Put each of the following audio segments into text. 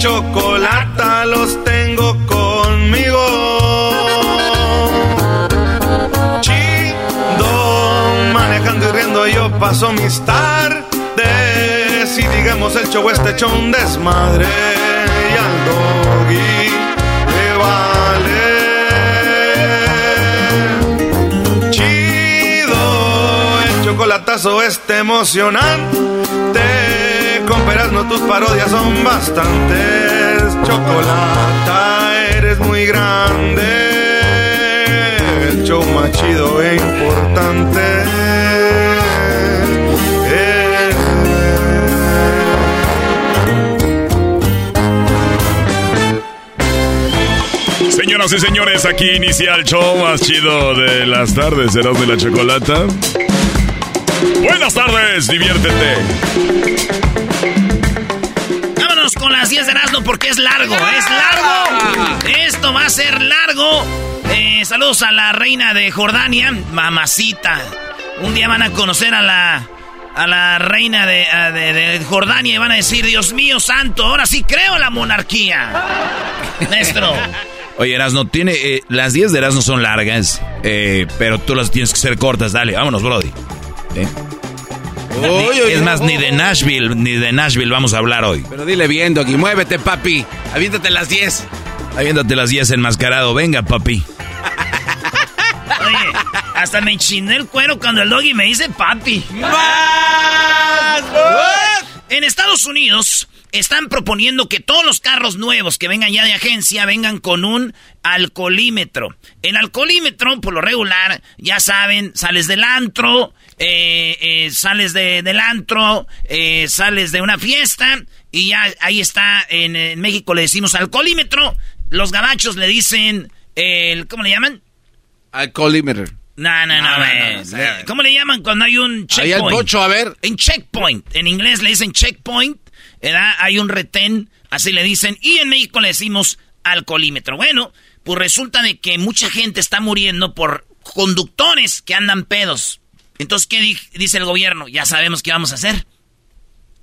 Chocolata los tengo conmigo. Chido, manejando y riendo yo paso mis tardes. Y digamos el show este hecho un desmadre. Y al doggy le vale. Chido, el chocolatazo este emocionante. Con peras no tus parodias son bastantes. Chocolata, eres muy grande. El show más chido e importante. Señoras y señores, aquí inicia el show más chido de las tardes, serás de la chocolata. Buenas tardes, diviértete. 10 de Erasmo porque es largo, es largo. Esto va a ser largo. Eh, saludos a la reina de Jordania, mamacita. Un día van a conocer a la a la reina de- de Jordania y van a decir, Dios mío santo, ahora sí creo en la monarquía. Maestro. Oye, Erasno, tiene, eh, las 10 de Erasno son largas, eh, pero tú las tienes que ser cortas. Dale, vámonos, Brody. ¿Eh? Es más, ni de Nashville, ni de Nashville vamos a hablar hoy. Pero dile bien, Doggy, muévete, papi. Aviéntate las 10. Aviéntate las 10 enmascarado. Venga, papi. Oye, hasta me enchiné el cuero cuando el doggy me dice papi. En Estados Unidos están proponiendo que todos los carros nuevos que vengan ya de agencia vengan con un alcoholímetro. El alcoholímetro, por lo regular, ya saben, sales del antro, eh, eh, sales de- del antro, eh, sales de una fiesta y ya ahí está, en, en México le decimos alcoholímetro, los gabachos le dicen, el, ¿cómo le llaman? Alcoholímetro. No, no, no, No, no, no, no. ¿Cómo le llaman cuando hay un Ahí checkpoint? al pocho, a ver. En checkpoint. En inglés le dicen checkpoint. Hay un retén, así le dicen. Y en México le decimos alcoholímetro. Bueno, pues resulta de que mucha gente está muriendo por conductores que andan pedos. Entonces, ¿qué di- dice el gobierno? Ya sabemos qué vamos a hacer.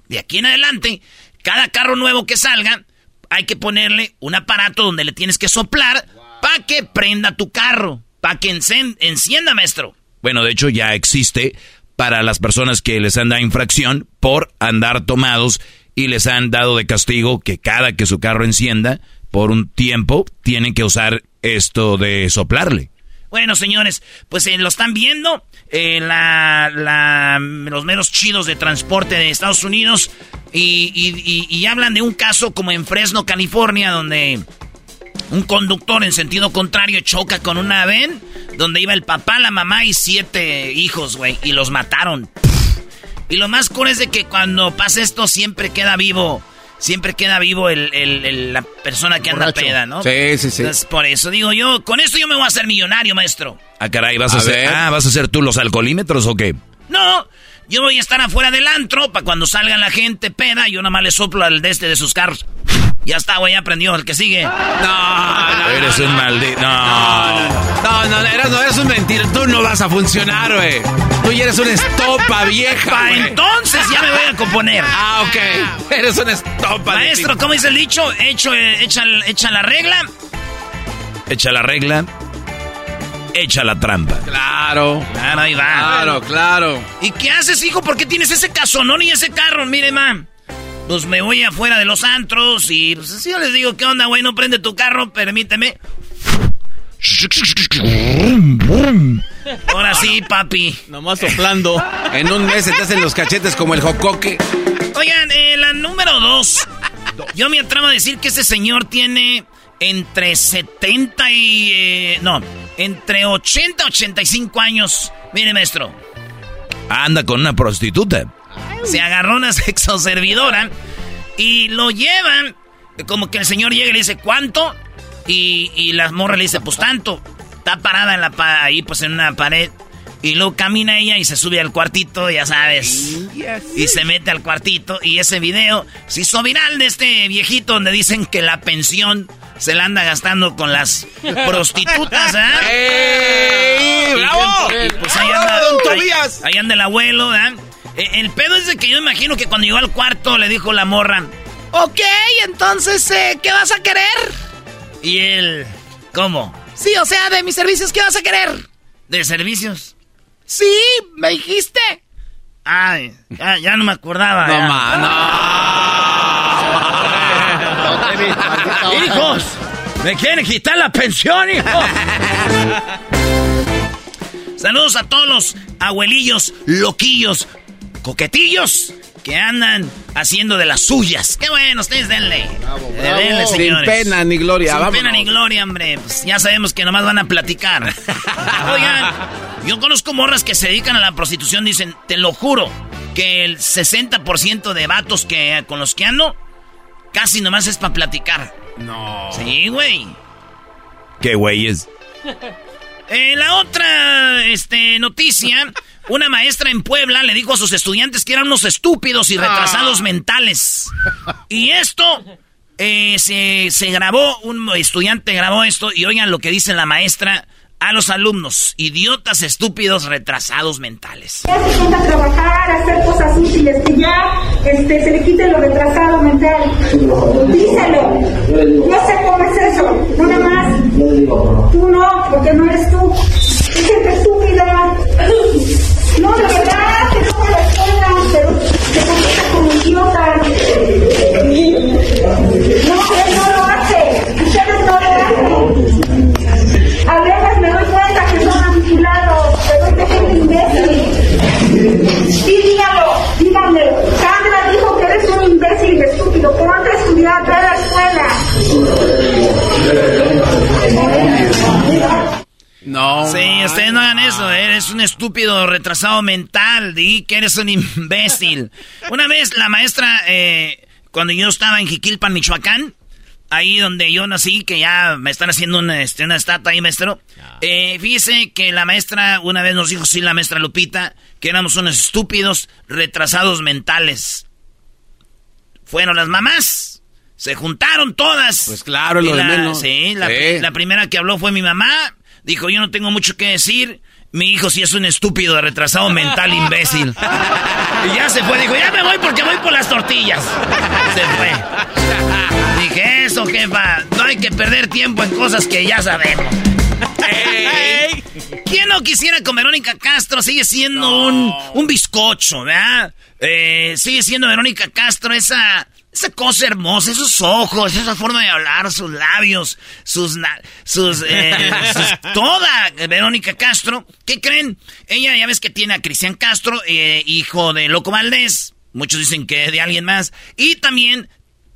De aquí en adelante, cada carro nuevo que salga, hay que ponerle un aparato donde le tienes que soplar para que prenda tu carro. Para que encienda, maestro. Bueno, de hecho ya existe para las personas que les han dado infracción por andar tomados y les han dado de castigo que cada que su carro encienda por un tiempo tienen que usar esto de soplarle. Bueno, señores, pues eh, lo están viendo. eh, la, la- los meros chidos de transporte de Estados Unidos. Y, y- y- y hablan de un caso como en Fresno, California, donde un conductor en sentido contrario choca con una ven donde iba el papá, la mamá y siete hijos, güey. Y los mataron. Y lo más cool es de que cuando pasa esto siempre queda vivo. Siempre queda vivo el, el- el- la persona que anda Borracho. peda, ¿no? Sí, sí, sí. Entonces, por eso digo yo, con esto yo me voy a hacer millonario, maestro. Ah, caray, ¿vas a, A hacer, ver. ah, ¿vas a hacer tú los alcoholímetros o qué? No, yo voy a estar afuera del antro para cuando salga la gente peda, yo nada más le soplo al de este de sus carros. Ya está, güey, ya aprendió. El que sigue. No, no. Eres un maldito. No. No, no, eres, no, eres un mentira. Tú no vas a funcionar, güey. Tú ya eres una estopa vieja. Pa entonces ya me voy a componer. Ah, ok. Eres una estopa. Maestro, ¿cómo dice el dicho? Hecho, eh, echa, echa la regla. Echa la regla echa la trampa. Claro. Claro, ahí va. Claro, claro. ¿Y qué haces, hijo? ¿Por qué tienes ese casonón y ese carro? Mire, ma. Pues me voy afuera de los antros y pues así yo les digo, ¿qué onda, güey? No prende tu carro, permíteme. Ahora sí, papi. Nomás soplando. En un mes se te hacen los cachetes como el jocoque. Oigan, eh, la número dos. Yo me atrevo a decir que ese señor tiene entre 70 y... Eh, no, entre 80 y 85 años. Mire, maestro. Anda con una prostituta. Se agarró una sexoservidora y lo llevan. Como que el señor llega y le dice, ¿cuánto? Y, y la morra le dice, pues tanto. Está parada en la ahí, pues en una pared. Y luego camina ella y se sube al cuartito, ya sabes. Y se mete al cuartito. Y ese video se hizo viral de este viejito donde dicen que la pensión se la anda gastando con las prostitutas, ¿eh? ¡Bravo! pues ahí anda, don Tobías! Ahí, anda el abuelo, ¿eh? El pedo es de que yo imagino que cuando llegó al cuarto le dijo la morra, ok, entonces, eh, ¿qué vas a querer? Y él, ¿cómo? Sí, o sea, de mis servicios, ¿qué vas a querer? ¿De servicios? Sí, me dijiste. Ay, ya, no me acordaba. No, no. Hijos, me quieren quitar la pensión, hijo. Saludos a todos los abuelillos, loquillos, coquetillos que andan haciendo de las suyas. Qué bueno, ustedes denle. denle Sin pena ni gloria. Sin pena ni gloria, hombre. Pues ya sabemos que nomás van a platicar. Oigan, yo conozco morras que se dedican a la prostitución. Dicen, te lo juro, que el 60% de vatos que, con los que ando, casi nomás es para platicar. No. Sí, güey. ¿Qué güeyes? Eh, la otra este, noticia una maestra en Puebla le dijo a sus estudiantes que eran unos estúpidos y retrasados ah. mentales. Y esto eh, se, se grabó, un estudiante grabó esto y oigan lo que dice la maestra a los alumnos, idiotas, estúpidos, retrasados mentales. Ya se a trabajar, hacer cosas útiles, que ya este, se le quite lo retrasado mental. Díselo. No sé cómo es eso, nada más. Tú no, porque no eres tú. Es gente estúpida. No, de verdad, que no me lo escuelan, pero se comporta como idiota. No, él no lo hace. Ustedes no lo hacen. A veces me doy cuenta que son manipulados, pero es de gente imbécil. Sí, dígalo, díganme. Sandra dijo que eres un imbécil estúpido. Ponte a estudiar, ve a la escuela. No. Sí, ustedes no hagan eso. Eres un estúpido retrasado mental. Di que eres un imbécil. Una vez la maestra, eh, cuando yo estaba en Jiquilpan, Michoacán, ahí donde yo nací, que ya me están haciendo una, este, una estatua ahí, maestro. Eh, fíjese que la maestra una vez nos dijo, sí, la maestra Lupita, que éramos unos estúpidos retrasados mentales. Fueron las mamás. Se juntaron todas. Pues claro, lo de menos. Sí, la primera que habló fue mi mamá. Dijo, yo no tengo mucho que decir. Mi hijo sí es un estúpido, retrasado mental, imbécil. y ya se fue. Dijo, ya me voy porque voy por las tortillas. Se fue. Dije, eso, jefa. No hay que perder tiempo en cosas que ya sabemos. ¿Quién no quisiera con Verónica Castro? Sigue siendo un, un bizcocho, ¿verdad? Eh, sigue siendo Verónica Castro esa esa cosa hermosa, esos ojos, esa forma de hablar, sus labios, sus... sus, eh, toda Verónica Castro. ¿Qué creen? Ella ya ves que tiene a Cristian Castro, eh, hijo de Loco Valdés. Muchos dicen que de alguien más. Y también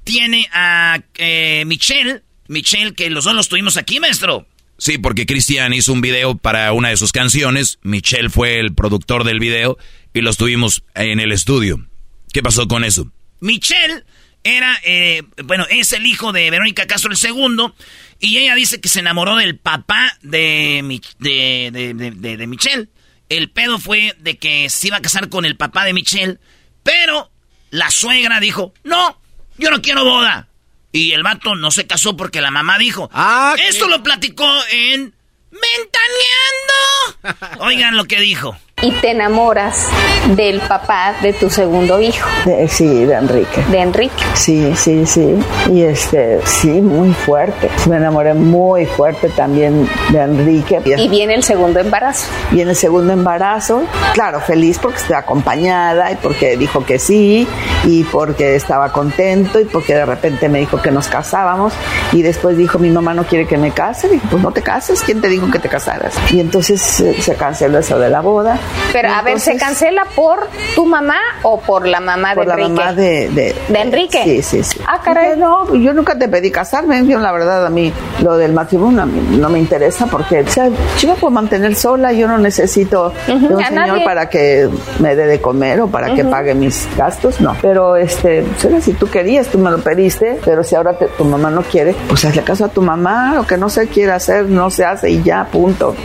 tiene a eh, Michelle. Michelle, que los dos los tuvimos aquí, maestro. Sí, porque Cristian hizo un video para una de sus canciones. Michelle fue el productor del video y los tuvimos en el estudio. ¿Qué pasó con eso? Michelle era, eh, bueno, es el hijo de Verónica Castro el segundo. Y ella dice que se enamoró del papá de, de, de, Michelle. El pedo fue de que se iba a casar con el papá de Michelle. Pero la suegra dijo, no, yo no quiero boda. Y el vato no se casó porque la mamá dijo. Ah, Esto lo platicó en Ventaneando. Oigan lo que dijo y te enamoras del papá de tu segundo hijo. sí, de Enrique. De Enrique. Sí, sí, sí. Y este, sí, muy fuerte. Me enamoré muy fuerte también de Enrique. Y viene el segundo embarazo. Viene el segundo embarazo. Claro, feliz porque estoy acompañada y porque dijo que sí y porque estaba contento y porque de repente me dijo que nos casábamos y después dijo mi mamá no quiere que me case. Dije, pues no te cases, ¿quién te dijo que te casaras? Y entonces se canceló eso de la boda pero a ver, ¿se cancela por tu mamá o por la mamá de Enrique? Por la mamá de, de, Enrique. Sí, sí, sí. Ah, caray. No, yo nunca te pedí casarme. Yo, la verdad, a mí lo del matrimonio no me interesa porque, o sea, yo me puedo mantener sola. Yo no necesito de un señor para que me dé de comer o para que pague mis gastos. No. Pero, este, si tú querías, tú me lo pediste. Pero si ahora tu mamá no quiere, pues hazle caso a tu mamá. Lo que no se quiere hacer, no se hace y ya, punto.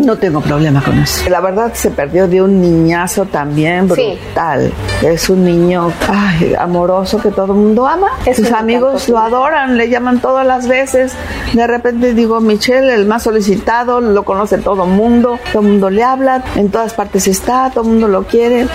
No tengo problema con eso. La verdad, se perdió de un niñazo también brutal. Es un niño amoroso que todo el mundo ama. Sus amigos lo adoran, le llaman todas las veces. De repente digo, Michelle, el más solicitado, lo conoce todo el mundo, todo el mundo le habla, en todas partes está, todo el mundo lo quiere.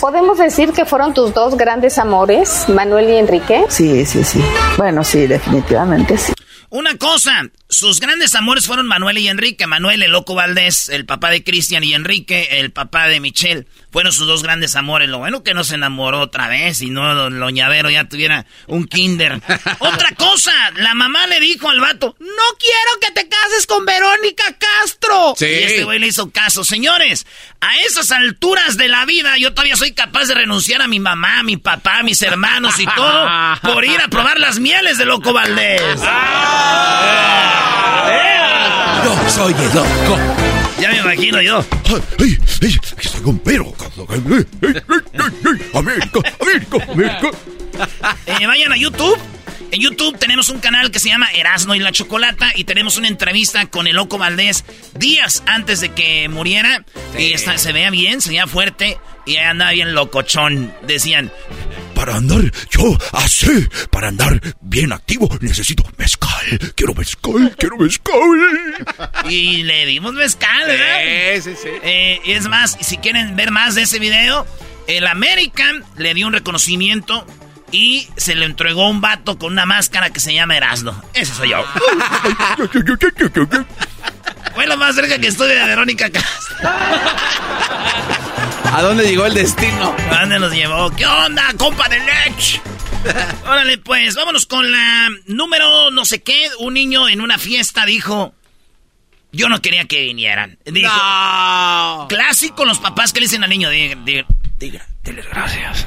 ¿Podemos decir que fueron tus dos grandes amores, Manuel y Enrique? Sí, sí, sí. Bueno, sí, definitivamente sí. Una cosa, sus grandes amores fueron Manuel y Enrique. Manuel, el loco Valdés, el papá de Cristian, y Enrique, el papá de Michelle. Fueron sus dos grandes amores. Lo bueno que no se enamoró otra vez y no Loñavero ya tuviera un kinder. Otra cosa, la mamá le dijo al vato, no quiero que te cases con Verónica Castro. Y este güey le hizo caso. Señores, a esas alturas de la vida yo todavía soy capaz de renunciar a mi mamá, a mi papá, a mis hermanos y todo por ir a probar las mieles de Loco Valdés. Yo soy el loco. Ya me imagino yo. ¡Ay, ay, aquí estoy con pero! ¡América, América, América! Eh, vayan a YouTube. En YouTube tenemos un canal que se llama Erasno y la Chocolata y tenemos una entrevista con el Loco Valdés días antes de que muriera. Y está, se veía bien, se veía fuerte y andaba bien locochón. Decían, para andar yo así, para andar bien activo, necesito mezcal. Quiero mezcal, quiero mezcal. Y le dimos mezcal, ¿verdad? Sí, sí, sí. Eh, es más, si quieren ver más de ese video, el American le dio un reconocimiento y se le entregó un vato con una máscara que se llama Erasmo. Ese soy yo. Fue lo más cerca que estoy de Verónica Castro. ¿A dónde llegó el destino? ¿A dónde nos llevó? ¿Qué onda, compa de Lech? Órale, pues, vámonos con la número no sé qué. Un niño en una fiesta dijo... Yo no quería que vinieran. Dijo... No. Clásico los papás que le dicen al niño. Diga, diga, diga, gracias.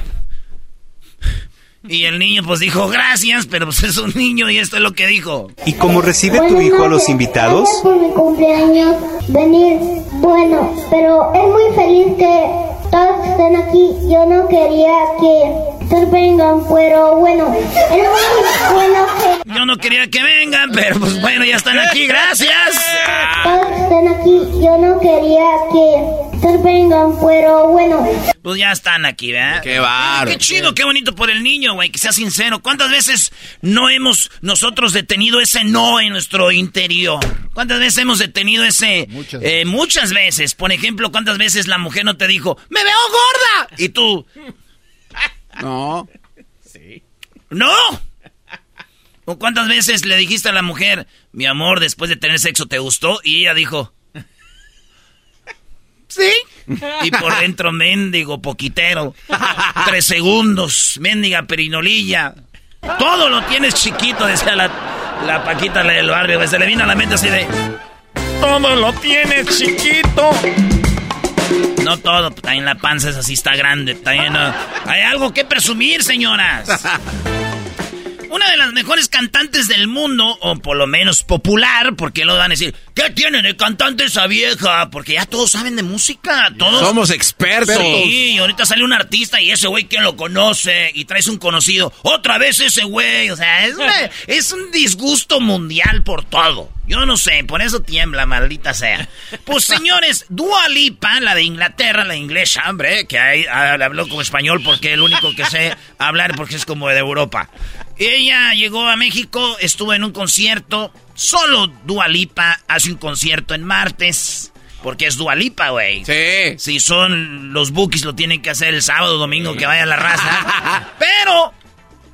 Y el niño pues dijo gracias, pero pues es un niño y esto es lo que dijo. ¿Y cómo recibe tu hijo a los invitados? por mi cumpleaños venir, bueno, pero es muy feliz que todos estén aquí. Yo no quería que todos vengan, pero bueno, es muy bueno que... Yo no quería que vengan, pero pues bueno, ya están aquí, gracias. Todos estén aquí. Yo no quería que vengan, pero bueno. Pues ya están aquí, ¿verdad? Qué bárbaro. Qué chido, qué bonito por el niño, güey, que sea sincero. ¿Cuántas veces no hemos nosotros detenido ese no en nuestro interior? ¿Cuántas veces hemos detenido ese? Muchas, eh, muchas veces. Por ejemplo, ¿cuántas veces la mujer no te dijo, ¡me veo gorda! Y tú. No. Sí. ¡No! ¿O cuántas veces le dijiste a la mujer, mi amor, después de tener sexo, ¿te gustó? Y ella dijo, Sí. Y por dentro, mendigo, poquitero. Tres segundos, mendiga perinolilla. Todo lo tienes chiquito, decía la, la Paquita del barrio. Se le vino a la mente así de... Todo lo tienes chiquito. No todo, también la panza es así, está grande. También hay algo que presumir, señoras. Una de las mejores cantantes del mundo, o por lo menos popular, porque lo van a decir, ¿qué tiene de cantante esa vieja? Porque ya todos saben de música, todos. Somos expertos. Sí, y ahorita sale un artista y ese güey, ¿quién lo conoce? Y traes un conocido, otra vez ese güey. O sea, es, es un disgusto mundial por todo. Yo no sé, por eso tiembla, maldita sea. Pues señores, Dua Lipa, la de Inglaterra, la inglesa, hombre, que ahí, ah, habló como español porque es el único que sé hablar porque es como de Europa. Ella llegó a México, estuvo en un concierto. Solo Dualipa hace un concierto en martes. Porque es Dualipa, güey. Sí. Si son los bookies, lo tienen que hacer el sábado, domingo, que vaya la raza. Pero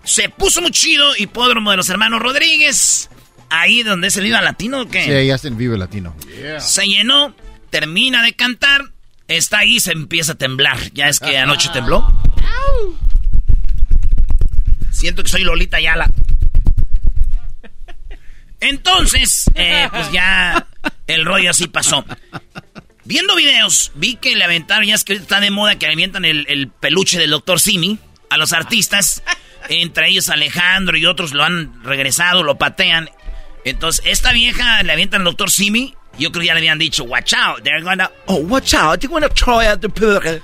se puso muy chido. Hipódromo de los hermanos Rodríguez. Ahí donde es el Viva Latino, ¿o qué? Sí, ahí hacen Vive Latino. Se llenó, termina de cantar. Está ahí, se empieza a temblar. Ya es que anoche tembló. Siento que soy Lolita Yala. Entonces, eh, pues ya el rollo así pasó. Viendo videos, vi que le aventaron, ya es que está de moda que avientan el, el peluche del Dr. Simi a los artistas. Entre ellos Alejandro y otros lo han regresado, lo patean. Entonces, esta vieja le avientan al Dr. Simi. Yo creo que ya le habían dicho, watch out, they're gonna, oh, watch out, they're gonna try out the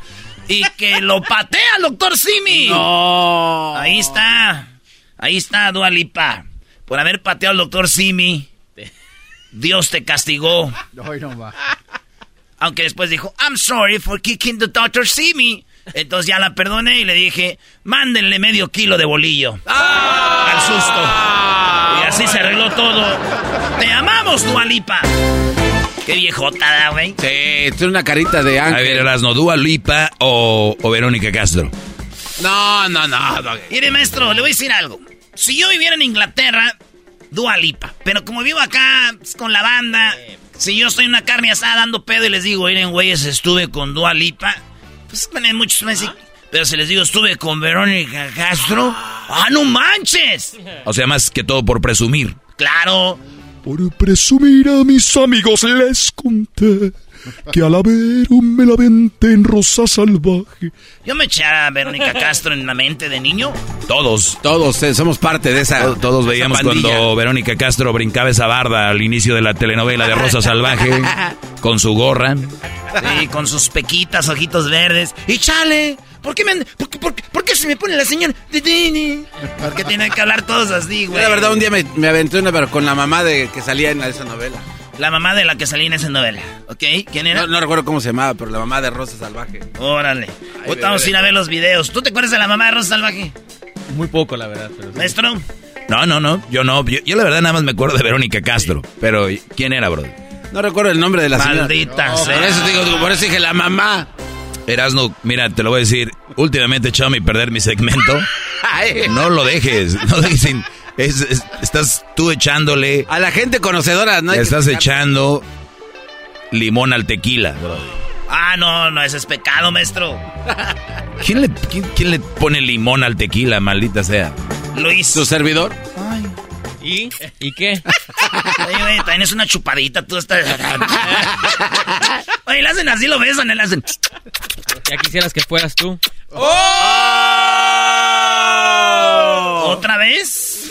Y que lo patea al Dr. Simi. No. Ahí está. Ahí está Dualipa. Por haber pateado al doctor Simi. Dios te castigó. No, no va. Aunque después dijo, I'm sorry for kicking the doctor Simi. Entonces ya la perdoné y le dije, mándenle medio kilo de bolillo. Al susto. Y así se arregló todo. Te amamos, Dualipa. Qué viejota, güey. Sí, tiene una carita de A ángel. ver, Erasno, ¿Dua Lipa o, o Verónica Castro? No, no, no. no. Mire, maestro, le voy a decir algo. Si yo viviera en Inglaterra, Dua Lipa. Pero como vivo acá pues, con la banda, si yo estoy en una carne asada dando pedo y les digo, miren, güeyes, estuve con Dua Lipa, pues muchos me dicen, pero si les digo, estuve con Verónica Castro, ¡ah, no manches! O sea, más que todo por presumir. Claro. Por presumir a mis amigos les conté que al haber un me la en rosa salvaje. Yo me eché a Verónica Castro en la mente de niño. Todos. Todos eh, somos parte de esa. Todos, todos veíamos esa cuando Verónica Castro brincaba esa barda al inicio de la telenovela de Rosa Salvaje con su gorra. Sí, con sus pequitas, ojitos verdes. Y chale, ¿por qué, me, por, qué- por qué- por qué se me pone la señora? ¿Por qué tienen que hablar todos así, Yo, güey? La verdad, un día me, me aventé una, pero con la mamá de que salía en esa novela. La mamá de la que salía en esa novela, ¿ok? ¿Quién era? No, no recuerdo cómo se llamaba, pero la mamá de Rosa Salvaje. Órale. Ahorita vamos a ir a ver los videos. ¿Tú te acuerdas de la mamá de Rosa Salvaje? Muy poco, la verdad. Pero sí. Maestro. No, no, no. Yo no. Yo, yo la verdad nada más me acuerdo de Verónica Castro. Pero, ¿quién era, bro? No recuerdo el nombre de la señora. Maldita sea. Por eso digo, por eso dije la mamá. Erasno, mira, te lo voy a decir. Últimamente he echado mi perder mi segmento. No lo dejes. No dejes sin- es- es- estás tú echándole. A la gente conocedora, ¿no? hay estás echando limón al tequila, bro. Ah, no, no, ese es pecado, maestro. ¿Quién le, quién, quién le pone limón al tequila, maldita sea? Luis. ¿Su servidor? ¿Y? ¿Y qué? Oye, güey, también es una chupadita, tú estás... Oye, le hacen así, lo besan, le hacen... Ya quisieras que fueras tú. ¿Otra vez?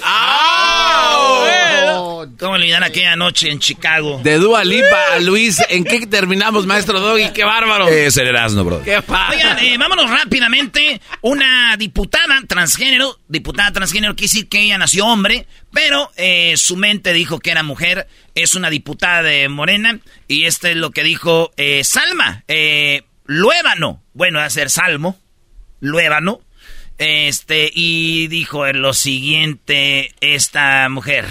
¿Cómo olvidar aquella noche en Chicago? De Dua Lipa a Luis, ¿en qué terminamos, maestro Doggy? ¡Qué bárbaro! Es el Erasno, bro. ¡Qué padre! Oigan, eh, vámonos rápidamente. Una diputada transgénero, diputada transgénero quiere decir que ella nació hombre, pero eh, su mente dijo que era mujer. Es una diputada de Morena y esto es lo que dijo eh, Salma. Eh, Luébano, bueno, va a ser Salmo, Luébano. Este, y dijo lo siguiente esta mujer.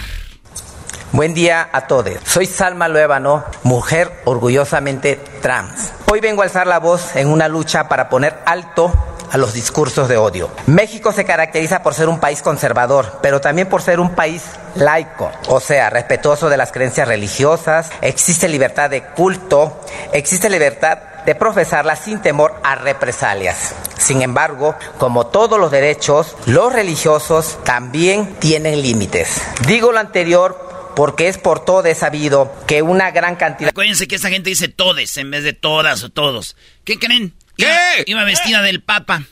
Buen día a todos. Soy Salma Luébano, mujer orgullosamente trans. Hoy vengo a alzar la voz en una lucha para poner alto a los discursos de odio. México se caracteriza por ser un país conservador, pero también por ser un país laico, o sea, respetuoso de las creencias religiosas, existe libertad de culto, existe libertad de profesarla sin temor a represalias. Sin embargo, como todos los derechos, los religiosos también tienen límites. Digo lo anterior porque es por todo sabido que una gran cantidad... Acuérdense que esa gente dice todes en vez de todas o todos. ¿Qué creen? Iba, iba vestida del Papa. Iba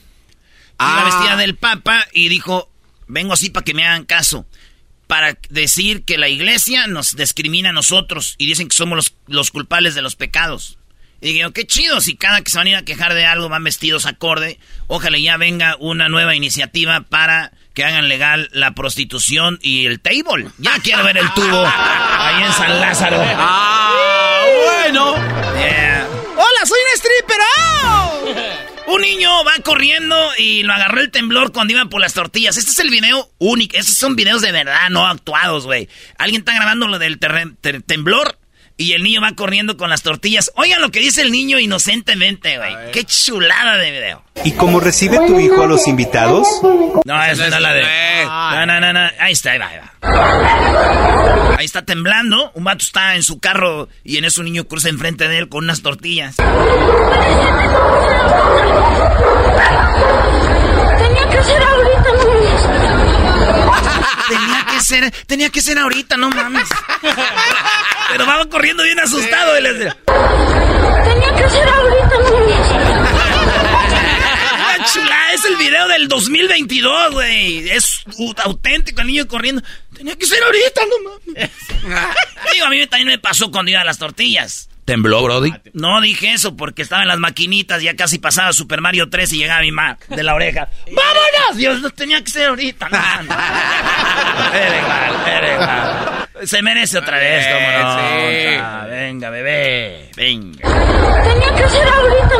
Ah. vestida del Papa y dijo, vengo así para que me hagan caso. Para decir que la iglesia nos discrimina a nosotros y dicen que somos los, los culpables de los pecados. Y digo, qué chido, si cada que se van a ir a quejar de algo van vestidos acorde, ojalá ya venga una nueva iniciativa para que hagan legal la prostitución y el table. Ya quiero ver el tubo ahí en San Lázaro. ¡Ah, bueno! Yeah. ¡Hola, soy un stripper! ¡Oh! Un niño niño va corriendo y lo agarró el temblor cuando iba por las tortillas. Este es el video único. Estos son videos de verdad, no actuados, güey. Alguien está grabando lo del temblor y el niño va corriendo con las tortillas. Oigan lo que dice el niño inocentemente, güey. Qué chulada de video. ¿Y cómo recibe tu hijo a los invitados? No, esa es la de. No, no, no, no. Ahí está, ahí va, ahí va. Ahí está temblando. Un vato está en su carro y en eso un niño cruza enfrente de él con unas tortillas. Tenía que ser ahorita, no Tenía que ser, tenía que ser ahorita, no mames. Pero va corriendo bien asustado. Y le decía, Tenía que ser ahorita, chula, es el video del 2022, güey. Es auténtico el niño corriendo. Tenía que ser ahorita, no mames. Digo, a mí también me pasó cuando iba a las tortillas. ¿Tembló, Brody? No dije eso porque estaba en las maquinitas, ya casi pasaba Super Mario 3 y llegaba mi mamá de la oreja. ¡Vámonos! Dios, no tenía que ser ahorita. No, Se merece otra vez, cómo no. Sí. venga, bebé, venga. Tenía que ser ahorita,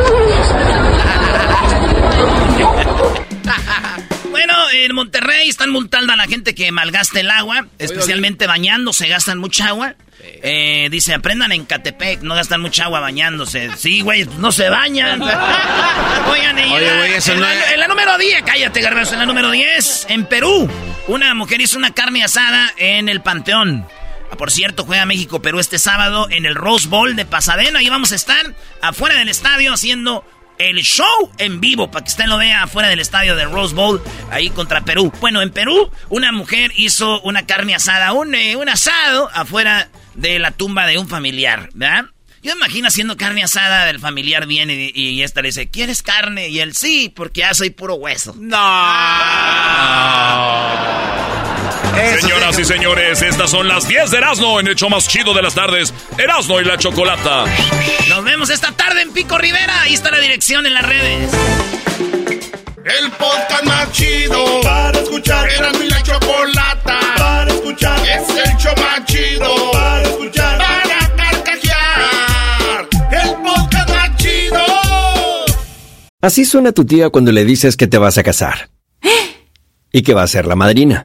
en Monterrey están multando a la gente que malgasta el agua, especialmente bañándose, gastan mucha agua. Eh, dice, aprendan en Catepec, no gastan mucha agua bañándose. Sí, güey, no se bañan. Oigan, en, la, número 10, cállate, garbanzo, en la número 10, en Perú, una mujer hizo una carne asada en el Panteón. Ah, por cierto, juega México-Perú este sábado en el Rose Bowl de Pasadena. Y vamos a estar afuera del estadio haciendo el show en vivo para que usted lo vea afuera del estadio de Rose Bowl, ahí contra Perú. Bueno, en Perú, una mujer hizo una carne asada, un, eh, un asado afuera de la tumba de un familiar, ¿verdad? Yo me imagino haciendo carne asada, del familiar viene y, esta le dice, ¿quieres carne? Y él, sí, porque ya soy puro hueso. No. Señoras y señores, estas son las 10 de Erasmo en hecho más chido de las tardes. Erasmo y la Chocolata. Nos vemos esta tarde en Pico Rivera. Ahí está la dirección en las redes. El podcast más chido para escuchar. Erasmo y la Chocolata para escuchar. Es el show más chido para escuchar. Para carcajear. El podcast más chido. Así suena tu tía cuando le dices que te vas a casar. Y que va a ser la madrina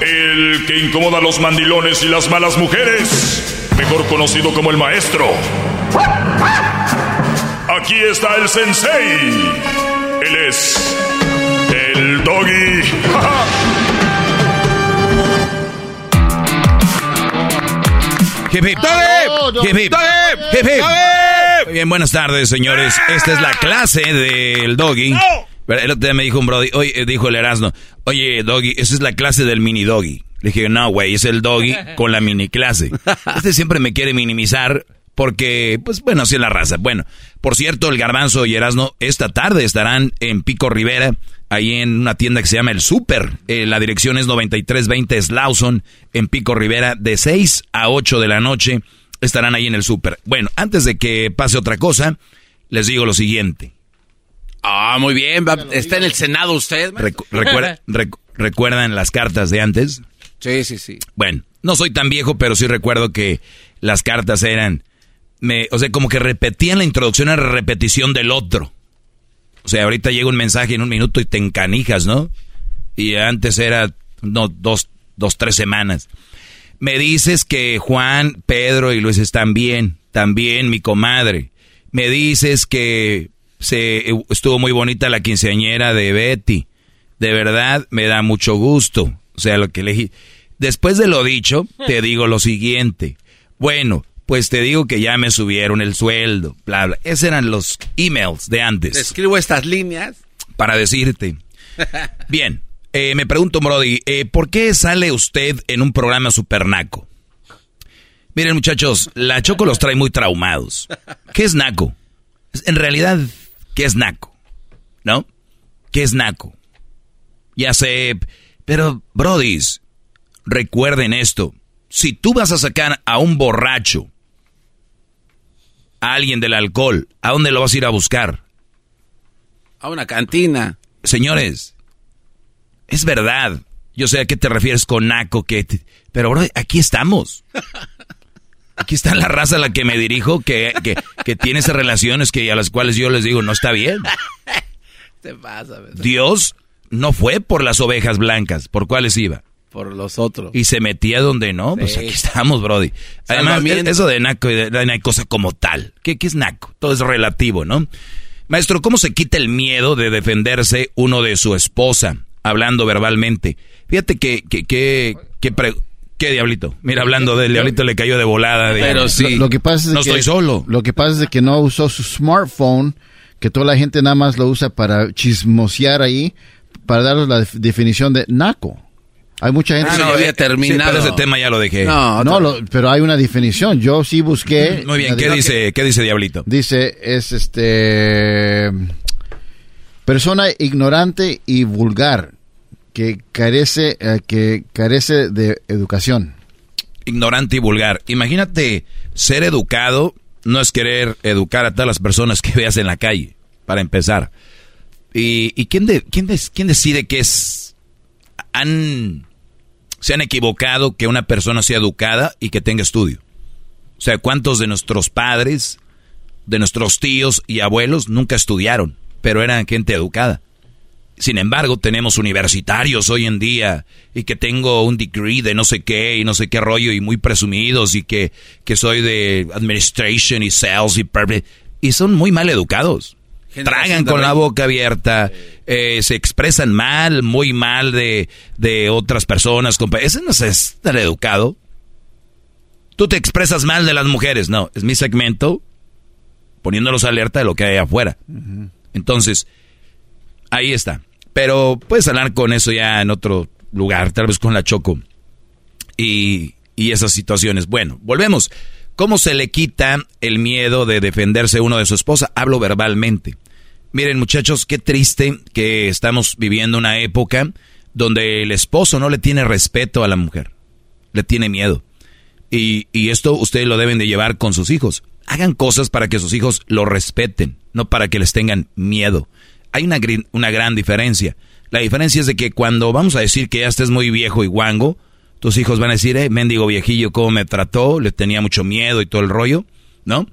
El que incomoda a los mandilones y las malas mujeres, mejor conocido como el maestro. Aquí está el sensei. Él es el doggy. Bien, buenas tardes, señores. Esta es la clase del doggy. El otro día me dijo un brody, oye, eh, dijo el Erasmo, oye, Doggy, esa es la clase del mini Doggy. Le dije, no, güey, es el Doggy con la mini clase. Este siempre me quiere minimizar porque, pues bueno, así es la raza. Bueno, por cierto, el Garbanzo y Erasmo esta tarde estarán en Pico Rivera, ahí en una tienda que se llama El Super. Eh, la dirección es 9320 Slauson, en Pico Rivera, de 6 a 8 de la noche. Estarán ahí en el Super. Bueno, antes de que pase otra cosa, les digo lo siguiente. Ah, muy bien. está en el Senado usted. ¿Recuerdan las cartas de antes? Sí, sí, sí. Bueno, no soy tan viejo, pero sí recuerdo que las cartas eran, me, o sea, como que repetían la introducción a repetición del otro. O sea, ahorita llega un mensaje en un minuto y te encanijas, ¿no? Y antes era, no, dos, dos, tres semanas. Me dices que Juan, Pedro y Luis están bien, también mi comadre. Me dices que se, estuvo muy bonita la quinceañera de Betty. De verdad, me da mucho gusto. O sea, lo que elegí. Después de lo dicho, te digo lo siguiente. Bueno, pues te digo que ya me subieron el sueldo, bla, bla. Esos eran los emails de antes. escribo estas líneas. Para decirte. Bien, eh, me pregunto, Brody, eh, ¿por qué sale usted en un programa supernaco? Miren, muchachos, la Choco los trae muy traumados. ¿Qué es naco? En realidad, ¿Qué es naco? ¿No? ¿Qué es naco? Ya sé, pero, brodis, recuerden esto. Si tú vas a sacar a un borracho, a alguien del alcohol, ¿a dónde lo vas a ir a buscar? A una cantina. Señores, es verdad. Yo sé a qué te refieres con naco, que pero bro, aquí estamos. Aquí está la raza a la que me dirijo, que, que, tiene esas relaciones que a las cuales yo les digo, no está bien. Dios no fue por las ovejas blancas, ¿por cuáles iba? Por los otros. Y se metía donde no, pues aquí estamos, Brody. Además, eso de naco y de, no hay cosa como tal. ¿Qué, ¿Qué es naco? Todo es relativo, ¿no? Maestro, ¿cómo se quita el miedo de defenderse uno de su esposa, hablando verbalmente? Fíjate que, que, que, que ¿Qué diablito? Mira, hablando del diablito le cayó de volada. Pero sí. Lo, que pasa es no estoy solo. Lo que pasa es que no usó su smartphone, que toda la gente nada más lo usa para chismosear ahí, para darles la definición de naco. Hay mucha gente ah, no, había terminado. pero ese tema ya lo dejé. No, no pero hay una definición. Yo sí busqué. Muy bien, ¿qué dice, ¿qué dice Diablito? Dice, es este. Persona ignorante y vulgar que carece, eh, que carece de educación. Ignorante y vulgar. Imagínate ser educado no es querer educar a todas las personas que veas en la calle, para empezar. ¿Y, quién, de, quién, quién decide que es... Han, se han equivocado que una persona sea educada y que tenga estudio? O sea, ¿cuántos de nuestros padres, de nuestros tíos y abuelos nunca estudiaron, pero eran gente educada? Sin embargo, tenemos universitarios hoy en día y que tengo un degree de no sé qué y no sé qué rollo y muy presumidos y que, que soy de administration y sales y y son muy mal educados. Tragan con la boca abierta, eh, se expresan mal, muy mal de, de otras personas. Ese no es estar educado. Tú te expresas mal de las mujeres. No, es mi segmento poniéndolos alerta de lo que hay afuera. Entonces, Ahí está. Pero puedes hablar con eso ya en otro lugar, tal vez con la Choco. Y, y esas situaciones. Bueno, volvemos. ¿Cómo se le quita el miedo de defenderse uno de su esposa? Hablo verbalmente. Miren muchachos, qué triste que estamos viviendo una época donde el esposo no le tiene respeto a la mujer. Le tiene miedo. Y, y esto ustedes lo deben de llevar con sus hijos. Hagan cosas para que sus hijos lo respeten, no para que les tengan miedo hay una, una gran diferencia. La diferencia es de que cuando vamos a decir que ya estés muy viejo y guango, tus hijos van a decir, eh, mendigo viejillo, cómo me trató, le tenía mucho miedo y todo el rollo, ¿no?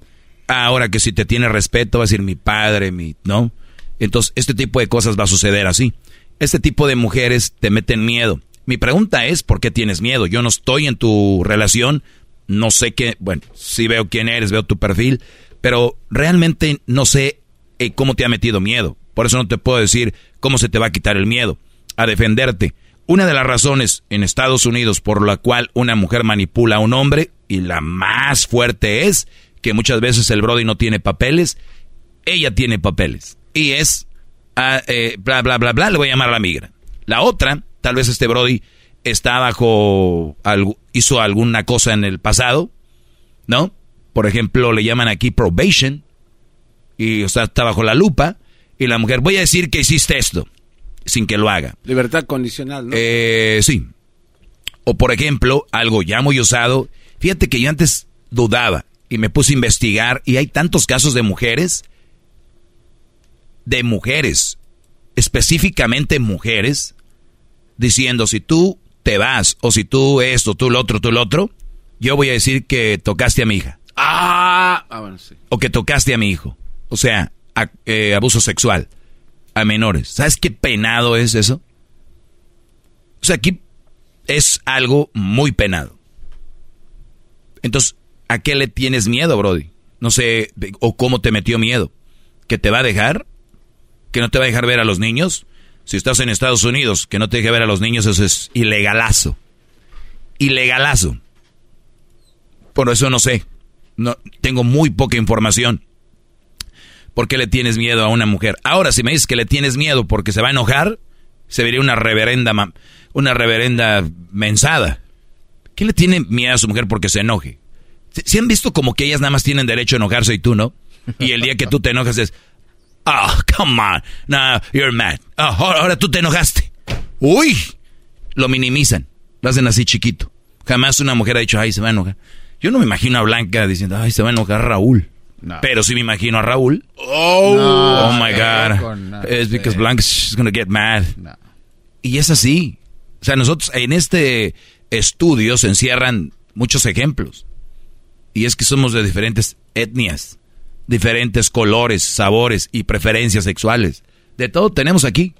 Ahora que si te tiene respeto, va a decir mi padre, mi, ¿no? Entonces, este tipo de cosas va a suceder así. Este tipo de mujeres te meten miedo. Mi pregunta es, ¿por qué tienes miedo? Yo no estoy en tu relación, no sé qué, bueno, sí veo quién eres, veo tu perfil, pero realmente no sé eh, cómo te ha metido miedo. Por eso no te puedo decir cómo se te va a quitar el miedo a defenderte. Una de las razones en Estados Unidos por la cual una mujer manipula a un hombre, y la más fuerte es que muchas veces el Brody no tiene papeles, ella tiene papeles. Y es ah, eh, bla, bla, bla, bla, le voy a llamar a la migra. La otra, tal vez este Brody está bajo, hizo alguna cosa en el pasado, ¿no? Por ejemplo, le llaman aquí probation y está bajo la lupa y la mujer, voy a decir que hiciste esto sin que lo haga. Libertad condicional, ¿no? Eh, sí. O por ejemplo, algo ya muy usado. Fíjate que yo antes dudaba y me puse a investigar y hay tantos casos de mujeres, de mujeres, específicamente mujeres, diciendo si tú te vas o si tú esto, tú lo otro, tú lo otro, yo voy a decir que tocaste a mi hija. Ah, ah bueno, sí. O que tocaste a mi hijo. O sea, eh, abuso sexual a menores. ¿Sabes qué penado es eso? O sea, aquí es algo muy penado. Entonces, ¿a qué le tienes miedo, Brody? No sé, o cómo te metió miedo. ¿Que te va a dejar? ¿Que no te va a dejar ver a los niños? Si estás en Estados Unidos, que no te deje ver a los niños, eso es ilegalazo. Ilegalazo. Por eso no sé. No, tengo muy poca información. ¿Por qué le tienes miedo a una mujer? Ahora, si me dices que le tienes miedo porque se va a enojar, se vería una reverenda, una reverenda mensada. ¿Quién le tiene miedo a su mujer porque se enoje? ¿Si han visto como que ellas nada más tienen derecho a enojarse y tú no? Y el día que tú te enojas es, oh, come on, no, you're mad. Oh, ahora tú te enojaste. Uy, lo minimizan, lo hacen así chiquito. Jamás una mujer ha dicho, ay, se va a enojar. Yo no me imagino a Blanca diciendo, ay, se va a enojar Raúl. Pero si me imagino a Raúl. Oh, oh my God. Es because Blanca's gonna get mad. Y es así. O sea, nosotros en este estudio se encierran muchos ejemplos. Y es que somos de diferentes etnias, diferentes colores, sabores y preferencias sexuales. De todo tenemos aquí.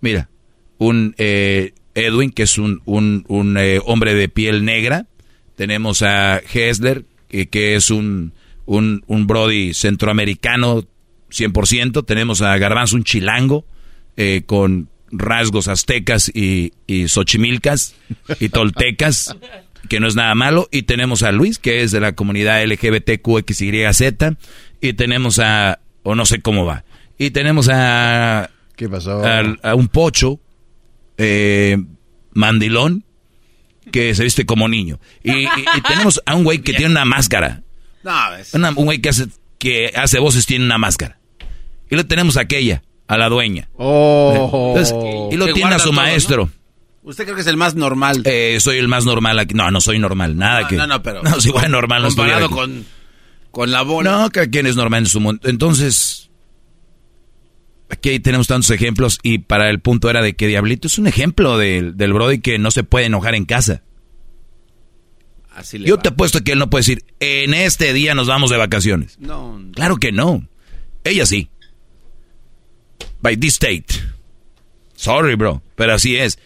Mira, un eh, Edwin, que es un, un, eh, hombre de piel negra. Tenemos a Hessler, que es un un, un Brody centroamericano 100%. Tenemos a Garbanzo, un chilango, eh, con rasgos aztecas y, y xochimilcas y toltecas, que no es nada malo. Y tenemos a Luis, que es de la comunidad LGBTQXYZ. Y tenemos a, o no sé cómo va. Y tenemos a... ¿Qué pasó? A, un pocho, eh, mandilón, que se viste como niño. Y, y tenemos a un güey que tiene una máscara. No, es... un güey que hace, que hace voces tiene una máscara. Y lo tenemos a aquella, a la dueña. Oh. y lo tiene a su maestro. ¿Usted cree que es el más normal? Eh, soy el más normal aquí. No, no soy normal, nada que... No, no, pero... No, si fuera normal no estuviera aquí. con, con la bola. No, que quien es normal en su mundo. Entonces, aquí tenemos tantos ejemplos y para el punto era de que Diablito es un ejemplo del, del Brody que no se puede enojar en casa. Yo te apuesto que él no puede decir, en este día nos vamos de vacaciones. No. Claro que no. Ella sí. By this state. Sorry, bro. Pero así es.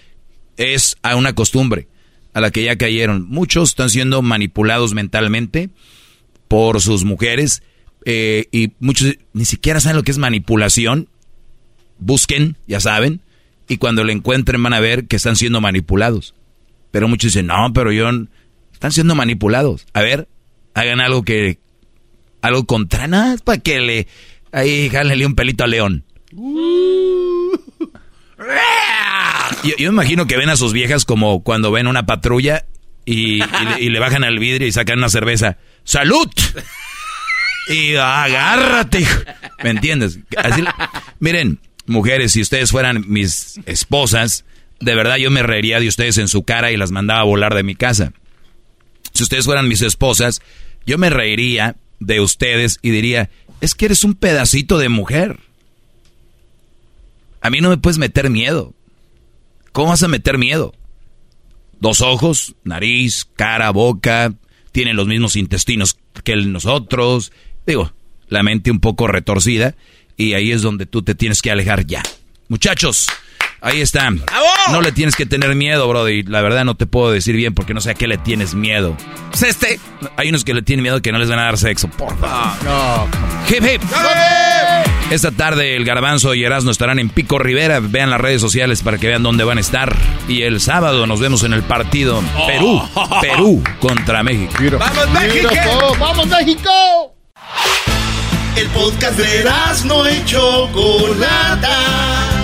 Es a una costumbre a la que ya cayeron. Muchos están siendo manipulados mentalmente por sus mujeres eh, y muchos ni siquiera saben lo que es manipulación. Busquen, ya saben, y cuando lo encuentren van a ver que están siendo manipulados. Pero muchos dicen, no, pero yo están siendo manipulados. A ver, hagan algo que. Algo contra nada, para que le. Ahí, jálenle un pelito a León. Yo, me imagino que ven a sus viejas como cuando ven una patrulla y, le, bajan al vidrio y sacan una cerveza. ¡Salud! Y agárrate. ¿Me entiendes? miren, mujeres, si ustedes fueran mis esposas, de verdad yo me reiría de ustedes en su cara y las mandaba a volar de mi casa si ustedes fueran mis esposas, yo me reiría de ustedes y diría, es que eres un pedacito de mujer. A mí no me puedes meter miedo. ¿Cómo vas a meter miedo? Dos ojos, nariz, cara, boca, tienen los mismos intestinos que nosotros. Digo, la mente un poco retorcida y ahí es donde tú te tienes que alejar ya. Muchachos, Ahí está. No le tienes que tener miedo, Brody. La verdad no te puedo decir bien porque no sé a qué le tienes miedo. Pues este. Hay unos que le tienen miedo que no les van a dar sexo. Por favor. No. Hip, hip. Esta tarde el Garbanzo y Erasmo estarán en Pico Rivera. Vean las redes sociales para que vean dónde van a estar. Y el sábado nos vemos en el partido Perú. Perú contra México. ¡Vamos México! ¡Vamos México! El podcast de no y Chocolata.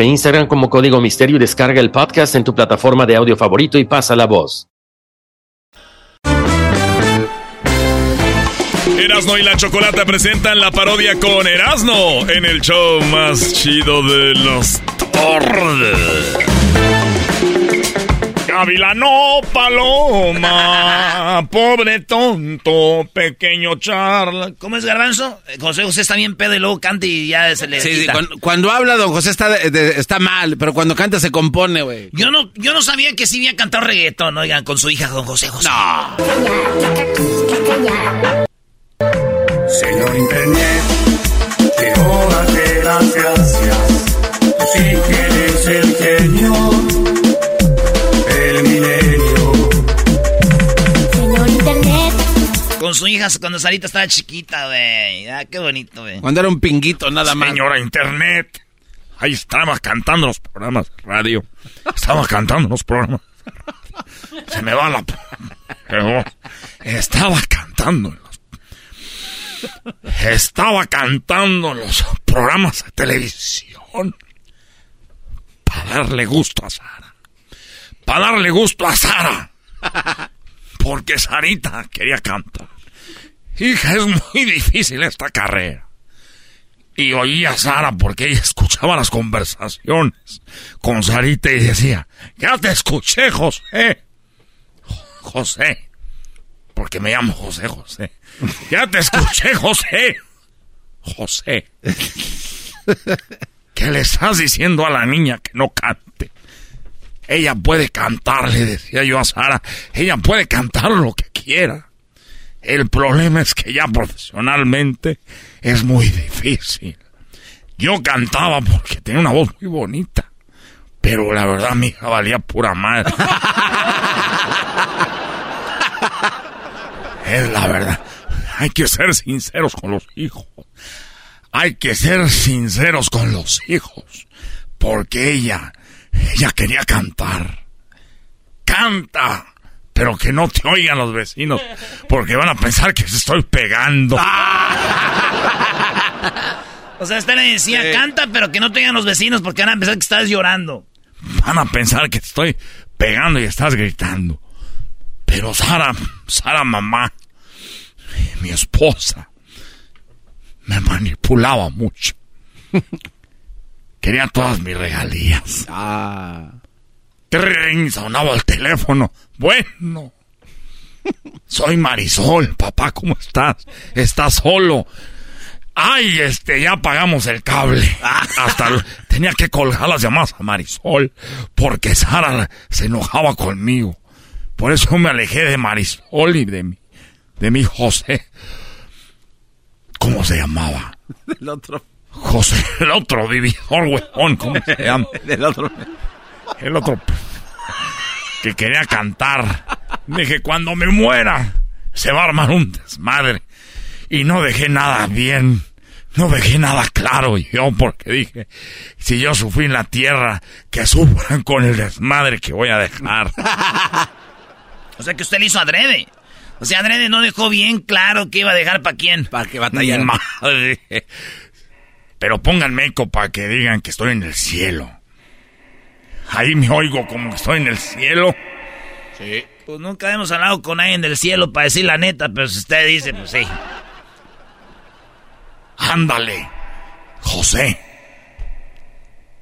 Instagram como Código Misterio y descarga el podcast en tu plataforma de audio favorito y pasa la voz. Erasno y la Chocolata presentan la parodia con Erasno en el show más chido de los tardes. Gavilano Paloma, pobre tonto, pequeño charla. ¿Cómo es Garbanzo? José José está bien pedo y luego canta y ya se le sí, cuando, habla don José está, está mal, pero cuando canta se compone, güey. Yo no, yo no sabía que sí había cantado reggaetón, oigan, con su hija don José José. No. Señor Internet, las gracias. Si quieres Con su hija cuando Sarita estaba chiquita, güey. Ah, qué bonito, güey. Cuando era un pinguito, nada más. Señora Internet. Ahí estaba cantando los programas de radio. Estaba cantando los programas. Se me va la... Estaba cantando. Estaba cantando los programas de televisión. Para darle gusto a Sara. Para darle gusto a Sara. Porque Sarita quería cantar. Hija, es muy difícil esta carrera. Y oía a Sara porque ella escuchaba las conversaciones con Sarita y decía, ya te escuché, José. José. Porque me llamo José José. Ya te escuché, José. José. ¿Qué le estás diciendo a la niña que no cante? Ella puede cantar, le decía yo a Sara. Ella puede cantar lo que quiera. El problema es que ya profesionalmente es muy difícil. Yo cantaba porque tenía una voz muy bonita. Pero la verdad mi hija valía pura madre. es la verdad. Hay que ser sinceros con los hijos. Hay que ser sinceros con los hijos. Porque ella, ella quería cantar. Canta pero que no te oigan los vecinos, porque van a pensar que se estoy pegando. o sea, usted le decía, canta, pero que no te oigan los vecinos, porque van a pensar que estás llorando. Van a pensar que estoy pegando y estás gritando. Pero Sara, Sara mamá, mi esposa, me manipulaba mucho. Quería todas mis regalías. Ah. Sonaba el teléfono. Bueno. Soy Marisol, papá, ¿cómo estás? ¿Estás solo? Ay, este, ya pagamos el cable. Hasta tenía que colgar las llamadas a Marisol porque Sara se enojaba conmigo. Por eso me alejé de Marisol y de mi, de mi José. ¿Cómo se llamaba? El otro. José, el otro vividor, huevón, ¿cómo se llama? El otro. El otro. que quería cantar. Dije, cuando me muera, se va a armar un desmadre. Y no dejé nada bien. No dejé nada claro yo porque dije, si yo sufrí en la tierra, que sufran con el desmadre que voy a dejar. o sea que usted le hizo adrede. O sea, adrede no dejó bien claro que iba a dejar para quién. Para que batallara. Madre. Pero pónganme eco para que digan que estoy en el cielo. Ahí me oigo como que estoy en el cielo. Sí. Pues nunca hemos hablado con alguien del cielo para decir la neta, pero si usted dice, pues sí. Ándale, José.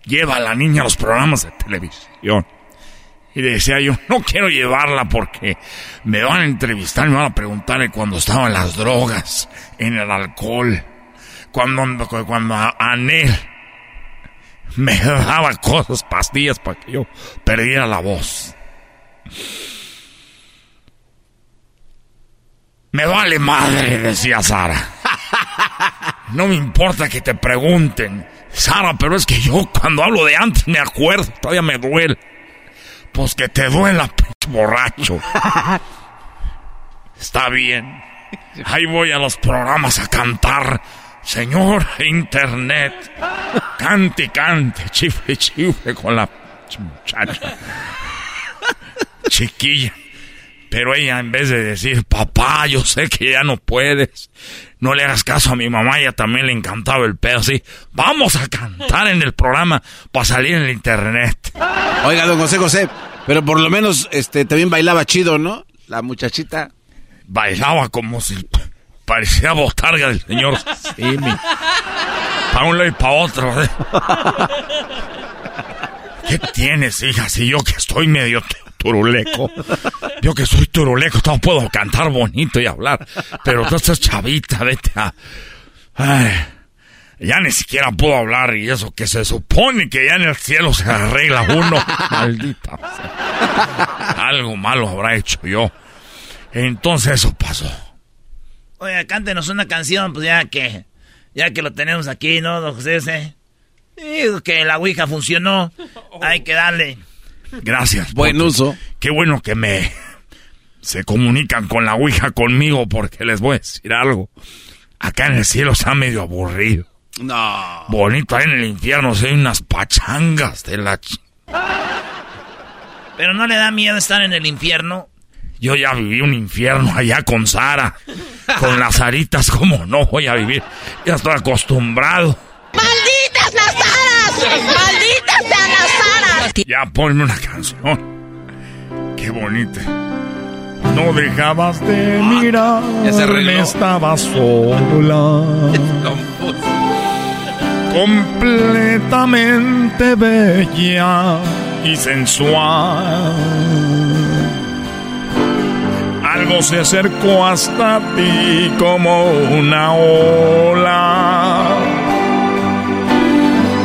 Lleva a la niña a los programas de televisión. Y decía yo, no quiero llevarla porque me van a entrevistar, me van a preguntar cuando estaban las drogas, en el alcohol, cuando, cuando Anel me daba cosas, pastillas para que yo perdiera la voz. Me vale madre, decía Sara. No me importa que te pregunten, Sara, pero es que yo cuando hablo de antes me acuerdo, todavía me duele. Pues que te duela, pinche borracho. Está bien. Ahí voy a los programas a cantar. Señor Internet, cante y cante, chifle, chifle con la muchacha. Chiquilla. Pero ella, en vez de decir, papá, yo sé que ya no puedes, no le hagas caso a mi mamá, ella también le encantaba el pedo así. Vamos a cantar en el programa para salir en el internet. Oiga, don José José, pero por lo menos este también bailaba chido, ¿no? La muchachita. Bailaba como si parecía botarga del señor Simi. Para un lado y para otro. ¿eh? ¿Qué tienes, hija? Si yo que estoy medio turuleco. Yo que soy turuleco, no puedo cantar bonito y hablar. Pero tú estás chavita, vete a... Ay, ya ni siquiera puedo hablar y eso que se supone que ya en el cielo se arregla uno. Maldita. Algo malo habrá hecho yo. Entonces eso pasó. Oye, cántenos una canción, pues ya que... Ya que lo tenemos aquí, ¿no, don José? Digo que la Ouija funcionó. Hay que darle. Gracias. Buen uso. Qué bueno que me se comunican con la Ouija conmigo porque les voy a decir algo. Acá en el cielo está medio aburrido. No. Bonito, ahí en el infierno hay unas pachangas de la... Pero no le da miedo estar en el infierno. Yo ya viví un infierno allá con Sara. Con las aritas, como no voy a vivir? Ya estoy acostumbrado. ¡Malditas las aras! ¡Malditas sean las aras! Ya ponme una canción. Qué bonita. No dejabas de mirar. Arregló. Estaba sola. Completamente bella y sensual. Algo se acercó hasta ti como una ola.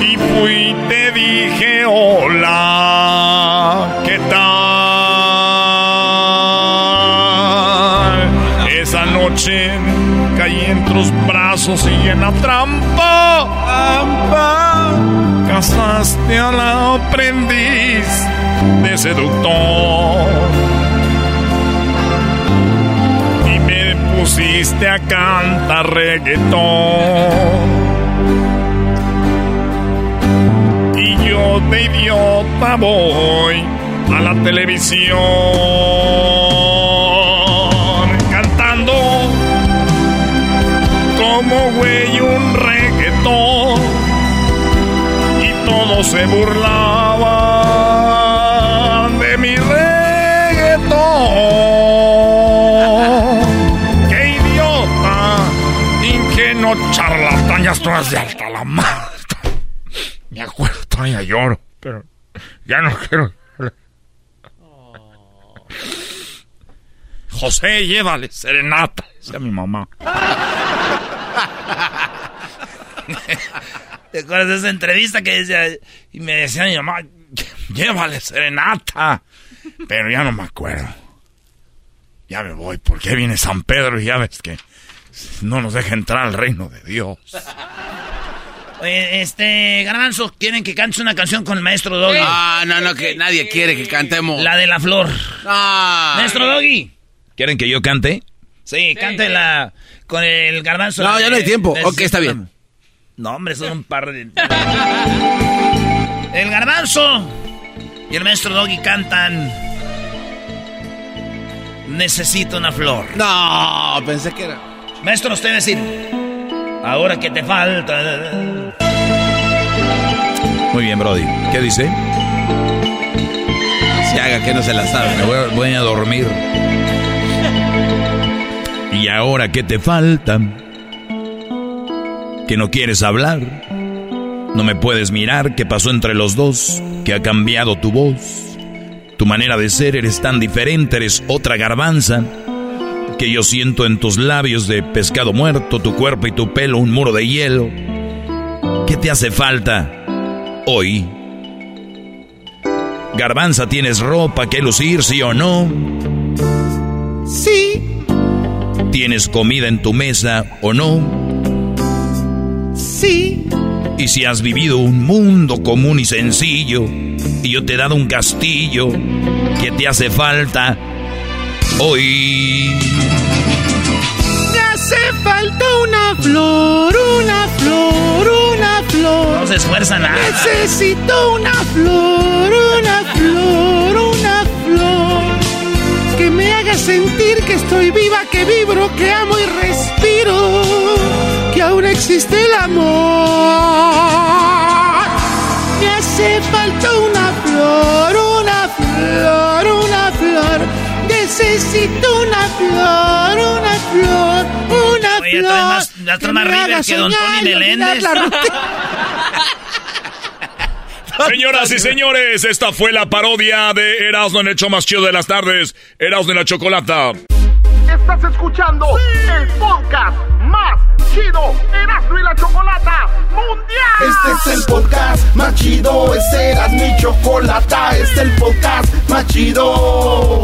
Y fui y te dije hola, ¿qué tal? Esa noche caí en tus brazos y en la trampa, trampa, casaste a la aprendiz de seductor. Pusiste a cantar reggaetón. Y yo de idiota voy a la televisión cantando como güey un reggaetón y todos se burlaban estoy de alta la madre. Me acuerdo, todavía lloro, pero ya no quiero. José, llévale serenata, decía mi mamá. ¿Te acuerdas de esa entrevista que decía? Y me decía mi mamá, Llévale serenata. Pero ya no me acuerdo. Ya me voy, porque viene San Pedro y ya ves que no nos deja entrar al reino de Dios. Oye, este, Garbanzo, ¿quieren que cantes una canción con el maestro Doggy? Ah, no, no, que nadie quiere que cantemos. La de la flor. Ah. Maestro Doggy. ¿Quieren que yo cante? Sí, cántela con el garbanzo. No, ya no hay tiempo. Ok, está bien. No, hombre, son un par de... el garbanzo y el maestro Doggy cantan... Necesito una flor. No, pensé que era... Maestro, usted decir... Ahora que te falta... Muy bien, Brody. ¿Qué dice? Se haga que no se la sabe. Me voy a, voy a dormir. ¿Y ahora qué te falta? ¿Que no quieres hablar? ¿No me puedes mirar? ¿Qué pasó entre los dos? ¿Que ha cambiado tu voz? Tu manera de ser eres tan diferente, eres otra garbanza. Que yo siento en tus labios de pescado muerto, tu cuerpo y tu pelo un muro de hielo. ¿Qué te hace falta hoy? Garbanza, ¿tienes ropa que lucir, sí o no? Sí. ¿Tienes comida en tu mesa o no? Sí. Y si has vivido un mundo común y sencillo, y yo te he dado un castillo, ¿qué te hace falta hoy? Me hace falta una flor, una flor, una flor. No se esfuerza nada. Necesito una flor, una flor, una flor. Que me haga sentir que estoy viva, que vibro, que amo y respiro. Que aún existe el amor. Me hace falta una flor, una flor, una flor. Necesito una flor, una flor, una Oye, flor. trae más, ya trae más River que Don Tony y Meléndez. Señoras y señores, esta fue la parodia de Erasmo en el show más chido de las tardes. Erasmo en la chocolata. Estás escuchando el podcast más chido Erasmo y la Chocolata Mundial. Este es el podcast más chido, es Eras mi chocolata, este es el podcast más chido.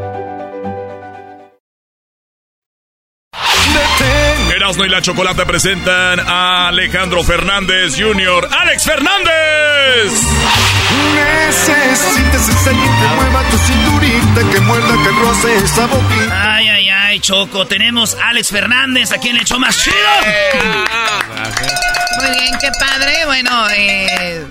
Erasmo y la chocolata presentan a Alejandro Fernández Jr. ¡Alex Fernández! Necesitas ese que mueva tu cinturita, que muerda, que roce esa boquita. Ay, ay, ay, Choco. Tenemos a Alex Fernández aquí en el show más chido. Muy bien, qué padre. Bueno, eh,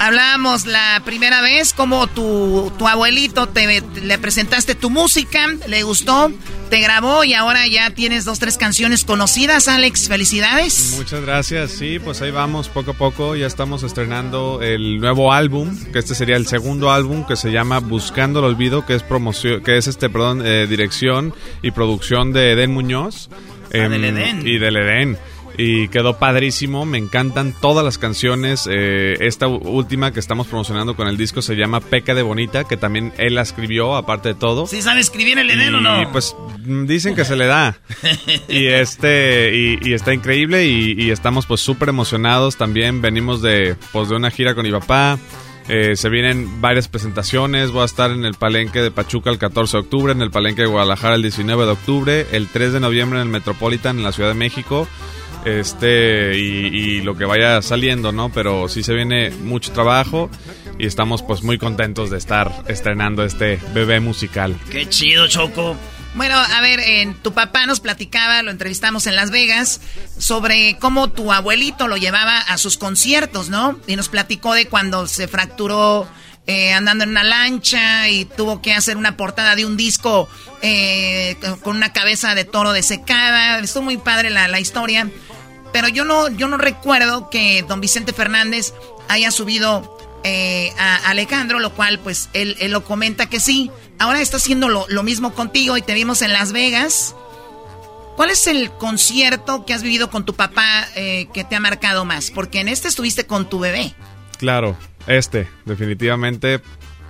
hablábamos la primera vez como tu, tu abuelito te, le presentaste tu música, le gustó, te grabó y ahora ya tienes dos, tres canciones conocidas, Alex. Felicidades. Muchas gracias. Sí, pues ahí vamos poco a poco. Ya estamos estrenando el nuevo álbum, que este sería el segundo álbum que se llama Buscando el Olvido, que es promoción, que es este, perdón, eh, dirección y producción de Eden Muñoz. Ah, del Em, Edén. Y del Edén. Y quedó padrísimo, me encantan todas las canciones. eh, esta última que estamos promocionando con el disco se llama Peca de Bonita, que también él la escribió, aparte de todo. ¿Sí sabe escribir el Edén o Y no? pues mm, dicen que se le da. y este y, y está increíble y, y estamos pues súper emocionados también. Venimos de pues de una gira con mi papá. Eh, se vienen varias presentaciones. Voy a estar en el Palenque de Pachuca el 14 de octubre, en el Palenque de Guadalajara el 19 de octubre, el 3 de noviembre en el Metropolitan en la Ciudad de México. Este y, lo que vaya saliendo, ¿no? Pero sí se viene mucho trabajo y estamos pues muy contentos de estar estrenando este bebé musical. Qué chido, Choco. Bueno, a ver, tu papá nos platicaba, lo entrevistamos en Las Vegas, sobre cómo tu abuelito lo llevaba a sus conciertos, ¿no? Y nos platicó de cuando se fracturó eh, andando en una lancha y tuvo que hacer una portada de un disco eh, con una cabeza de toro desecada. Estuvo muy padre la, la historia. Pero yo no, yo no recuerdo que don Vicente Fernández haya subido eh, a Alejandro, lo cual pues él, lo comenta que sí. Ahora está haciendo lo, mismo contigo y te vimos en Las Vegas. ¿Cuál es el concierto que has vivido con tu papá eh, que te ha marcado más? Porque en este estuviste con tu bebé. Claro, este, definitivamente,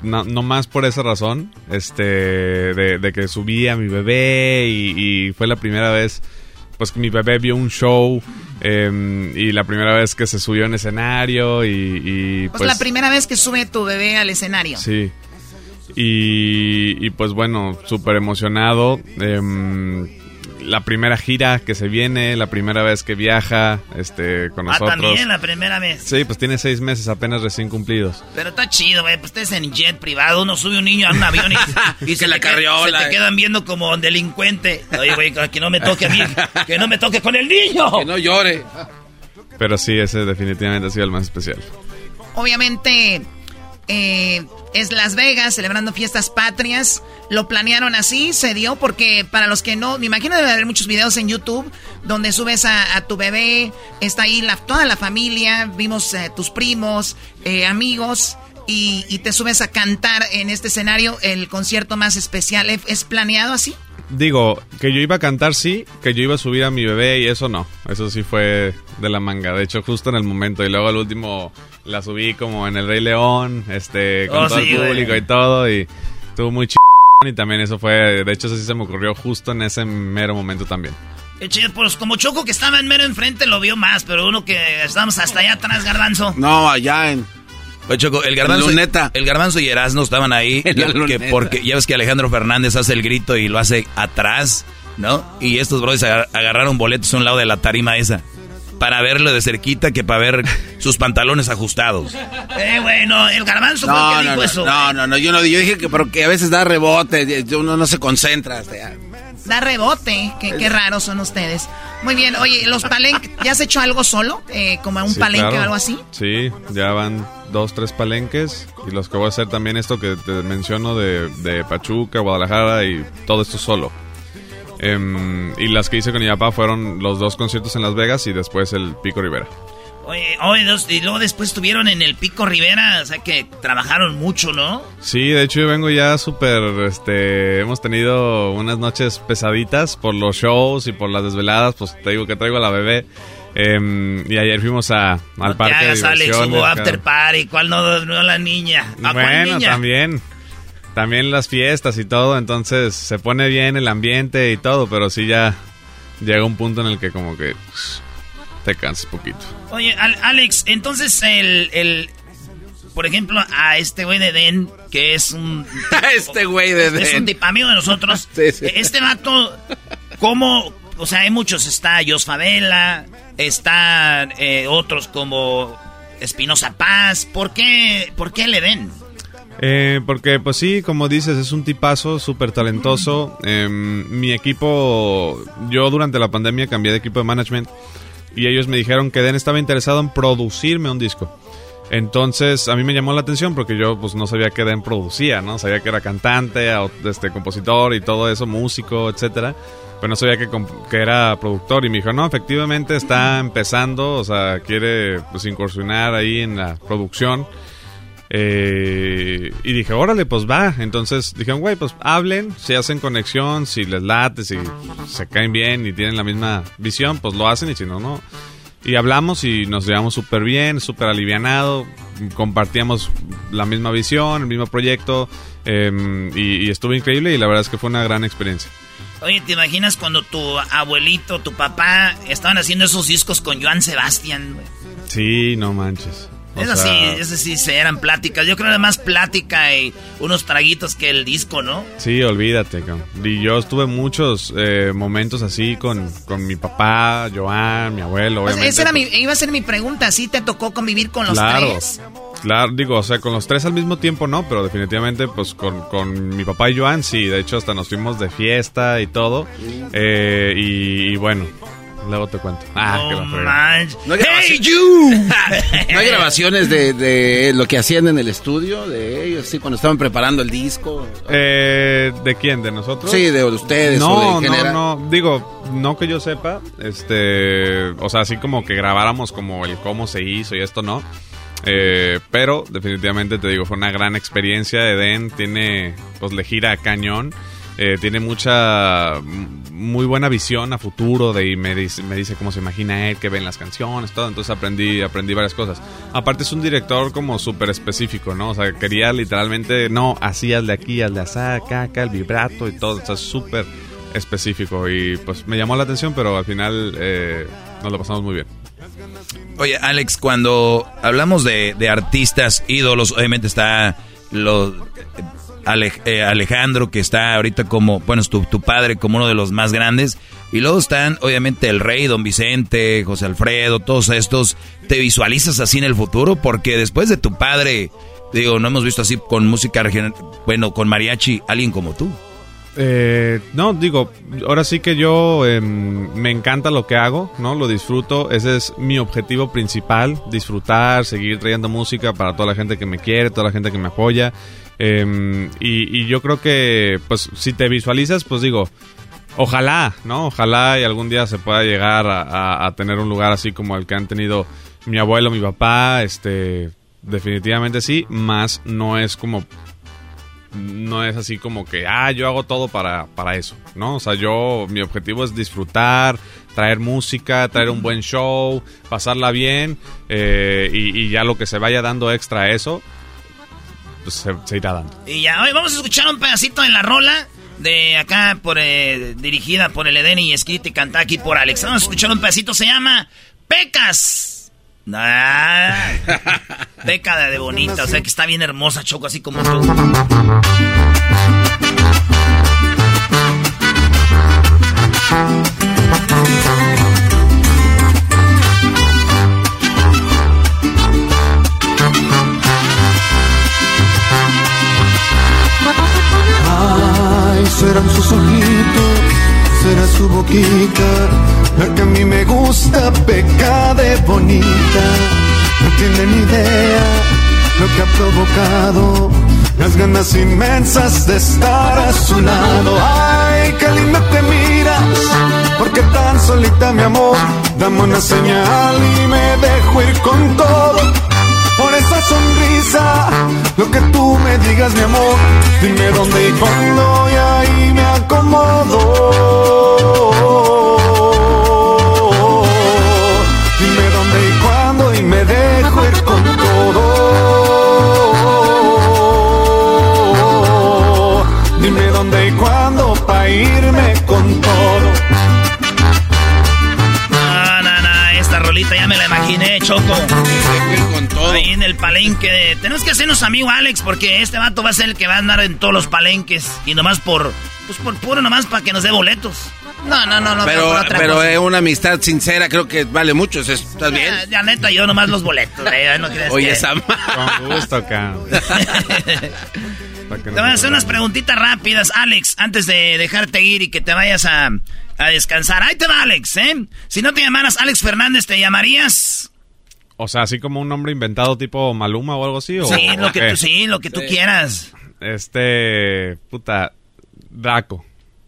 no, más por esa razón, este, de, que subí a mi bebé y, fue la primera vez, pues que mi bebé vio un show em, y la primera vez que se subió en escenario y... pues, la primera vez que sube tu bebé al escenario. Sí. Y, pues bueno, súper emocionado. Eh, la primera gira que se viene, la primera vez que viaja este, con ah, nosotros. Ah, también la primera vez. Sí, pues tiene seis meses apenas recién cumplidos. Pero está chido, güey. Pues ustedes en jet privado, uno sube un niño a un avión y, se, la carriola. Se te quedan viendo como un delincuente. Oye, güey, que no me toque a mí, que no me toque con el niño. Que no llore. Pero sí, ese definitivamente ha sido el más especial. Obviamente, eh, es Las Vegas, celebrando fiestas patrias. Lo planearon así, se dio porque para los que no, me imagino debe haber muchos videos en YouTube donde subes a, tu bebé, está ahí la, toda la familia, vimos eh, tus primos, eh, amigos. Y, te subes a cantar en este escenario el concierto más especial. ¿Es planeado así? Digo, que yo iba a cantar sí, que yo iba a subir a mi bebé y eso no. Eso sí fue de la manga. De hecho, justo en el momento. Y luego al último la subí como en el Rey León, este, con oh, todo el público y todo. Y estuvo muy ch... Y también eso fue, de hecho, eso sí se me ocurrió justo en ese mero momento también. Qué chido, pues como Choco que estaba en mero enfrente lo vio más, pero uno que estábamos hasta allá atrás, Garbanzo. No, allá en... Oye, Choco, el garbanzo, el garbanzo y Erasmo estaban ahí porque ya ves que Alejandro Fernández hace el grito y lo hace atrás, ¿no? Y estos brothers agarraron boletos a un lado de la tarima esa para verlo de cerquita que para ver sus pantalones ajustados. Eh, bueno, el garbanzo no, fue el que dijo eso. No, no, no, yo no, yo dije que porque a veces da rebote, uno no se concentra. Da rebote, qué, qué raros son ustedes. Muy bien, oye, los palenques, ¿ya has hecho algo solo? Eh, como un palenque o algo así. Sí, ya van dos, tres palenques. Y los que voy a hacer también esto que te menciono de, de Pachuca, Guadalajara y todo esto solo. Em, y las que hice con mi papá fueron los dos conciertos en Las Vegas y después el Pico Rivera. Oye, oye, y luego después estuvieron en el Pico Rivera, o sea que trabajaron mucho, ¿no? Sí, de hecho yo vengo ya súper, este, hemos tenido unas noches pesaditas por los shows y por las desveladas, pues te digo que traigo a la bebé. Em, y ayer fuimos a, al parque de Alex, hubo after party, ¿cuál no, no la niña? ¿A bueno, niña? también también las fiestas y todo, entonces se pone bien el ambiente y todo, pero sí ya llega un punto en el que como que te cansas poquito. Oye, Alex, entonces el, el, por ejemplo, a este güey de Den, que es un... este güey de Den. Es un tipo amigo de nosotros. Este vato, ¿cómo? O sea, hay muchos, está Jos Favela, están eh, otros como Espinosa Paz. ¿Por qué, por qué le den? Eh, porque, pues sí, como dices, es un tipazo súper talentoso. Em, mi equipo, yo durante la pandemia cambié de equipo de management y ellos me dijeron que Den estaba interesado en producirme un disco. Entonces a mí me llamó la atención porque yo pues no sabía que Den producía, ¿no? Sabía que era cantante, este, compositor y todo eso, músico, etcétera. Pero no sabía que, que, era productor y me dijo, no, efectivamente está empezando, o sea, quiere pues incursionar ahí en la producción. Eh, y dije, órale, pues va. Entonces dijeron, güey, pues hablen, si hacen conexión, si les late, si se caen bien y tienen la misma visión, pues lo hacen y si no, no. Y hablamos y nos llevamos súper bien, súper alivianado, compartíamos la misma visión, el mismo proyecto em, y, estuvo increíble y la verdad es que fue una gran experiencia. Oye, ¿te imaginas cuando tu abuelito, tu papá estaban haciendo esos discos con Joan Sebastián? Sí, no manches. Eso sí, eso sí, se eran pláticas. Yo creo que más plática y unos traguitos que el disco, ¿no? Sí, olvídate. Y yo estuve muchos eh, momentos así con, con, mi papá, Joan, mi abuelo, esa era mi, iba a ser mi pregunta. ¿Sí te tocó convivir con los tres? Claro, digo, o sea, con los tres al mismo tiempo no, pero definitivamente pues con, con mi papá y Joan sí, de hecho hasta nos fuimos de fiesta y todo. Eh, y, y bueno, luego te cuento. Ah, fregada. ¿No hay, grabación- ¿No hay grabaciones de, de lo que hacían en el estudio de ellos, sí, cuando estaban preparando el disco? Eh, ¿De quién? ¿De nosotros? Sí, de ustedes No, o de no, no. Digo, no que yo sepa. Este. O sea, así como que grabáramos como el cómo se hizo y esto no. Eh, pero definitivamente te digo, fue una gran experiencia. Eden tiene, pues le gira a cañón. Eh, tiene mucha, m- muy buena visión a futuro de, y me dice, me dice cómo se imagina él, que ven las canciones, todo. Entonces aprendí, aprendí varias cosas. Aparte es un director como súper específico, ¿no? O sea, quería literalmente, no, así, de aquí, al de allá, acá, acá, el vibrato y todo. O sea, súper específico. Y pues me llamó la atención, pero al final eh, nos lo pasamos muy bien. Oye, Alex, cuando hablamos de, de artistas ídolos, obviamente está los Eh, Alejandro, que está ahorita como, bueno, tu, tu padre como uno de los más grandes. Y luego están, obviamente, el rey, don Vicente, José Alfredo, todos estos. ¿Te visualizas así en el futuro? Porque después de tu padre, digo, no hemos visto así con música bueno, con mariachi, alguien como tú. Eh, no, digo, ahora sí que yo em, me encanta lo que hago, ¿no? Lo disfruto, ese es mi objetivo principal, disfrutar, seguir trayendo música para toda la gente que me quiere, toda la gente que me apoya. Em, y, y yo creo que, pues, si te visualizas, pues digo, ojalá, ¿no? Ojalá y algún día se pueda llegar a tener un lugar así como el que han tenido mi abuelo, mi papá, este, definitivamente sí, más no es como no es así como que, ah, yo hago todo para, para eso, ¿no? O sea, yo, mi objetivo es disfrutar, traer música, traer un buen show, pasarla bien, eh, y, y ya lo que se vaya dando extra a eso, pues se, se irá dando. Y ya, hoy vamos a escuchar un pedacito de la rola de acá, por eh, dirigida por el Eden y escrita y cantada aquí por Alex. Vamos a escuchar un pedacito, se llama Pecas. Ah, peca de, de bonita, o sea que está bien hermosa, Choco, así como tú. Serán sus ojitos, será su boquita, la que a mí me gusta, peca de bonita. No tienen idea lo que ha provocado, las ganas inmensas de estar a su lado. Ay, qué linda te miras, porque tan solita mi amor, dame una señal y me dejo ir con todo por esa sonrisa. Lo que tú me digas, mi amor, dime dónde y cuándo y ahí me acomodo. Esta ya me la imaginé, Choco. Ahí en el palenque. de- Tenemos que hacernos amigo Alex porque este vato va a ser el que va a andar en todos los palenques. Y nomás por, pues por puro nomás para que nos dé boletos. No, no, no, no. pero por otra pero cosa. es una amistad sincera, creo que vale mucho. ¿Estás ¿Estás bien? Ya neta, yo nomás los boletos. eh, no Oye, que- Sam. Con gusto, cabrón. Te voy a hacer unas preguntitas rápidas, Alex, antes de dejarte ir y que te vayas a, a descansar. Ahí te va, Alex, ¿eh? Si no te llamaras Alex Fernández, ¿te llamarías? O sea, así como un nombre inventado tipo Maluma o algo así. ¿o- Sí, o lo que tú, sí, lo que tú quieras. Este, puta, Draco.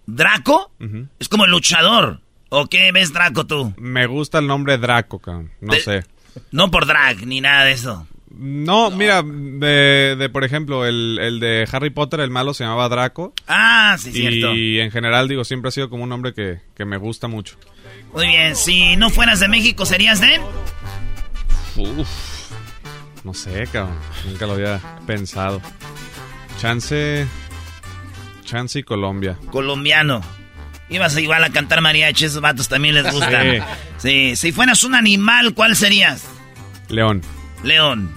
¿Draco? Es como el luchador. ¿O qué ves Draco tú? Me gusta el nombre Draco, cabrón. No De- sé. No por drag ni nada de eso. No, mira, de, de, por ejemplo, el, el de Harry Potter, el malo se llamaba Draco. Ah, sí, cierto. Y en general, digo, siempre ha sido como un nombre que, que me gusta mucho. Muy bien, si no fueras de México, ¿serías de? Uf, no sé, cabrón. Nunca lo había pensado. Chance. Chance y Colombia. Colombiano. Ibas igual a cantar mariachi, esos vatos también les gustan. Sí. si fueras un animal, ¿cuál serías? León. León.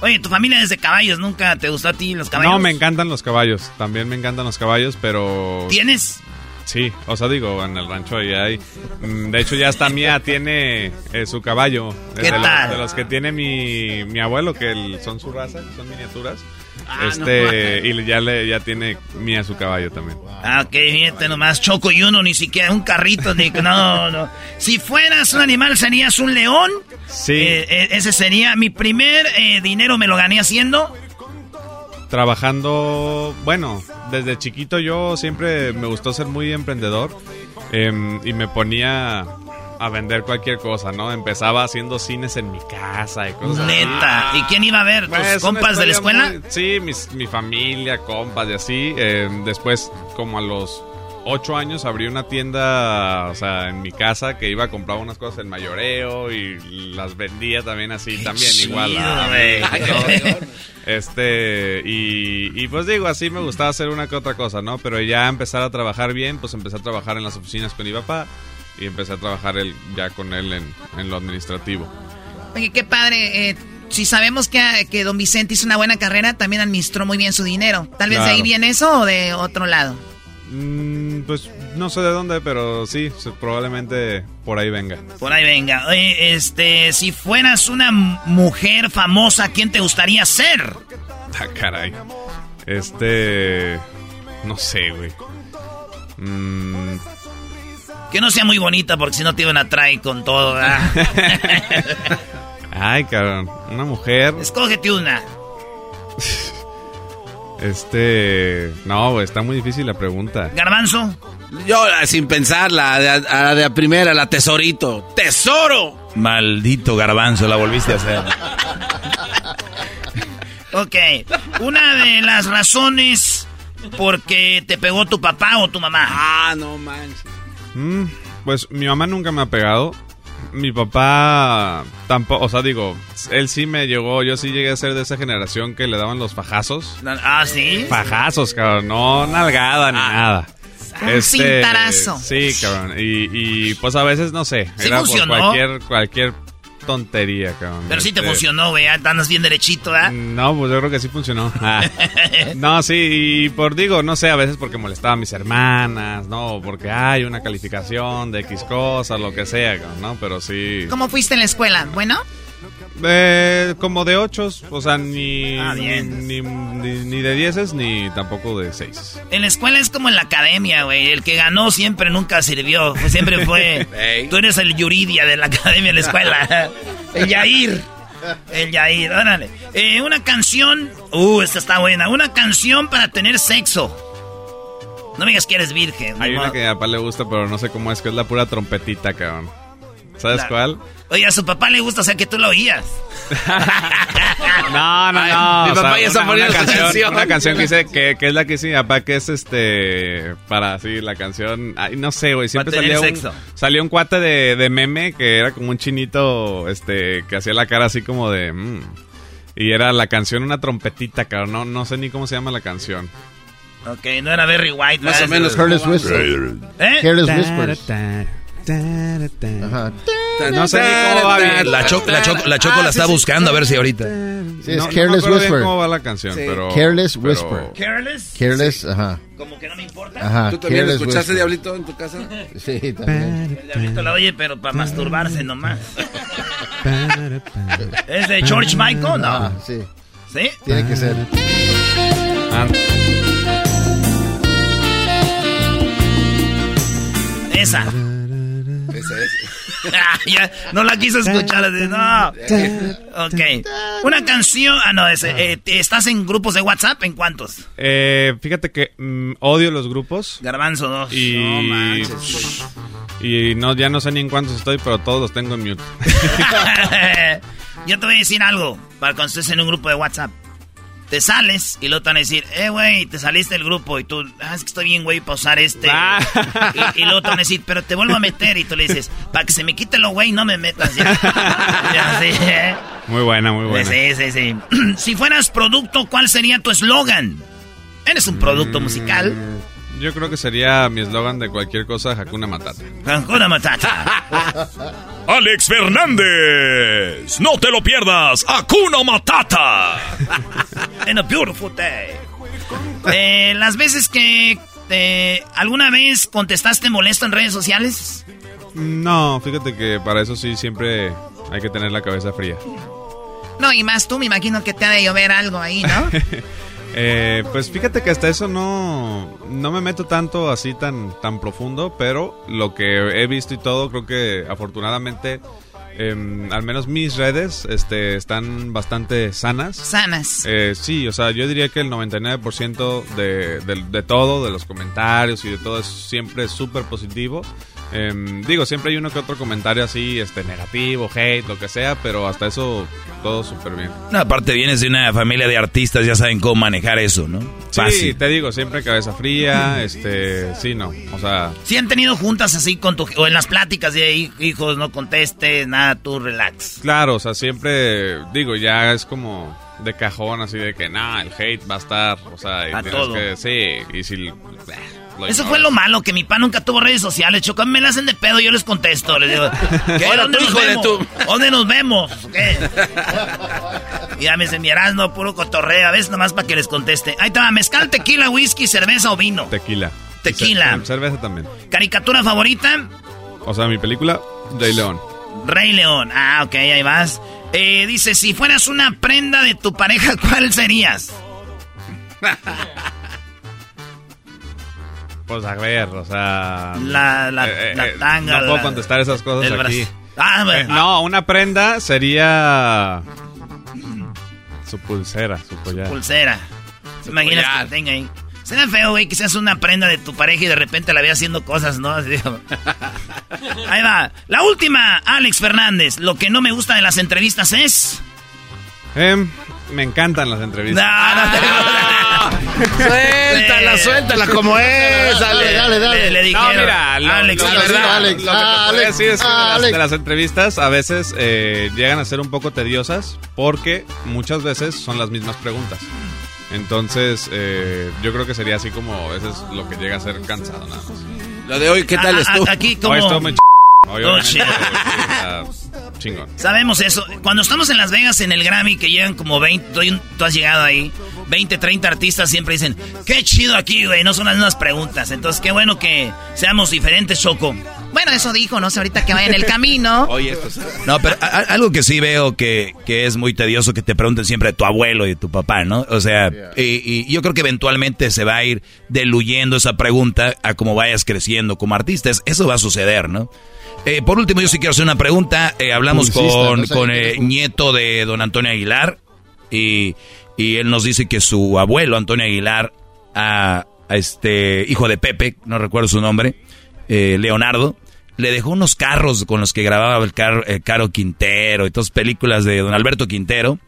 Oye, tu familia es de caballos, ¿nunca te gustó a ti los caballos? No, me encantan los caballos. También me encantan los caballos, pero. ¿Tienes? Sí, o sea, digo, en el rancho ahí hay. mm, De hecho, ya hasta mía tiene eh, su caballo. ¿Qué de, los- tal? de los que tiene mi, mi abuelo, que el- son su raza, que son miniaturas. Ah, no este, y ya le ya tiene mía su caballo también. Ah, ok, fíjate nomás, Choco y uno, ni siquiera un carrito, ni no, no. Si fueras un animal, ¿serías un león? Sí. Eh, eh, ese sería mi primer eh, dinero, me lo gané haciendo. Trabajando, bueno, desde chiquito yo siempre me gustó ser muy emprendedor em, y me ponía a vender cualquier cosa, ¿no? Empezaba haciendo cines en mi casa y cosas así. Neta. ¿Y quién iba a ver? ¿Tus Pues, compas de la escuela? muy- sí, mis- mi familia, compas y así. Eh, después, como a los ocho años, abrí una tienda, o sea, en mi casa que iba a comprar unas cosas en mayoreo y las vendía también así, también chido, igual. a-. Este, y, y pues digo, así me gustaba hacer una que otra cosa, ¿no? Pero ya empezar a trabajar bien, pues empecé a trabajar en las oficinas con mi papá y empecé a trabajar él, ya con él en, en lo administrativo. Oye, qué padre. eh, si sabemos que, que don Vicente hizo una buena carrera, también administró muy bien su dinero. Tal vez de ahí viene eso o de otro lado. Mm, pues no sé de dónde, pero sí, probablemente por ahí venga. Por ahí venga. Oye, este, si fueras una mujer famosa, ¿quién te gustaría ser? Ah, caray. Este. No sé, güey. Mm, Que no sea muy bonita porque si no te iban a traer con todo. ¿verdad? Ay, cabrón. Una mujer. Escógete una. Este. No, está muy difícil la pregunta. Garbanzo. Yo, sin pensar, la de, a la de a primera, la tesorito. ¡Tesoro! Maldito garbanzo, la volviste a hacer. Ok. Una de las razones porque te pegó tu papá o tu mamá. Ah, no manches. Mm, pues mi mamá nunca me ha pegado. Mi papá tampoco, o sea, digo, él sí me llegó, yo sí llegué a ser de esa generación que le daban los fajazos. Ah, sí. Fajazos, cabrón, no nalgada ni nada. Un Este, cintarazo. Sí, cabrón. Y, y, pues a veces no sé, Sí era funcionó. por cualquier cualquier tontería, cabrón. Pero sí te Este, funcionó, güey. Andas bien derechito, ¿verdad? No, pues yo creo que sí funcionó. Ah. No, sí, y por digo, no sé, a veces porque molestaba a mis hermanas, ¿no? Porque hay una calificación de X cosas, lo que sea, ¿no? Pero sí. ¿Cómo fuiste en la escuela? ¿Bueno? Eh, como de ochos, o sea, ni, Ah, bien. ni, ni, ni de dieces ni tampoco de seis. En la escuela es como en la academia, güey. El que ganó siempre nunca sirvió. Siempre fue. Tú eres el Yuridia de la academia en la escuela. El Yair. El Yair, órale. Eh, una canción. Uh, esta está buena. Una canción para tener sexo. No me digas que eres virgen. Hay una modo. que a mi papá le gusta, pero no sé cómo es, que es la pura trompetita, cabrón. ¿Sabes La- cuál? Oye, a su papá le gusta, o sea que tú lo oías. No, no, no. mi o papá sea, ya está poniendo una canción, canción. una canción que dice que, que es la que dice mi papá, que es este para así la canción. Ay, no sé, güey. Siempre salía un, salía un cuate de, de meme que era como un chinito, este, que hacía la cara así como de. mm. y era la canción una trompetita, cabrón. No, no sé ni cómo se llama la canción. Ok, no era Barry White. Más o menos. Careless Whisper. ¿Eh? Careless Whispers. Ajá. No sé ni cómo va bien. La, Choco la, Choco- la Choco la está buscando a ver si ahorita. Sí, es No- Careless Whisper. cómo va la canción, Sí. pero. Careless pero- Whisper. Careless. Careless, ajá. Como que no me importa. Ajá. ¿Tú también Careless escuchaste Whisper. Diablito en tu casa? Sí, también. El diablito la oye, pero para masturbarse nomás. ¿Es de George Michael? No. Ah, sí. ¿Sí? Tiene que ser. Ah, Esa. Ese es. Ya, no la quiso escuchar. así, No. Ok. Una canción. Ah, no, eh, ¿estás en grupos de WhatsApp? ¿En cuántos? eh, fíjate que mm, odio los grupos. Garbanzo 2. Y, No manches. y no, ya no sé ni en cuántos estoy, pero todos los tengo en mute. Yo te voy a decir algo para cuando estés en un grupo de WhatsApp. Te sales y luego te van a decir, eh, güey, te saliste del grupo y tú, ah, es que estoy bien, güey, para usar este. Ah. Y, y luego te van a decir, pero te vuelvo a meter y tú le dices, para que se me quite lo güey, no me metas ya. Ya, sí, ¿eh? Muy buena, muy buena. Sí, sí, sí. si fueras producto, ¿cuál sería tu eslogan? Eres un producto musical. Yo creo que sería mi eslogan de cualquier cosa, Hakuna Matata. Hakuna Matata. Alex Fernández. No te lo pierdas. Hakuna Matata. En a beautiful day. Eh, las veces que Este, ¿alguna vez contestaste molesto en redes sociales? No, fíjate que para eso sí siempre hay que tener la cabeza fría. No, y más tú, me imagino que te ha de llover algo ahí, ¿no? Eh, pues fíjate que hasta eso no, no me meto tanto así tan, tan profundo, pero lo que he visto y todo, creo que afortunadamente, em, al menos mis redes este, están bastante sanas. Sanas. Eh, sí, o sea, yo diría que el 99% de, de, de todo, de los comentarios y de todo es siempre súper positivo. Em, digo, siempre hay uno que otro comentario así, este, negativo, hate, lo que sea, pero hasta eso todo súper bien. No, aparte vienes de una familia de artistas, ya saben cómo manejar eso, ¿no? Sí, te digo, siempre cabeza fría, este, sí, no, o sea... Sí han tenido juntas así con tu, o en las pláticas de hijos, no conteste, nada, tú relax. Claro, o sea, siempre, digo, ya es como de cajón, así de que, nah, el hate va a estar, o sea, y A tienes todo. que, sí, y si... lo Eso fue lo malo, que mi pa nunca tuvo redes sociales. Choco, me la hacen de pedo, yo les contesto. Les digo, ¿qué? Ahora ¿Dónde nos vemos? ¿Dónde nos vemos? ¿Qué? Y ya me dicen, no, puro cotorreo. A veces nomás para que les conteste. Ahí te va, mezcal, tequila, whisky, cerveza o vino. Tequila. Tequila. Cerveza también. ¿Caricatura favorita? O sea, mi película, Rey León. Rey León. Ah, ok, ahí vas. Eh, dice, si fueras una prenda de tu pareja, ¿cuál serías? Pues a ver, o sea... La- la- la tanga, No puedo contestar esas cosas el aquí. Ah, Eh, no, una prenda sería... Su pulsera, su collar. Pulsera. ¿Se imaginas que la tenga ahí? Será feo, güey, que seas una prenda de tu pareja y de repente la veas haciendo cosas, ¿no? Así. Ahí va. La última, Alex Fernández. Lo que no me gusta de las entrevistas es... Em, me encantan las entrevistas. No, no te Suéltala, suéltala como es. Dale, dale, dale. Le, le dijeron, No, mira, lo, Alex, lo- la lo- verdad, Alex, lo que te Alex, decir es que de las- Alex. de las entrevistas a veces eh, llegan a ser un poco tediosas porque muchas veces son las mismas preguntas. Entonces, eh, yo creo que sería así como, eso es lo que llega a ser cansado nada más. Lo de hoy, ¿qué tal A- a- estuvo? Aquí como... Hoy estuvo muy ch... Hoy, Oh, chingón. Sabemos eso. Cuando estamos en Las Vegas en el Grammy, que llegan como 20, tú, tú has llegado ahí, 20, 30 artistas siempre dicen, qué chido aquí, güey, no son las mismas preguntas. Entonces, qué bueno que seamos diferentes, Choco. Bueno, eso dijo, no sé, ahorita que vaya en el camino. Oye, esto es- No, pero a- algo que sí veo que, que es muy tedioso que te pregunten siempre de tu abuelo y de tu papá, ¿no? O sea, y, y yo creo que eventualmente se va a ir diluyendo esa pregunta a cómo vayas creciendo como artista. Es- Eso va a suceder, ¿no? Eh, por último, yo sí quiero hacer una pregunta. Eh, hablamos Publicista, con, no sé con qué eh, nieto de don Antonio Aguilar y, y él nos dice que su abuelo, Antonio Aguilar, a, a este hijo de Pepe, no recuerdo su nombre, eh, Leonardo, le dejó unos carros con los que grababa el car- Caro Quintero y todas películas de don Alberto Quintero.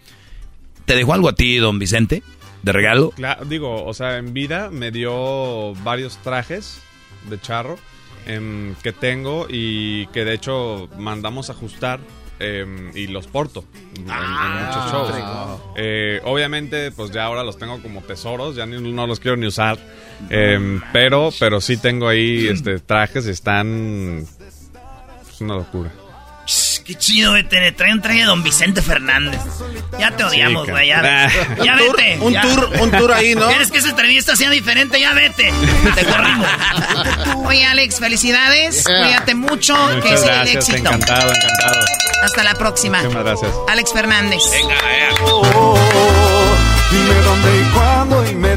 ¿Te dejó algo a ti, don Vicente, de regalo? Claro, digo, o sea, en vida me dio varios trajes de charro em, que tengo y que de hecho mandamos ajustar em, y los porto en, en muchos shows. Eh, obviamente, pues ya ahora los tengo como tesoros, ya ni- no los quiero ni usar, em, pero, pero sí tengo ahí este, trajes, están... Es una locura. Qué chido, güey, te trae un traje de don Vicente Fernández. Ya te odiamos, güey, ya, cara. ya Un tour- vete. un ya. tour- un tour ahí, ¿no? ¿Quieres que esa entrevista sea diferente? Ya vete. Te corrimos. Oye, Alex, felicidades. Cuídate mucho. que Muchas siga el gracias, éxito. encantado, encantado. Hasta la próxima. Muchísimas gracias. Alex Fernández. Dime dónde y cuándo y me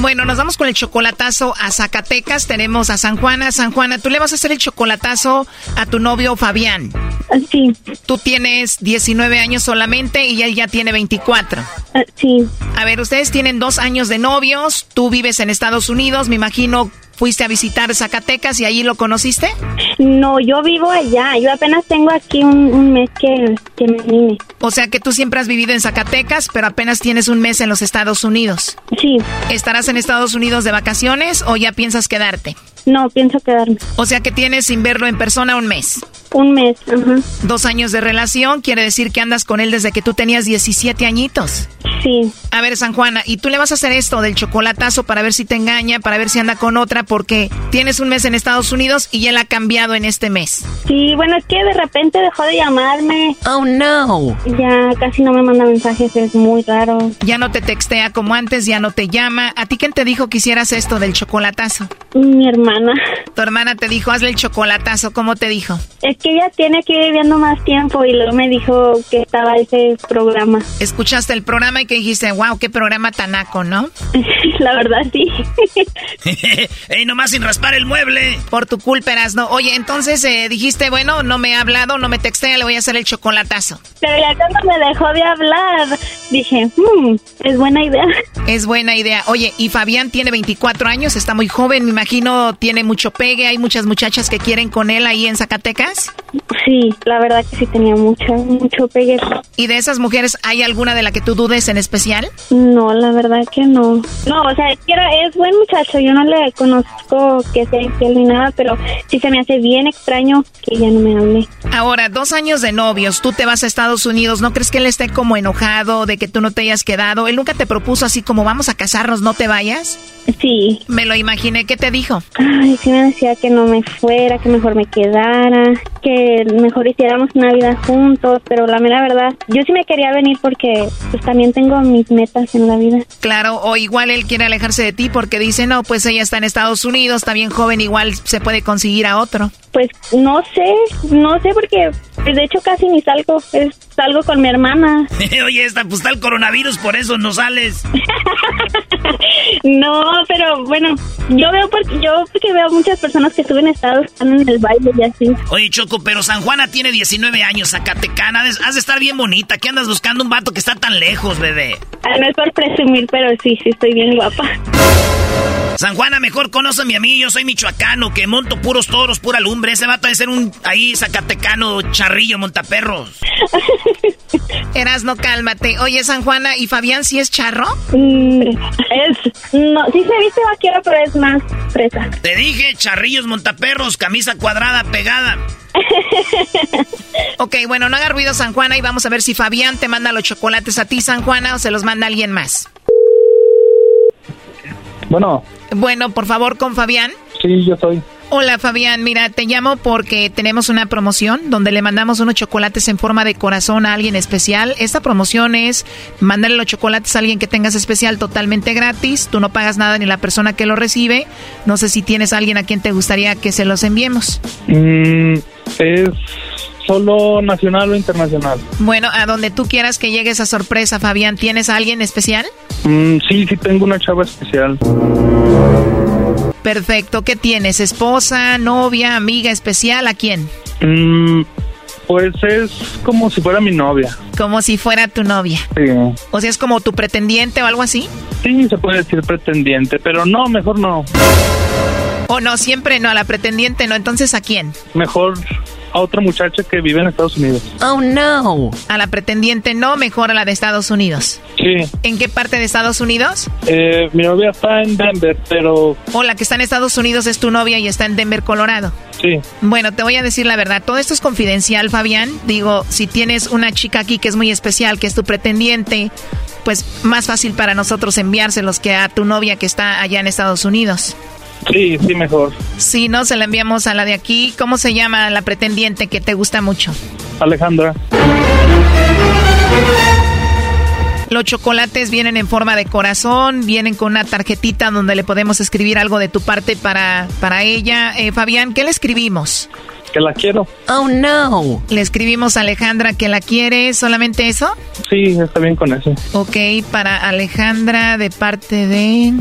Bueno, nos vamos con el chocolatazo a Zacatecas. Tenemos a San Juana. San Juana, tú le vas a hacer el chocolatazo a tu novio Fabián. Sí. Tú tienes 19 años solamente y él ya tiene 24. Ah, sí. A ver, ustedes tienen dos años de novios. Tú vives en Estados Unidos. Me imagino fuiste a visitar Zacatecas y allí lo conociste? No, yo vivo allá. Yo apenas tengo aquí un, mes que, que, me vine. O sea que tú siempre has vivido en Zacatecas, pero apenas tienes un mes en los Estados Unidos. Sí. ¿Estarás en Estados Unidos de vacaciones o ya piensas quedarte? No, pienso quedarme. O sea que tienes sin verlo en persona un mes. Un mes, ajá. Dos años de relación, quiere decir que andas con él desde que tú tenías 17 añitos. Sí. A ver, San Juana, ¿y tú le vas a hacer esto del chocolatazo para ver si te engaña, para ver si anda con otra? Porque tienes un mes en Estados Unidos y él ha cambiado en este mes. Sí, bueno, es que de repente dejó de llamarme. Oh, no. Ya casi no me manda mensajes, es muy raro. Ya no te textea como antes, ya no te llama. ¿A ti quién te dijo que hicieras esto del chocolatazo? Mi hermana. Tu hermana te dijo, hazle el chocolatazo, ¿cómo te dijo? Es que ella tiene que ir viviendo más tiempo y luego me dijo que estaba ese programa. Escuchaste el programa y que dijiste, wow, qué programa tanaco, ¿no? La verdad, sí. ¡Ey, nomás sin raspar el mueble! Por tu culpa, no. Oye, entonces eh, dijiste, bueno, no me ha hablado, no me textea, le voy a hacer el chocolatazo. Pero ya cuando me dejó de hablar, dije, hmm, es buena idea. Es buena idea. Oye, y Fabián tiene 24 años, está muy joven, imagino tiene mucho pegue, hay muchas muchachas que quieren con él ahí en Zacatecas. Sí, la verdad que sí tenía mucho, mucho pegue. ¿Y de esas mujeres hay alguna de la que tú dudes en especial? No, la verdad que no. No, o sea, es, que buen muchacho, yo no le conozco que sea infiel ni nada, pero sí se me hace bien extraño que ya no me hable. Ahora, dos años de novios, tú te vas a Estados Unidos, ¿no crees que él esté como enojado de que tú no te hayas quedado? ¿Él nunca te propuso así como vamos a casarnos, no te vayas? Sí. Me lo imaginé, ¿qué te dijo? Ay, sí me decía que no me fuera, que mejor me quedara, que mejor hiciéramos una vida juntos, pero la mera verdad, yo sí me quería venir porque pues también tengo mis metas en la vida. Claro, o igual él quiere alejarse de ti porque dice, no, pues ella está en Estados Unidos, está bien joven, igual se puede conseguir a otro. Pues no sé, no sé porque de hecho casi ni salgo, es, salgo con mi hermana. Oye, esta, pues está el coronavirus, por eso no sales. no, pero bueno, yo veo porque yo porque veo muchas personas que suben estados están en el baile y así. Oye, Choco, pero San Juana tiene 19 años, Zacatecana, has de estar bien bonita. ¿Qué andas buscando un vato que está tan lejos, bebé? Ah, no es por presumir, pero sí, sí estoy bien guapa. San Juana, mejor conóceme a mí, yo soy michoacano, que monto puros toros, pura lumbre. Ese vato debe ser un ahí zacatecano, charrillo, montaperros. Eras, no cálmate. Oye, San Juana, ¿y Fabián sí es charro? Mm, es, no, sí se viste vaquero, pero es más fresa. Te dije, charrillos, montaperros, camisa cuadrada, pegada. ok, bueno, no haga ruido San Juana y vamos a ver si Fabián te manda los chocolates a ti, San Juana, o se los manda alguien más. Bueno. Bueno, por favor, con Fabián. Sí, yo soy. Hola Fabián, mira, te llamo porque tenemos una promoción donde le mandamos unos chocolates en forma de corazón a alguien especial. Esta promoción es mandarle los chocolates a alguien que tengas especial totalmente gratis. Tú no pagas nada ni la persona que lo recibe. No sé si tienes a alguien a quien te gustaría que se los enviemos. Mm, es solo nacional o internacional. Bueno, a donde tú quieras que llegue esa sorpresa, Fabián, ¿tienes a alguien especial? Mm, sí, sí tengo una chava especial. Perfecto. ¿Qué tienes? ¿Esposa, novia, amiga especial? ¿A quién? Mm, pues es como si fuera mi novia. Como si fuera tu novia. Sí. O sea, es como tu pretendiente o algo así. Sí, se puede decir pretendiente, pero no, mejor no. O no, siempre no, a la pretendiente no. Entonces, ¿a quién? Mejor a otra muchacha que vive en Estados Unidos. Oh, no. A la pretendiente no, mejor a la de Estados Unidos. Sí. ¿En qué parte de Estados Unidos? Eh, mi novia está en Denver, pero... O la que está en Estados Unidos es tu novia y está en Denver, Colorado. Sí. Bueno, te voy a decir la verdad. Todo esto es confidencial, Fabián. Digo, si tienes una chica aquí que es muy especial, que es tu pretendiente, pues más fácil para nosotros enviárselos que a tu novia que está allá en Estados Unidos. Sí, sí, mejor. Sí, no, se la enviamos a la de aquí. ¿Cómo se llama la pretendiente que te gusta mucho? Alejandra. Los chocolates vienen en forma de corazón, vienen con una tarjetita donde le podemos escribir algo de tu parte para, para ella. Eh, Fabián, ¿qué le escribimos? Que la quiero. Oh, no. Le escribimos a Alejandra que la quiere, ¿solamente eso? Sí, está bien con eso. Ok, para Alejandra de parte de...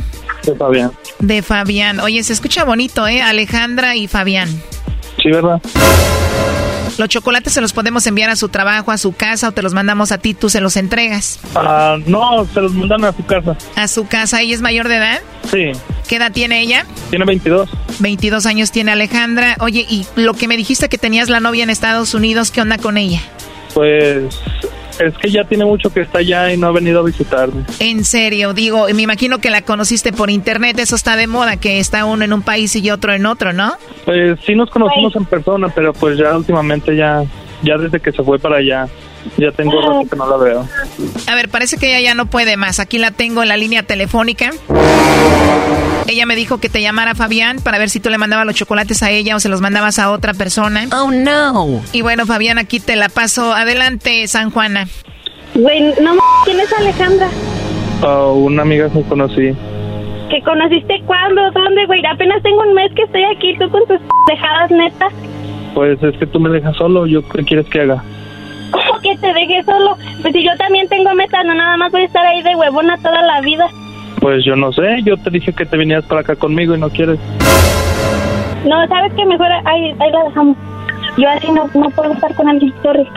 De Fabián. De Fabián. Oye, se escucha bonito, ¿eh? Alejandra y Fabián. Sí, ¿verdad? Los chocolates se los podemos enviar a su trabajo, a su casa o te los mandamos a ti, tú se los entregas. Ah, no, se los mandan a su casa. ¿A su casa? ¿Ella es mayor de edad? Sí. ¿Qué edad tiene ella? Tiene 22. 22 años tiene Alejandra. Oye, y lo que me dijiste que tenías la novia en Estados Unidos, ¿qué onda con ella? Pues es que ya tiene mucho que está allá y no ha venido a visitarme. En serio, digo, me imagino que la conociste por internet, eso está de moda, que está uno en un país y otro en otro, ¿no? Pues sí nos conocimos en persona, pero pues ya últimamente ya, ya desde que se fue para allá, ya tengo rato que no la veo. A ver, parece que ella ya no puede más. Aquí la tengo en la línea telefónica. Ella me dijo que te llamara Fabián para ver si tú le mandabas los chocolates a ella o se los mandabas a otra persona. Oh, no. Y bueno, Fabián, aquí te la paso. Adelante, San Juana. Güey, no m ¿quién es Alejandra? Ah, una amiga que conocí. ¿Que conociste cuándo? ¿Dónde, güey? Apenas tengo un mes que estoy aquí, tú con tus dejadas netas. Pues es que tú me dejas solo, ¿yo qué quieres que haga? ¿Cómo que te dejé solo? Pues si yo también tengo metas, no nada más voy a estar ahí de huevona toda la vida. Pues yo no sé, yo te dije que te vinieras para acá conmigo y no quieres. No, ¿sabes qué? Mejor ahí, ahí la dejamos. Yo así no, no puedo estar con alguien, sorry.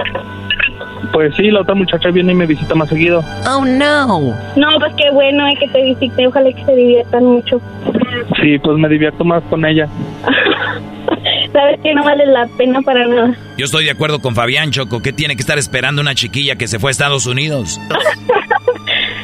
Pues sí, la otra muchacha viene y me visita más seguido. Oh, no. No, pues qué bueno eh, que te visite, ojalá que se diviertan mucho. Sí, pues me divierto más con ella. Sabes que no vale la pena para nada. Yo estoy de acuerdo con Fabián Choco. ¿Qué tiene que estar esperando una chiquilla que se fue a Estados Unidos?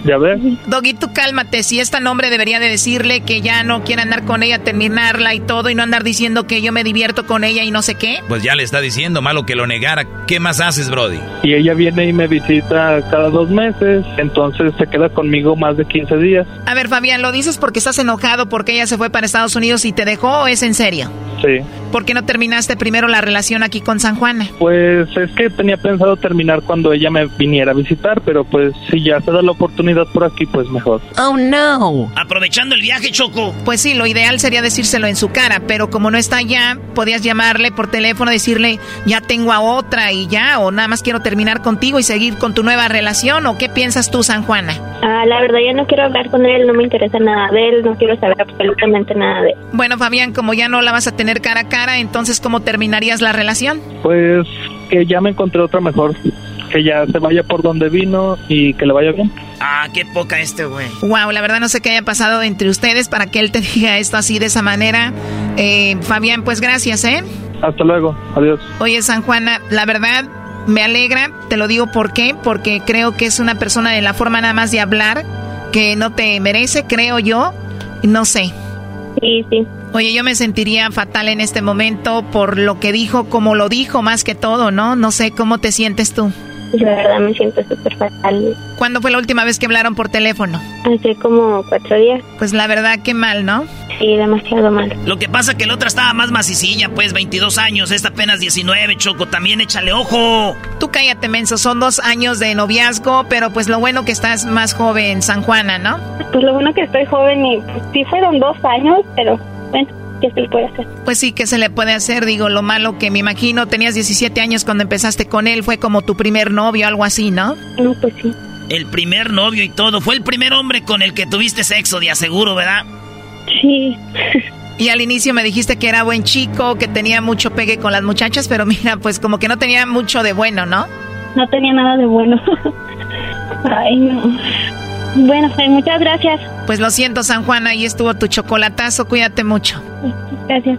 Ya ves. Doggy, tú cálmate. Si esta nombre debería de decirle que ya no quiere andar con ella, terminarla y todo, y no andar diciendo que yo me divierto con ella y no sé qué. Pues ya le está diciendo, malo que lo negara. ¿Qué más haces, Brody? Y ella viene y me visita cada dos meses, entonces se queda conmigo más de 15 días. A ver, Fabián, ¿lo dices porque estás enojado porque ella se fue para Estados Unidos y te dejó o es en serio? Sí. ¿Por qué no terminaste primero la relación aquí con San Juana? Pues es que tenía pensado terminar cuando ella me viniera a visitar, pero pues si ya se da la oportunidad por aquí, pues mejor. Oh, no. Aprovechando el viaje, Choco. Pues sí, lo ideal sería decírselo en su cara, pero como no está allá, podías llamarle por teléfono, decirle, ya tengo a otra y ya, o nada más quiero terminar contigo y seguir con tu nueva relación, o qué piensas tú, San Juana? Ah, la verdad, ya no quiero hablar con él, no me interesa nada de él, no quiero saber absolutamente nada de él. Bueno, Fabián, como ya no la vas a tener cara a cara, entonces, ¿cómo terminarías la relación? Pues que ya me encontré otra mejor. Que ya se vaya por donde vino y que le vaya bien. Ah, qué poca este, güey. Wow, la verdad no sé qué haya pasado entre ustedes para que él te diga esto así de esa manera. Eh, Fabián, pues gracias, ¿eh? Hasta luego, adiós. Oye, San Juana, la verdad me alegra, te lo digo por qué, porque creo que es una persona de la forma nada más de hablar que no te merece, creo yo, no sé. Sí, sí. Oye, yo me sentiría fatal en este momento por lo que dijo, como lo dijo más que todo, ¿no? No sé cómo te sientes tú. La verdad me siento súper fatal. ¿Cuándo fue la última vez que hablaron por teléfono? Hace como cuatro días. Pues la verdad, qué mal, ¿no? Sí, demasiado mal. Lo que pasa que la otra estaba más macicilla, pues 22 años, esta apenas 19, Choco, también échale ojo. Tú cállate, menso, son dos años de noviazgo, pero pues lo bueno que estás más joven, San Juana, ¿no? Pues lo bueno que estoy joven y pues, sí fueron dos años, pero bueno, ¿qué se le puede hacer? Pues sí, ¿qué se le puede hacer? Digo, lo malo que me imagino, tenías 17 años cuando empezaste con él, fue como tu primer novio, algo así, ¿no? No, pues sí. El primer novio y todo. Fue el primer hombre con el que tuviste sexo, de aseguro, ¿verdad? Sí. Y al inicio me dijiste que era buen chico, que tenía mucho pegue con las muchachas, pero mira, pues como que no tenía mucho de bueno, ¿no? No tenía nada de bueno. Ay, no. Bueno, pues muchas gracias. Pues lo siento, San Juan, ahí estuvo tu chocolatazo, cuídate mucho. Gracias.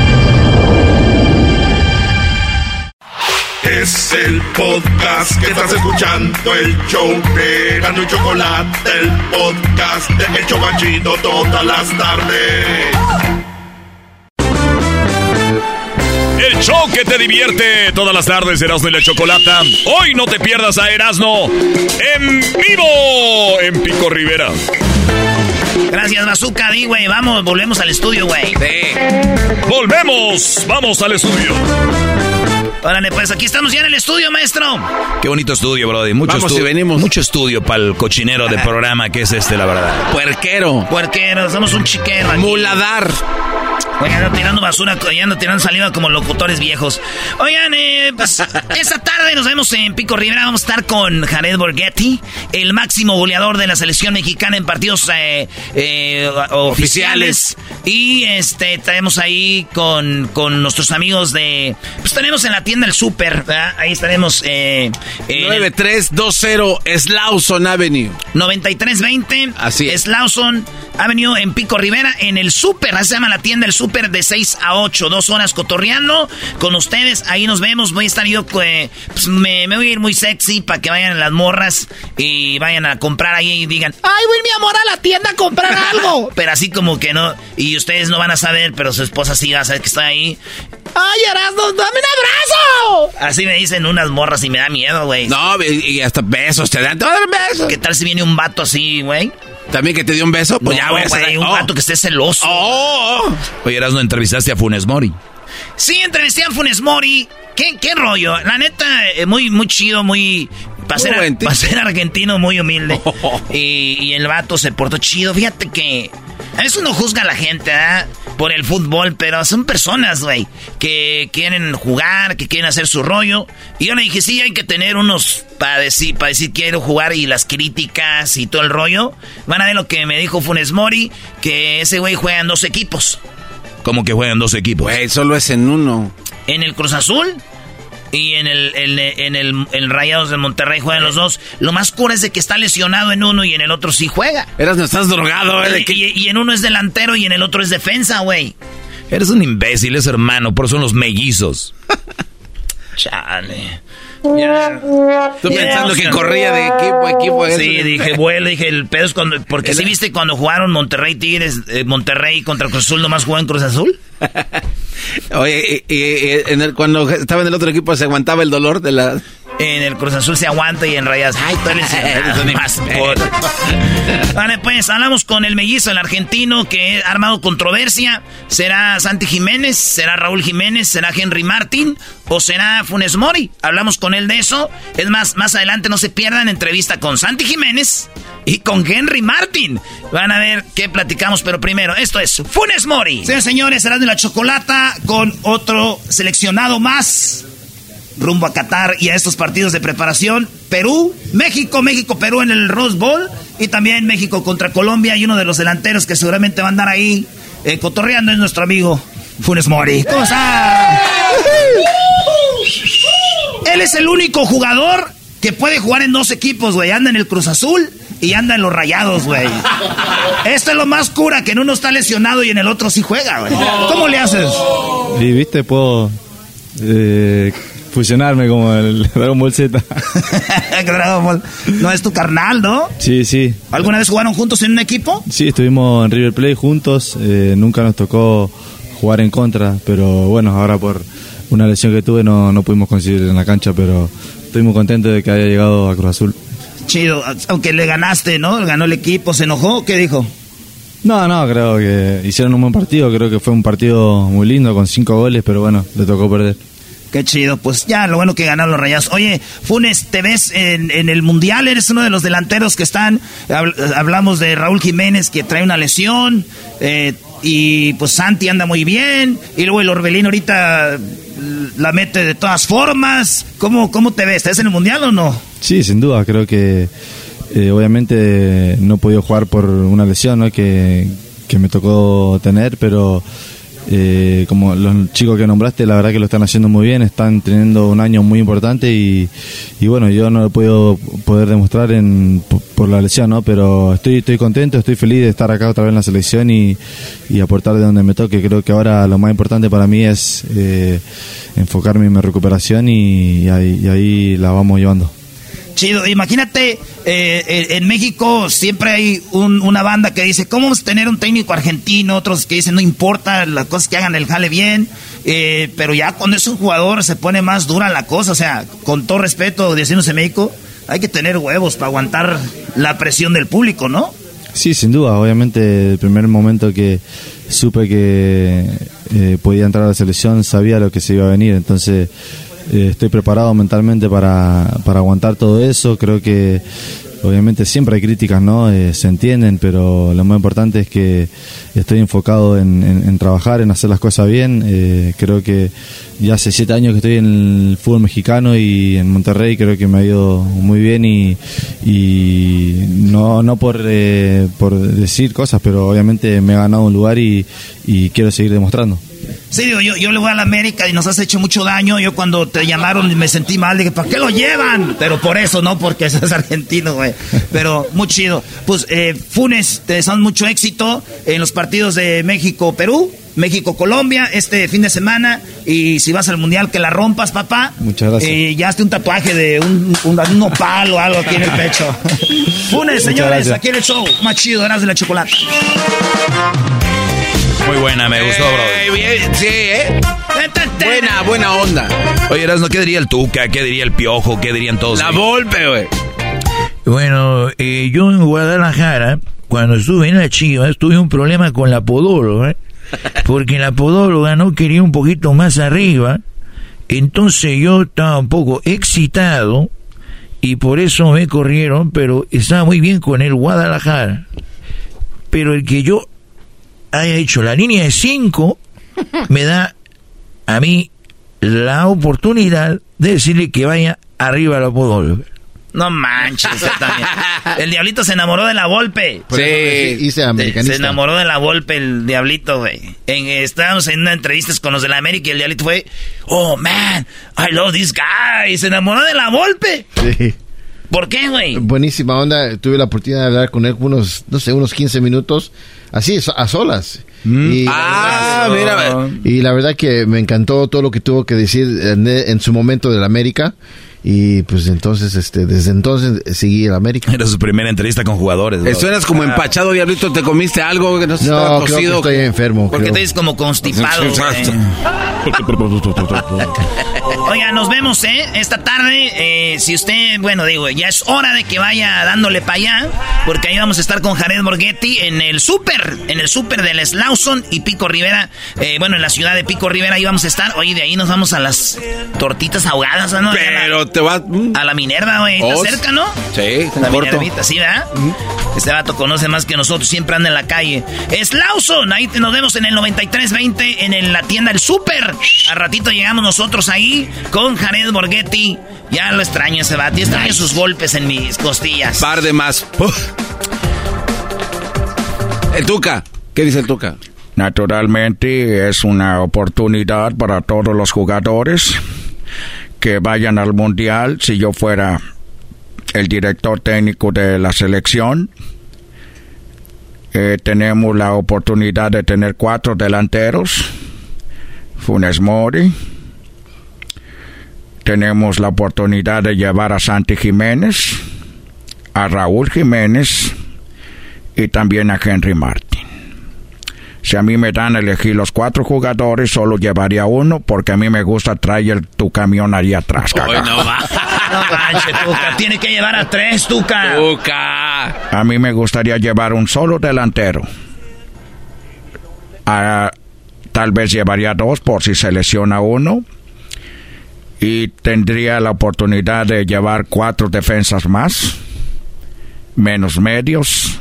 Es el podcast que estás escuchando, el show de Gano y Chocolate, el podcast de El Chocachito todas las tardes. El show que te divierte todas las tardes, Erasmo y la Chocolata. Hoy no te pierdas a Erasmo en vivo en Pico Rivera. Gracias, Bazooka, di, güey. Vamos, volvemos al estudio, güey. Volvemos, vamos al estudio. Órale, pues aquí estamos ya en el estudio, maestro. Qué bonito estudio, brother. Mucho Vamos y estudio. venimos. Mucho estudio para el cochinero de programa que es este, la verdad. Puerquero. Puerquero, somos un chiquero aquí. Muladar. Oigan, ando tirando basura, ya ando tirando saliva como locutores viejos. Oigan, eh, pues esta tarde nos vemos en Pico Rivera. Vamos a estar con Jared Borghetti, el máximo goleador de la selección mexicana en partidos eh, eh, oficiales. Y este estaremos ahí con, con nuestros amigos de. Pues tenemos en la tienda el Super, ¿verdad? Ahí estaremos. Eh, en el 9320 Slauson Avenue. 9320 Así es. Slauson Avenue en Pico Rivera en el Super, así se llama la tienda el Super de 6 a 8, dos horas cotorreando con ustedes, ahí nos vemos, voy a estar yo, eh, pues me, me voy a ir muy sexy para que vayan las morras y vayan a comprar ahí y digan, ay, voy mi amor a la tienda a comprar algo, pero así como que no, y ustedes no van a saber, pero su esposa sí va a saber que está ahí. ¡Ay, Erasmo, dame un abrazo! Así me dicen unas morras y me da miedo, güey. No, y y hasta besos te dan. Te van a dar besos. ¿Qué tal si viene un vato así, güey? También que te dio un beso, pues No, ya voy a güey, hacer. un Oh. que esté celoso. Oh, oh. Oye, Erasmo, entrevistaste a Funes Mori. Sí, entrevisté a Funes Mori. ¿Qué, qué rollo? La neta, eh, muy, muy chido, muy... Para ser, pa' argentino, muy humilde. Y, y el vato se portó chido. Fíjate que... A veces uno juzga a la gente, ¿verdad? Por el fútbol, pero son personas, güey, que quieren jugar, que quieren hacer su rollo. Y yo le dije, sí, hay que tener unos para decir, para decir quiero jugar y las críticas y todo el rollo. Van a ver lo que me dijo Funes Mori, que ese güey juega en dos equipos. Como que juegan dos equipos. Güey, solo es en uno. En el Cruz Azul y en el, en, en el, en Rayados de Monterrey juegan los dos. Lo más cura es de que está lesionado en uno y en el otro sí juega. Eras, no estás drogado, ¿eh? Y, y en uno es delantero y en el otro es defensa, güey. Eres un imbécil, es hermano, por eso son los mellizos. Chale. Tú pensando que corría de equipo a equipo. Sí, eso. dije, vuelo, dije, el pedo es cuando... Porque sí viste cuando jugaron Monterrey Tigres, eh, Monterrey contra Cruz Azul, nomás jugó en Cruz Azul. Oye, y, y- y en el- cuando estaba en el otro equipo se aguantaba el dolor de la... En el Cruz Azul se aguanta y en Rayas, ay, tú eres más Vale, pues hablamos con el mellizo, el argentino que ha armado controversia. ¿Será Santi Jiménez? ¿Será Raúl Jiménez? ¿Será Henry Martín? ¿O será Funes Mori? Hablamos con él de eso. Es más, más adelante no se pierdan entrevista con Santi Jiménez y con Henry Martín. Van a ver qué platicamos, pero primero, esto es Funes Mori. Señores, señores, será de la chocolata con otro seleccionado más rumbo a Qatar y a estos partidos de preparación. Perú, México, México, Perú en el Rose Bowl y también México contra Colombia y uno de los delanteros que seguramente va a andar ahí eh, cotorreando es nuestro amigo Funes Mori. ¿Cómo está? Él es el único jugador que puede jugar en dos equipos, güey. Anda en el Cruz Azul y anda en los Rayados, güey. Esto es lo más cura, que en uno está lesionado y en el otro sí juega, güey. ¿Cómo le haces? Y viste, puedo eh, fusionarme como el Dragon Ball Z. Dragon Ball. No es tu carnal, ¿no? Sí, sí. ¿Alguna vez jugaron juntos en un equipo? Sí, estuvimos en River Plate juntos. eh, nunca nos tocó jugar en contra, pero bueno, ahora por una lesión que tuve no, no pudimos coincidir en la cancha, pero estoy muy contento de que haya llegado a Cruz Azul. Chido, aunque le ganaste, ¿no? Ganó el equipo, ¿se enojó? ¿Qué dijo? No, no, creo que hicieron un buen partido. Creo que fue un partido muy lindo con cinco goles, pero bueno, le tocó perder. Qué chido, pues ya, lo bueno que ganaron los rayas. Oye, Funes, ¿te ves en, en el Mundial? Eres uno de los delanteros que están. Habl- hablamos de Raúl Jiménez que trae una lesión. eh, y pues Santi anda muy bien. Y luego el Orbelín ahorita la mete de todas formas. ¿Cómo, cómo te ves? ¿Estás en el Mundial o no? Sí, sin duda, creo que eh, obviamente no he podido jugar por una lesión que, que me tocó tener, pero eh, como los chicos que nombraste, la verdad que lo están haciendo muy bien, están teniendo un año muy importante y, y bueno, yo no lo podido poder demostrar en, por, la lesión, ¿no? pero estoy, estoy contento, estoy feliz de estar acá otra vez en la selección y, y aportar de donde me toque. Creo que ahora lo más importante para mí es eh, enfocarme en mi recuperación y ahí, y ahí la vamos llevando. Chido, imagínate, eh, eh, en México siempre hay un- una banda que dice, ¿cómo vamos a tener un técnico argentino? Otros que dicen, no importa, las cosas que hagan el jale bien. Eh, pero ya cuando es un jugador se pone más dura la cosa. O sea, con todo respeto, diciéndose México, hay que tener huevos para aguantar la presión del público, ¿no? Sí, sin duda. Obviamente, el primer momento que supe que eh, podía entrar a la selección, sabía lo que se iba a venir. Entonces, eh, estoy preparado mentalmente para, para aguantar todo eso. Creo que obviamente siempre hay críticas, ¿no? Eh, se entienden, pero lo más importante es que estoy enfocado en, trabajar, en hacer las cosas bien. Eh, creo que ya hace siete años que estoy en el fútbol mexicano y en Monterrey creo que me ha ido muy bien y, no, no por, eh, por decir cosas, pero obviamente me ha ganado un lugar y quiero seguir demostrando. Sí, yo, yo le voy a la América y nos has hecho mucho daño. Yo cuando te llamaron me sentí mal. Dije, ¿para qué lo llevan? Pero por eso, no porque seas argentino, güey. Pero muy chido. Pues, eh, Funes, te deseamos mucho éxito en los partidos de México-Perú. México-Colombia este fin de semana. Y si vas al mundial, que la rompas, papá. Muchas gracias. Y ya hazte un tatuaje de un, un, un opal o algo aquí en el pecho. Funes, señores, aquí en el show. Más chido, ganas de la chocolate. Muy buena, me gustó, bro. Eh, sí, ¿eh? Buena, buena onda. Oye, Erasmo, ¿qué diría el Tuca? ¿Qué diría el Piojo? ¿Qué dirían todos? La Volpe, güey. Bueno, eh, yo en Guadalajara, cuando estuve en la Chivas, tuve un problema con la podóloga, porque la podóloga no quería un poquito más arriba, entonces yo estaba un poco excitado y por eso me corrieron, pero estaba muy bien con el Guadalajara. Pero el que yo haya hecho la línea de 5 me da a mí la oportunidad de decirle que vaya arriba a la podóloga. No manches, también. El diablito se enamoró de la Volpe. Sí, se, se enamoró de la Volpe el diablito, güey. En, estábamos en una entrevista con los de la América y el diablito fue, oh man, I love this guy. Se enamoró de la Volpe. Sí. ¿Por qué, güey? Buenísima onda. Tuve la oportunidad de hablar con él unos, no sé, unos 15 minutos así, a solas. Mm. Y ah, mira. Y la verdad que me encantó todo lo que tuvo que decir en, su momento de la América. Y pues entonces, este, desde entonces seguí en América. Era su primera entrevista con jugadores. Eso eras como ah. empachado, diablito. ¿Te comiste algo que no se no, cocido? estoy enfermo. Porque te dices como constipado. Oiga, nos vemos, ¿eh? Esta tarde, eh, si usted, bueno, digo, ya es hora de que vaya dándole para allá, porque ahí vamos a estar con Jared Borghetti en el súper, en el súper del Slauson y Pico Rivera, eh, bueno, en la ciudad de Pico Rivera, ahí vamos a estar. Oye, de ahí nos vamos a las tortitas ahogadas, ¿no? Pero te va... Mm. A la Minerva, güey, está oh, cerca, ¿no? Sí, La Minervita, ¿sí, verdad? Este vato conoce más que nosotros, siempre anda en la calle. Slauson, ahí nos vemos en el 9320, en la tienda El Súper. A ratito llegamos nosotros ahí con Jared Borghetti. Ya lo extraño ese extraño sus golpes en mis costillas. Par de más. El Tuca. ¿Qué dice el Tuca? Naturalmente es una oportunidad para todos los jugadores que vayan al Mundial. Si yo fuera el director técnico de la selección, eh, tenemos la oportunidad de tener cuatro delanteros. Funes Mori, tenemos la oportunidad de llevar a Santi Jiménez, a Raúl Jiménez y también a Henry Martin. Si a mí me dan a elegir los cuatro jugadores, solo llevaría uno porque a mí me gusta traer tu camión ahí atrás. no va. Tuca. Tiene que llevar a tres, Tuca. Tuca. A mí me gustaría llevar un solo delantero. tal vez llevaría dos por si se lesiona uno y tendría la oportunidad de llevar cuatro defensas más, menos medios,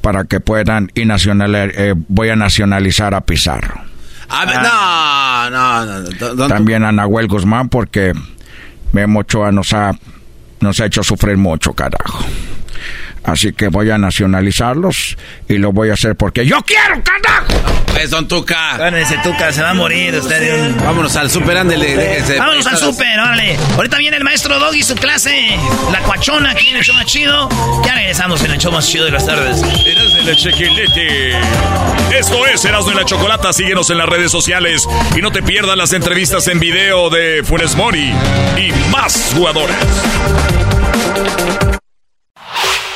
para que puedan y eh, voy a nacionalizar a Pizarro. no, no, no, También a Nahuel Guzmán porque Memo Ochoa nos ha, nos ha hecho sufrir mucho, carajo. Así que voy a nacionalizarlos y lo voy a hacer porque yo quiero, carajo. Pues, don Tuca. Bueno, ese Tuca se va a morir. Usted Vámonos al super, ándele. Vámonos al super, órale. Ahorita viene el maestro Doggy, su clase. La cuachona aquí en el show más chido. Ya regresamos en el show más chido de las tardes. Eras de la chequilete. Esto es Eras de la Chocolata. Síguenos en las redes sociales y no te pierdas las entrevistas en video de Funes Mori y más jugadores.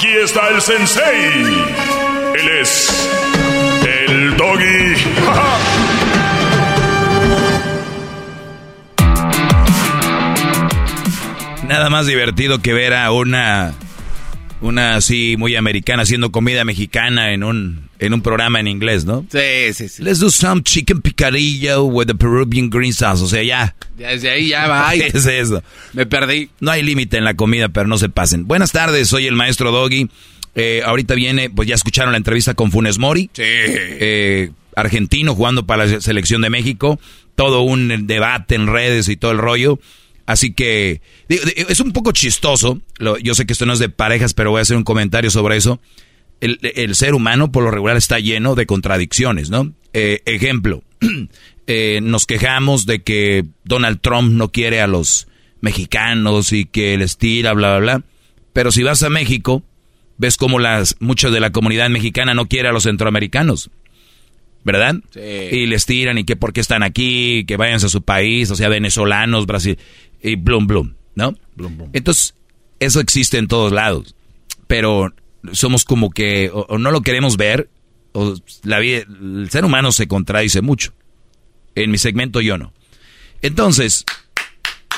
Aquí está el sensei. Él es el doggy. Nada más divertido que ver a una una así muy americana haciendo comida mexicana en un en un programa en inglés, ¿no? Sí, sí, sí. Let's do some chicken picadillo with the Peruvian green sauce. O sea, ya. Desde ahí ya va. ¿Qué es eso? Me perdí. No hay límite en la comida, pero no se pasen. Buenas tardes, soy el maestro Doggy. Eh, ahorita viene, pues ya escucharon la entrevista con Funes Mori. Sí. Eh, argentino jugando para la selección de México. Todo un debate en redes y todo el rollo. Así que es un poco chistoso. yo sé que esto no es de parejas, pero voy a hacer un comentario sobre eso el, ser humano por lo regular está lleno de contradicciones, ¿no? Eh, ejemplo, eh, nos quejamos de que Donald Trump no quiere a los mexicanos y que les tira, bla, bla, bla. Pero si vas a México, ves como las, mucha de la comunidad mexicana no quiere a los centroamericanos. ¿Verdad? Sí. Y les tiran y que por qué están aquí, que vayan a su país, o sea, venezolanos, Brasil, y blum, blum, ¿no? Blum, blum. Entonces, eso existe en todos lados. Pero somos como que o, no lo queremos ver, o la vida, el ser humano se contradice mucho. En mi segmento yo no. Entonces...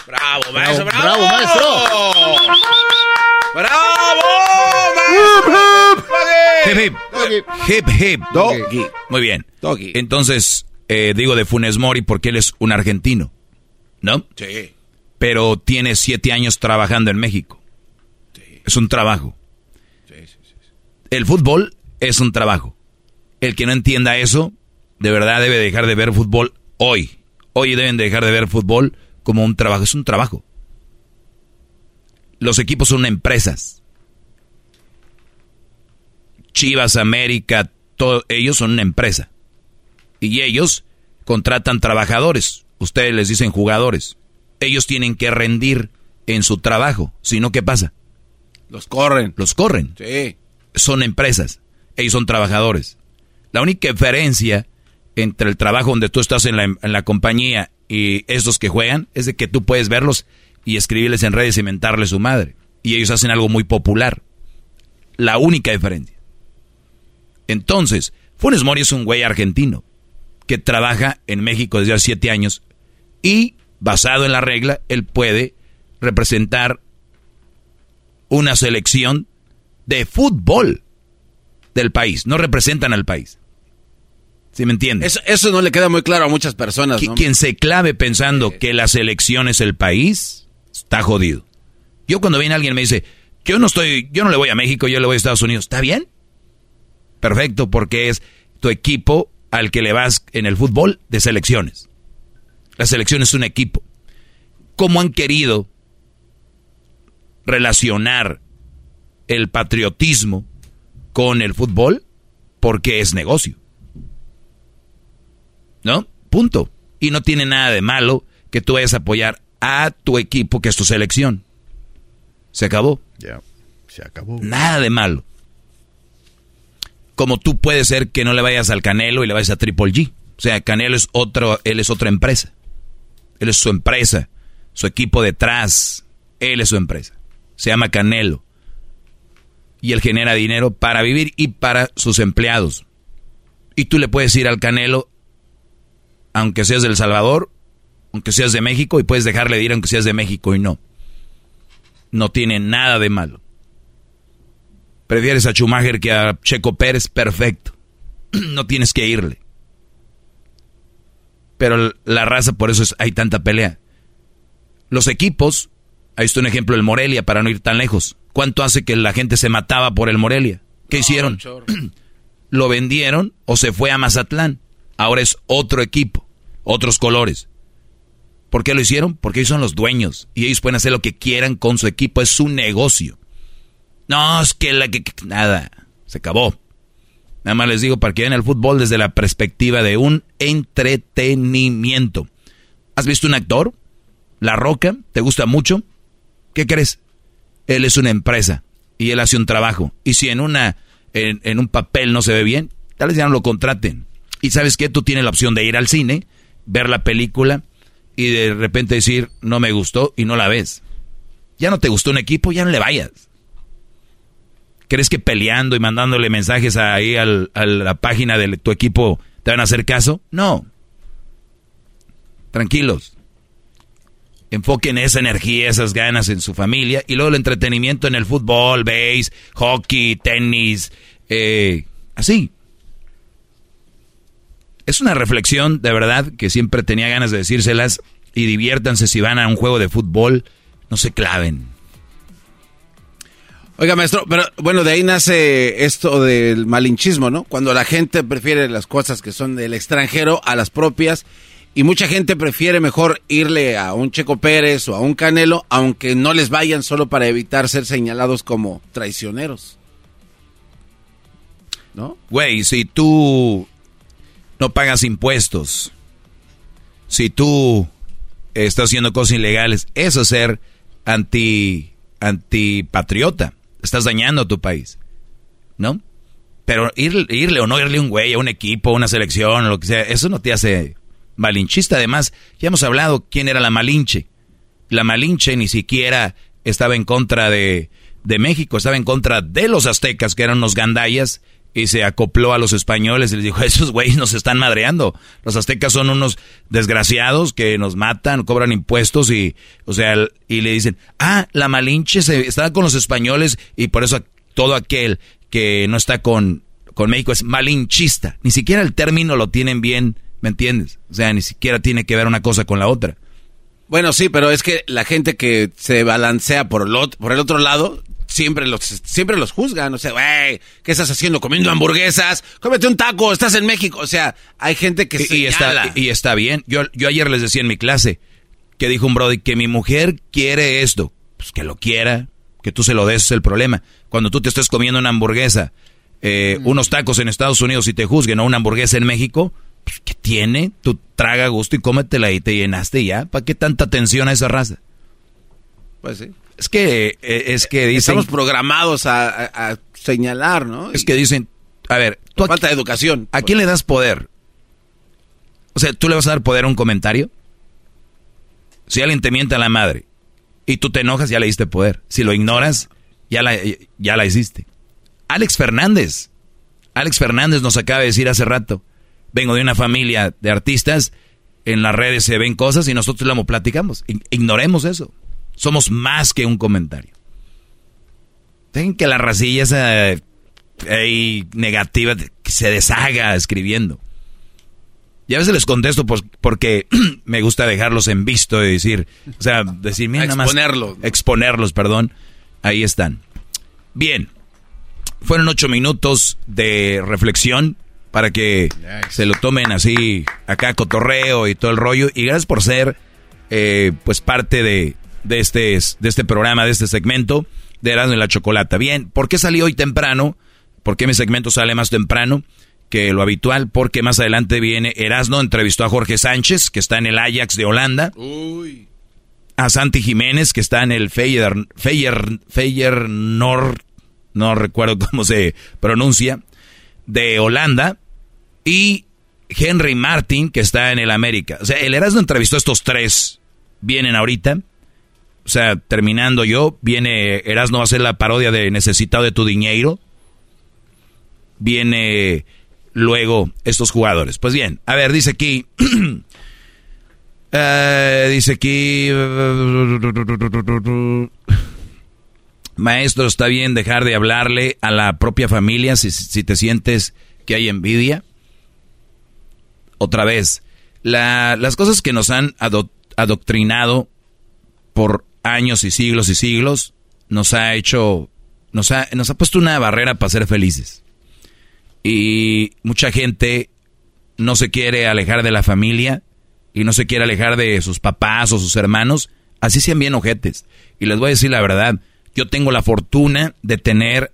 Bravo, maestro, bravo, bravo, maestro. Bravo, Hip, hip, hip, hip, doggy. Muy bien. Doggy. Entonces, eh, digo de Funes Mori porque él es un argentino, ¿no? Sí. Pero tiene siete años trabajando en México. Sí. Es un trabajo el fútbol es un trabajo. El que no entienda eso, de verdad debe dejar de ver fútbol hoy. Hoy deben dejar de ver fútbol como un trabajo. Es un trabajo. Los equipos son empresas. Chivas, América, todos ellos son una empresa. Y ellos contratan trabajadores. Ustedes les dicen jugadores. Ellos tienen que rendir en su trabajo. Si no, ¿qué pasa? Los corren. Los corren. Sí son empresas, ellos son trabajadores. La única diferencia entre el trabajo donde tú estás en la, en la compañía y estos que juegan es de que tú puedes verlos y escribirles en redes y mentarles su madre. Y ellos hacen algo muy popular. La única diferencia. Entonces, Funes Mori es un güey argentino que trabaja en México desde hace siete años y, basado en la regla, él puede representar una selección de fútbol del país, no representan al país. ¿Sí me entiendes? Eso, eso, no le queda muy claro a muchas personas. ¿no? Quien se clave pensando que la selección es el país, está jodido. Yo cuando viene alguien me dice, yo no estoy, yo no le voy a México, yo le voy a Estados Unidos. ¿Está bien? Perfecto, porque es tu equipo al que le vas en el fútbol de selecciones. La selección es un equipo. ¿Cómo han querido relacionar el patriotismo con el fútbol porque es negocio. ¿No? Punto. Y no tiene nada de malo que tú vayas a apoyar a tu equipo, que es tu selección. Se acabó. Ya, se acabó. Nada de malo. Como tú puedes ser que no le vayas al Canelo y le vayas a Triple G. O sea, Canelo es otro, él es otra empresa. Él es su empresa, su equipo detrás. Él es su empresa. Se llama Canelo y él genera dinero para vivir y para sus empleados. Y tú le puedes ir al Canelo, aunque seas del Salvador, aunque seas de México, y puedes dejarle de ir aunque seas de México y no. No tiene nada de malo. Prefieres a Schumacher que a Checo Pérez, perfecto. no tienes que irle. Pero la raza, por eso es, hay tanta pelea. Los equipos, ahí está un ejemplo del Morelia, para no ir tan lejos ¿Cuánto hace que la gente se mataba por el Morelia? ¿Qué hicieron? Lo vendieron o se fue a Mazatlán. Ahora es otro equipo, otros colores. ¿Por qué lo hicieron? Porque ellos son los dueños y ellos pueden hacer lo que quieran con su equipo, es su negocio. No, es que la que nada. Se acabó. Nada más les digo para que vean el fútbol desde la perspectiva de un entretenimiento. ¿Has visto un actor? La Roca, ¿te gusta mucho? ¿Qué crees? Él es una empresa y él hace un trabajo. Y si en una en, un papel no se ve bien, tal vez ya no lo contraten. Y sabes qué, tú tienes la opción de ir al cine, ver la película y de repente decir, no me gustó y no la ves. Ya no te gustó un equipo, ya no le vayas. ¿Crees que peleando y mandándole mensajes ahí a la página de tu equipo te van a hacer caso? No. Tranquilos. Enfoquen esa energía, esas ganas en su familia y luego el entretenimiento en el fútbol, base, hockey, tenis, eh, así. Es una reflexión de verdad que siempre tenía ganas de decírselas y diviértanse si van a un juego de fútbol, no se claven. Oiga, maestro, pero bueno, de ahí nace esto del malinchismo, ¿no? Cuando la gente prefiere las cosas que son del extranjero a las propias y mucha gente prefiere mejor irle a un Checo Pérez o a un Canelo, aunque no les vayan solo para evitar ser señalados como traicioneros. ¿No? Güey, si tú no pagas impuestos, si tú estás haciendo cosas ilegales, eso es ser anti antipatriota. Estás dañando a tu país. ¿No? Pero irle o no irle un güey a un equipo, a una selección, lo que sea, eso no te hace malinchista. Además, ya hemos hablado quién era la Malinche. La Malinche ni siquiera estaba en contra de, de México, estaba en contra de los aztecas, que eran los gandayas, y se acopló a los españoles y les dijo, esos güeyes nos están madreando. Los aztecas son unos desgraciados que nos matan, cobran impuestos y, o sea, y le dicen, ah, la Malinche se, está con los españoles y por eso todo aquel que no está con, con México es malinchista. Ni siquiera el término lo tienen bien ¿Me entiendes? O sea, ni siquiera tiene que ver una cosa con la otra. Bueno, sí, pero es que la gente que se balancea por el, otro, por el otro lado siempre los, siempre los juzgan. O sea, güey, ¿qué estás haciendo? ¿Comiendo hamburguesas? Cómete un taco, estás en México. O sea, hay gente que y, y está Y está bien. Yo, yo ayer les decía en mi clase que dijo un brody que mi mujer quiere esto. Pues que lo quiera, que tú se lo des es el problema. Cuando tú te estés comiendo una hamburguesa, eh, unos tacos en Estados Unidos y te juzguen o una hamburguesa en México, pues, ¿qué tiene? Tú traga gusto y cómetela y te llenaste ya. ¿Para qué tanta atención a esa raza? Pues sí. Es que, eh, es que dicen... Estamos programados a, señalar, ¿no? Es que dicen, a ver... Tú falta de educación. ¿A quién le das poder? O sea, ¿tú le vas a dar poder a un comentario? Si alguien te miente a la madre y tú te enojas, ya le diste poder. Si lo ignoras, ya la, ya la hiciste. Alex Fernández. Alex Fernández nos acaba de decir hace rato vengo de una familia de artistas, en las redes se ven cosas y nosotros lo platicamos. Ignoremos eso. Somos más que un comentario. Dejen que la racilla esa negativa se deshaga escribiendo. Y a veces les contesto porque me gusta dejarlos en visto y decir, o sea, decir, mira, nada más. Exponerlos. Exponerlos, perdón. Ahí están. Bien. Fueron ocho minutos de reflexión para que se lo tomen así, acá cotorreo y todo el rollo. Y gracias por ser, eh, pues, parte de, de, este, de este programa, de este segmento de Erasmo y la Chocolata. Bien, ¿por qué salí hoy temprano? ¿Por qué mi segmento sale más temprano que lo habitual? Porque más adelante viene Erasmo, entrevistó a Jorge Sánchez, que está en el Ajax de Holanda. A Santi Jiménez, que está en el Feyer, Feyer, Feyer Nord, no recuerdo cómo se pronuncia, de Holanda y Henry Martin, que está en el América. O sea, el Erasmo entrevistó a estos tres. Vienen ahorita. O sea, terminando yo, viene Erasmo a hacer la parodia de Necesitado de tu dinero. Viene luego estos jugadores. Pues bien, a ver, dice aquí. Eh, dice aquí. Maestro, está bien dejar de hablarle a la propia familia si, si te sientes que hay envidia otra vez, las cosas que nos han adoctrinado por años y siglos y siglos, nos ha hecho, nos ha, nos ha puesto una barrera para ser felices. Y mucha gente no se quiere alejar de la familia y no se quiere alejar de sus papás o sus hermanos, así sean bien ojetes. Y les voy a decir la verdad, yo tengo la fortuna de tener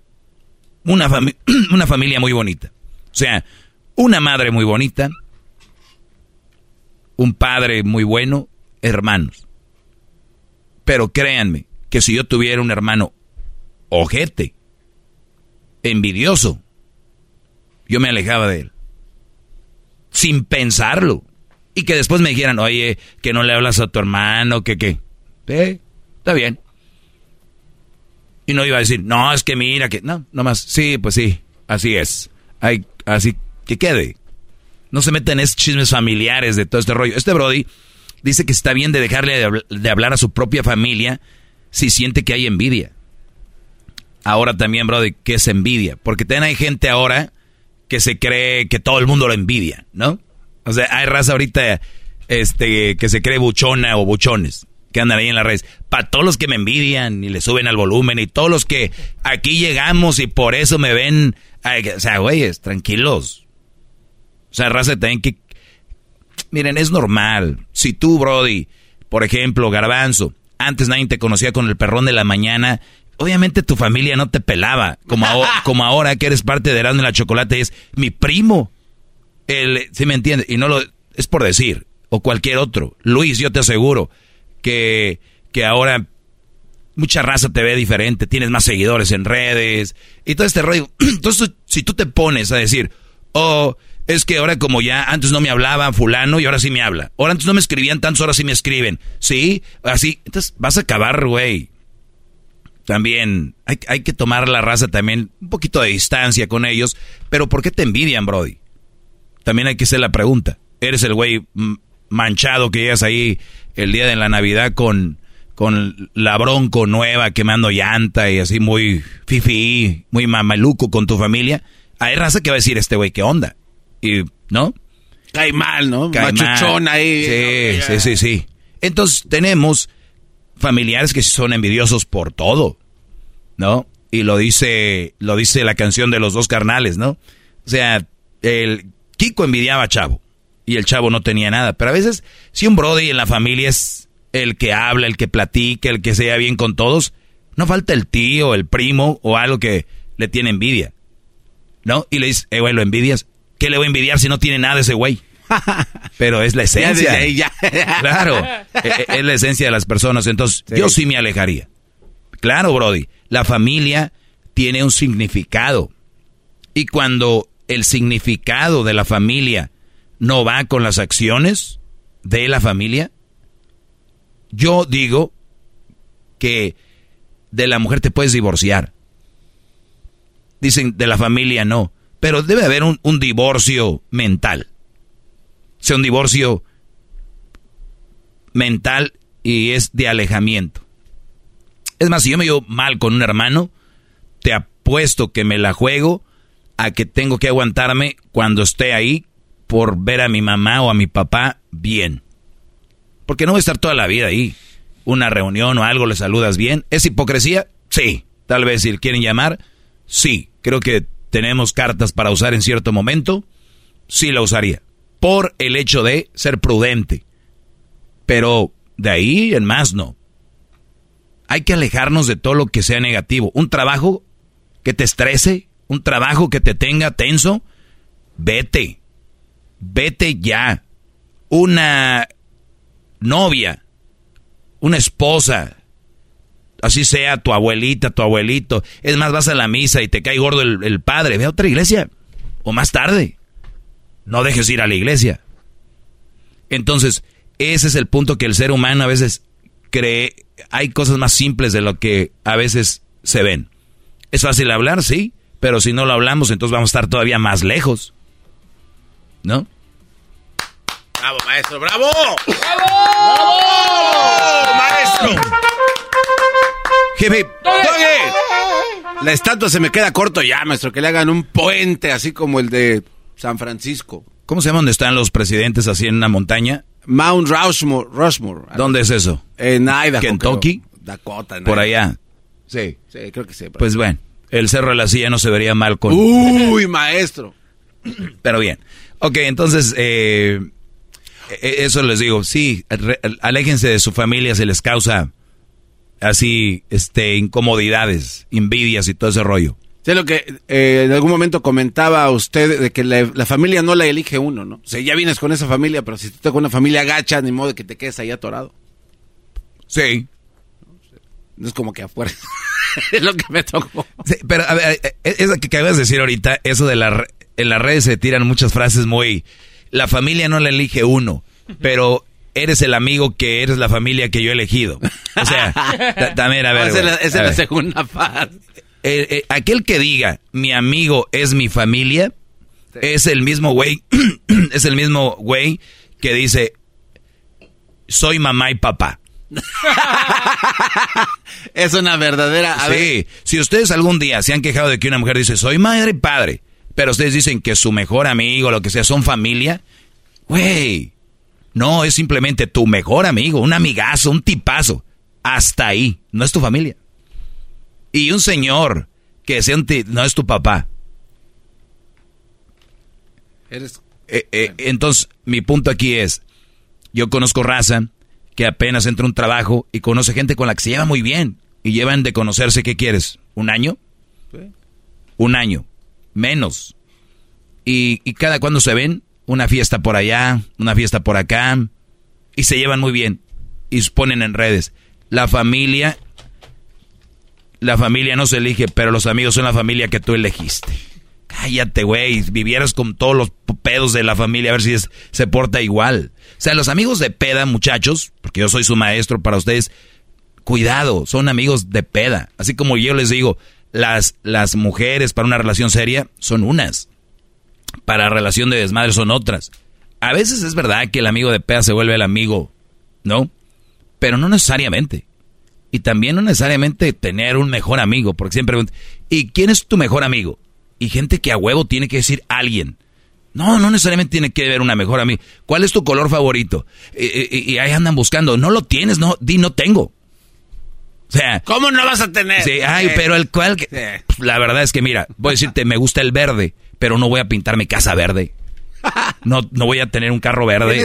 una, una familia muy bonita. O sea, una madre muy bonita, un padre muy bueno, hermanos. Pero créanme que si yo tuviera un hermano ojete, envidioso, yo me alejaba de él. Sin pensarlo. Y que después me dijeran, oye, que no le hablas a tu hermano, que qué. Eh, está bien. Y no iba a decir, no, es que mira, que no, nomás, sí, pues sí, así es. Hay, así que quede. No se meten en esos chismes familiares de todo este rollo. Este Brody dice que está bien de dejarle de hablar a su propia familia si siente que hay envidia. Ahora también, Brody, ¿qué es envidia? Porque también hay gente ahora que se cree que todo el mundo lo envidia, ¿no? O sea, hay raza ahorita este, que se cree buchona o buchones que andan ahí en las redes. Para todos los que me envidian y le suben al volumen y todos los que aquí llegamos y por eso me ven. o sea, güeyes, tranquilos. O sea, raza también que. Miren, es normal. Si tú, Brody, por ejemplo, Garbanzo, antes nadie te conocía con el perrón de la mañana obviamente tu familia no te pelaba, como, ahora, como ahora que eres parte de Erasmo y la Chocolate, es mi primo. El, ¿Sí me entiende? Y no lo, es por decir, o cualquier otro. Luis, yo te aseguro que, que ahora mucha raza te ve diferente, tienes más seguidores en redes y todo este rollo. Entonces, si tú te pones a decir, oh, es que ahora como ya antes no me hablaba fulano y ahora sí me habla. Ahora antes no me escribían tantos, ahora sí me escriben. ¿Sí? Así. Entonces vas a acabar, güey también hay, que tomar la raza también un poquito de distancia con ellos. Pero ¿por qué te envidian, Brody? También hay que hacer la pregunta. ¿Eres el güey manchado que llegas ahí el día de la Navidad con, con la bronco nueva quemando llanta y así muy fifi, muy mamaluco con tu familia? Hay raza que va a decir este güey, ¿qué onda? Y, ¿no? Cae mal, ¿no? Cae Machuchón ahí. Sí, sí, sí, sí. Entonces tenemos familiares que son envidiosos por todo, ¿no? Y lo dice, lo dice la canción de los dos carnales, ¿no? O sea, el Kiko envidiaba a Chavo y el Chavo no tenía nada. Pero a veces, si un Brody en la familia es el que habla, el que platica, el que se bien con todos, no falta el tío, el primo o algo que le tiene envidia, ¿no? Y le dice, eh, güey, ¿lo envidias? ¿Qué le voy a envidiar si no tiene nada ese güey? Pero es la esencia. claro, e, e, es la esencia de las personas. Entonces, yo sí me alejaría. Claro, Brody, la familia tiene un significado. Y cuando el significado de la familia no va con las acciones de la familia, yo digo que de la mujer te puedes divorciar. Dicen de la familia no, pero debe haber un, un divorcio mental sea un divorcio mental y es de alejamiento. Es más, si yo me llevo mal con un hermano, te apuesto que me la juego a que tengo que aguantarme cuando esté ahí por ver a mi mamá o a mi papá bien. Porque no voy a estar toda la vida ahí. Una reunión o algo, le saludas bien. ¿Es hipocresía? Sí. Tal vez si quieren llamar, sí. Creo que tenemos cartas para usar en cierto momento. Sí la usaría por el hecho de ser prudente. Pero de ahí en más no. Hay que alejarnos de todo lo que sea negativo. Un trabajo que te estrese, un trabajo que te tenga tenso, vete. Vete ya. Una novia, una esposa, así sea tu abuelita, tu abuelito. Es más, vas a la misa y te cae gordo el, el padre. Ve a otra iglesia. O más tarde no dejes ir a la iglesia. Entonces, ese es el punto que el ser humano a veces cree, hay cosas más simples de lo que a veces se ven. Es fácil hablar, sí, pero si no lo hablamos, entonces vamos a estar todavía más lejos. ¿No? Bravo, maestro, bravo. ¡Bravo! ¡Bravo! La estatua se me queda corto ya, maestro, que le hagan un puente así como el de San Francisco. ¿Cómo se llama donde están los presidentes así en una montaña? Mount Rushmore. Rushmore ¿Dónde es eso? En Idaho. ¿Kentucky? Dakota. Por allá. Sí, sí, creo que sí. Pues bueno, el Cerro de la Silla no se vería mal con... Uy, maestro. Pero bien. Ok, entonces, eh, e-, eso les digo. Sí, aléjense de su familia, se les causa así, este, incomodidades, envidias y todo ese rollo. Sé lo que eh, en algún momento comentaba usted de que la, la, familia no la elige uno, ¿no? O sea, ya vienes con esa familia, pero si tú te con una familia gacha, ni modo de que te quedes ahí atorado. Sí. No es como que afuera. es lo que me tocó. Sí, pero a ver, eh, eso que acabas de decir ahorita, eso de la en las redes se tiran muchas frases muy la familia no la elige uno, pero eres el amigo que eres la familia que yo he elegido. O sea, también a ver. Esa es la, segunda parte. Eh, eh, aquel que diga mi amigo es mi familia es el mismo güey, es el mismo güey que dice soy mamá y papá. es una verdadera. sí, si ustedes algún día se han quejado de que una mujer dice soy madre y padre, pero ustedes dicen que su mejor amigo, lo que sea, son familia, güey, no, es simplemente tu mejor amigo, un amigazo, un tipazo. Hasta ahí, no es tu familia. Y un señor que sea un no es tu papá. Eres... Eh, eh, entonces, mi punto aquí es, yo conozco raza que apenas entra un trabajo y conoce gente con la que se lleva muy bien. Y llevan de conocerse, ¿qué quieres? ¿Un año? Un año. Menos. Y, y cada cuando se ven, una fiesta por allá, una fiesta por acá. Y se llevan muy bien. Y ponen en redes. La familia. La familia no se elige, pero los amigos son la familia que tú elegiste. Cállate, güey. Vivieras con todos los pedos de la familia a ver si se porta igual. O sea, los amigos de peda, muchachos, porque yo soy su maestro para ustedes, cuidado, son amigos de peda. Así como yo les digo, las, las mujeres para una relación seria son unas. Para relación de desmadre son otras. A veces es verdad que el amigo de peda se vuelve el amigo, ¿no? Pero no necesariamente. Y también no necesariamente tener un mejor amigo, porque siempre ¿y quién es tu mejor amigo? Y gente que a huevo tiene que decir alguien. No, no necesariamente tiene que ver una mejor amiga. ¿Cuál es tu color favorito? Y, ahí andan buscando. No lo tienes, no, di no tengo. O sea. ¿Cómo no vas a tener? Sí, ay, pero el cual. La verdad es que, mira, voy a decirte, me gusta el verde, pero no voy a pintar mi casa verde. No, no voy a tener un carro verde.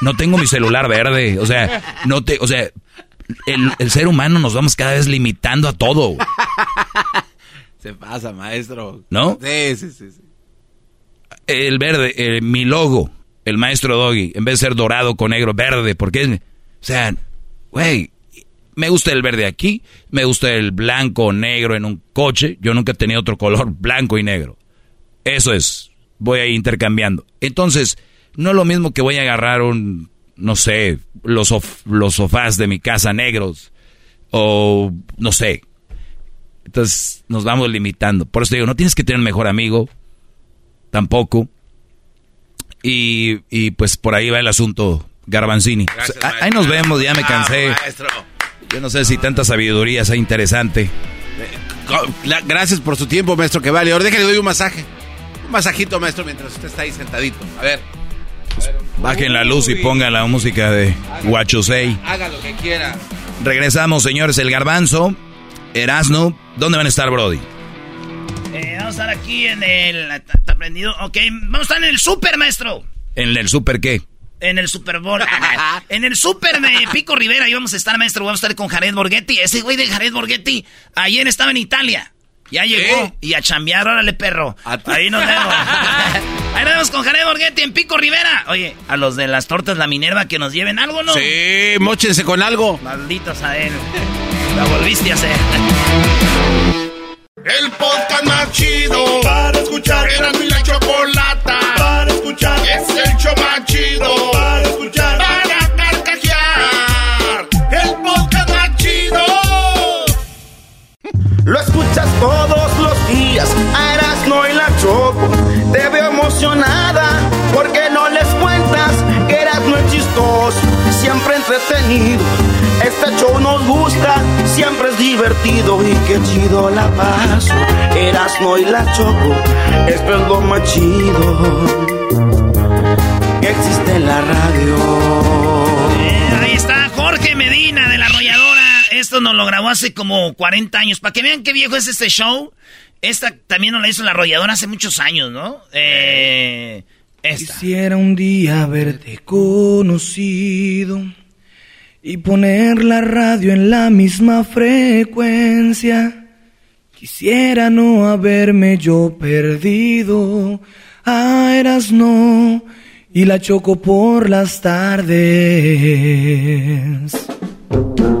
No tengo mi celular verde. O sea, no te. O sea, el, el ser humano nos vamos cada vez limitando a todo. Se pasa, maestro. ¿No? Sí, sí, sí. El verde, eh, mi logo, el maestro Doggy, en vez de ser dorado con negro, verde, porque, o sea, güey, me gusta el verde aquí, me gusta el blanco o negro en un coche, yo nunca he tenido otro color, blanco y negro. Eso es, voy a ir intercambiando. Entonces, no es lo mismo que voy a agarrar un, no sé, los, los sofás de mi casa negros, o no sé, entonces nos vamos limitando. Por eso digo, no tienes que tener un mejor amigo, tampoco. Y, y pues por ahí va el asunto, Garbanzini. ahí nos vemos, ya me cansé. Yo no sé si tanta sabiduría sea interesante. Gracias por su tiempo, maestro, que vale. Ahora déjale doy un masaje. Masajito, maestro, mientras usted está ahí sentadito. A ver. Bajen la luz y pongan la música de Guachosei. Haga lo que quiera. Regresamos, señores. El garbanzo Erasno, ¿dónde van a estar, Brody? Eh, vamos a estar aquí en el. ¿Está prendido? Ok, vamos a estar en el super, maestro. ¿En el super qué? En el Super Bowl. en el Super de Pico Rivera íbamos a estar, maestro. Vamos a estar con Jared Borghetti. Ese güey de Jared Borghetti ayer estaba en Italia. Ya llegó. Y a chambear, órale, perro. Ahí nos vemos. Ahí nos vemos con Jared Borghetti en Pico Rivera. Oye, a los de las tortas La Minerva que nos lleven algo, ¿no? Sí, mochense con algo. Malditos a él. La volviste a hacer. El podcast más chido para escuchar. Era mi la chocolata para escuchar. Es el show más chido siempre es divertido y qué chido la paso. Erasmo y la choco, esto es lo más chido que existe en la radio. Eh, ahí está Jorge Medina de la arrolladora. Esto nos lo grabó hace como 40 años. Para que vean qué viejo es este show. Esta también nos la hizo la arrolladora hace muchos años, ¿no? Eh, Quisiera un día haberte conocido y poner la radio en la misma frecuencia. Quisiera no haberme yo perdido. Ah, eras no y la choco por las tardes.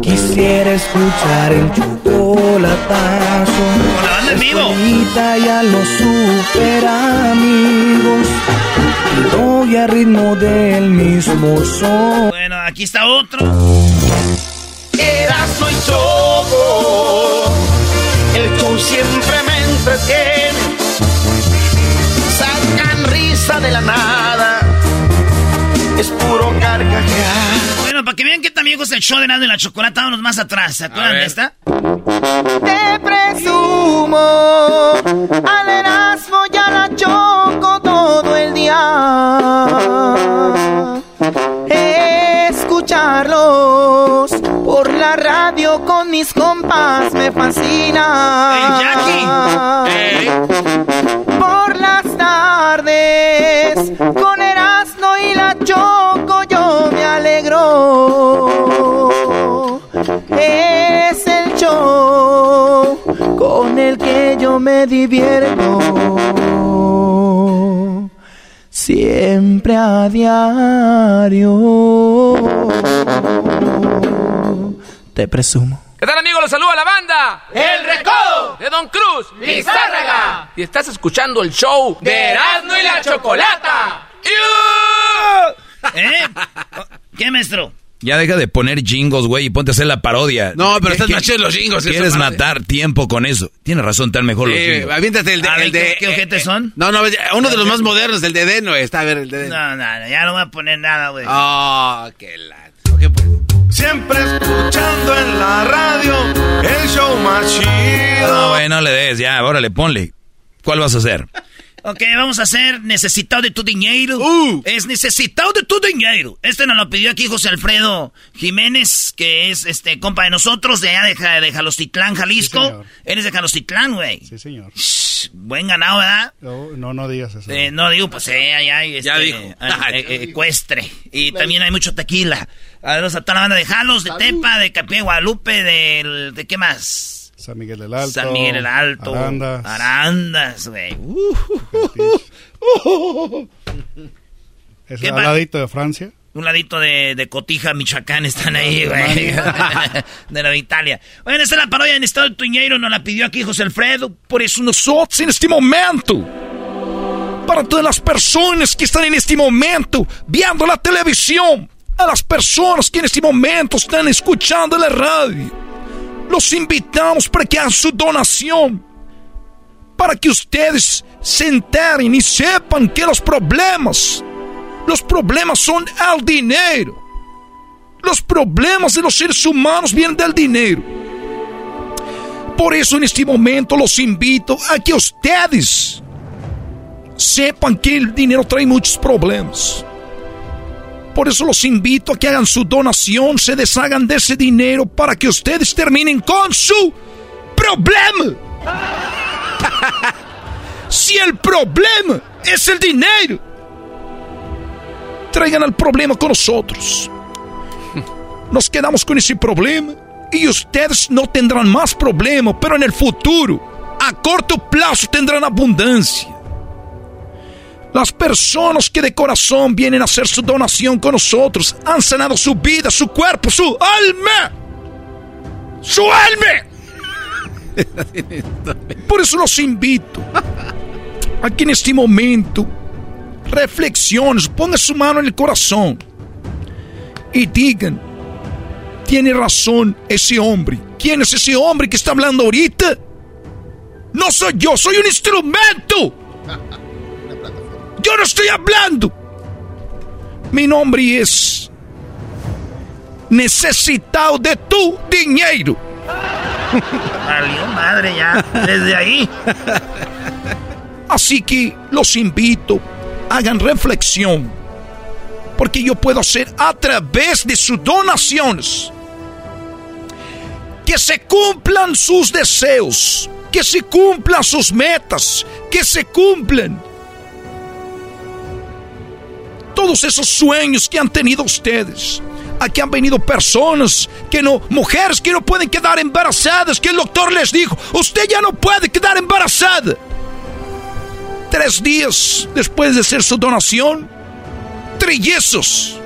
Quisiera escuchar el chocolatazo. Con la banda en vivo. Y a los super amigos. Y doy a ritmo del mismo son. Bueno, aquí está otro. Eras y choco. El show siempre me entretiene. Sacan risa de la nada es puro carcajear. Bueno, para que vean que también es el show de Nando y la Chocolata, vámonos más atrás. ¿Se acuerdan de esta? Te presumo al Erasmo ya la choco todo el día. Escucharlos por la radio con mis compas me fascina. Jackie! Por las tardes con Es el show con el que yo me divierto. Siempre a diario. Te presumo. ¿Qué tal amigos? Les saluda la banda El Recodo de Don Cruz Lizárraga. Y estás escuchando el show De Erasmo y la Chocolata. ¿Eh? ¿Qué, maestro? Ya deja de poner jingos, güey, y ponte a hacer la parodia. No, pero ¿Qué- estás chido los jingos, Quieres matar tiempo con eso. Tienes razón, tan mejor los Eh, jingos. aviéntate el de. El de ¿qué- ojetes son? No, no, uno de los más modernos, el de Deno. Está a ver, el de Deno. No, no, no, ya no voy a poner nada, güey. Ah, qué la. Siempre escuchando en la radio el show más chido. No, güey, no le des, ya, órale, ponle. ¿Cuál vas a hacer? Ok, vamos a hacer necesitado de tu dinero. Es necesitado de tu dinero. Este nos lo pidió aquí José Alfredo Jiménez, que es este compa de nosotros, de allá de, de Jalostitlán, Jalisco. Eres de Jalostitlán, güey. Sí, señor. Buen ganado, ¿verdad? No, no, no digas eso. Eh, no digo, pues eh, allá hay este, Ya dijo. eh, eh, eh, ecuestre. Y también hay mucho tequila. A ver, a toda la banda de Jalos, de Tepa, de Capilla de Guadalupe, del- de, qué más? San Miguel del Alto. San Miguel el Alto. Arandas. Arandas, güey. Es ¿Qué al pa- ladito de Francia. Un ladito de, de Cotija, Michoacán, están ahí, güey. de la Italia. Bueno, esta es la parodia en estado de Tuñeiro, nos la pidió aquí José Alfredo. Por eso nosotros, en este momento, para todas las personas que están en este momento viendo la televisión, a las personas que en este momento están escuchando la radio, los invitamos para que hagan su donación, para que ustedes se enteren y sepan que los problemas, los problemas son el dinero. Los problemas de los seres humanos vienen del dinero. Por eso en este momento los invito a que ustedes sepan que el dinero trae muchos problemas. Por eso los invito a que hagan su donación, se deshagan de ese dinero para que ustedes terminen con su problema. si el problema es el dinero, traigan el problema con nosotros. Nos quedamos con ese problema y ustedes no tendrán más problema, pero en el futuro, a corto plazo, tendrán abundancia. Las personas que de corazón vienen a hacer su donación con nosotros han sanado su vida, su cuerpo, su alma. ¡Su alma! Por eso los invito a que en este momento reflexiones, ponga su mano en el corazón y digan, tiene razón ese hombre. ¿Quién es ese hombre que está hablando ahorita? No soy yo, soy un instrumento. Yo no estoy hablando. Mi nombre es necesitado de tu dinero. Salió madre ya, desde ahí. Así que los invito, hagan reflexión, porque yo puedo hacer a través de sus donaciones que se cumplan sus deseos, que se cumplan sus metas, que se cumplan todos esos sueños que han tenido ustedes. Aquí han venido personas que no, mujeres que no pueden quedar embarazadas, que el doctor les dijo, usted ya no puede quedar embarazada. Tres días después de hacer su donación, trillezos.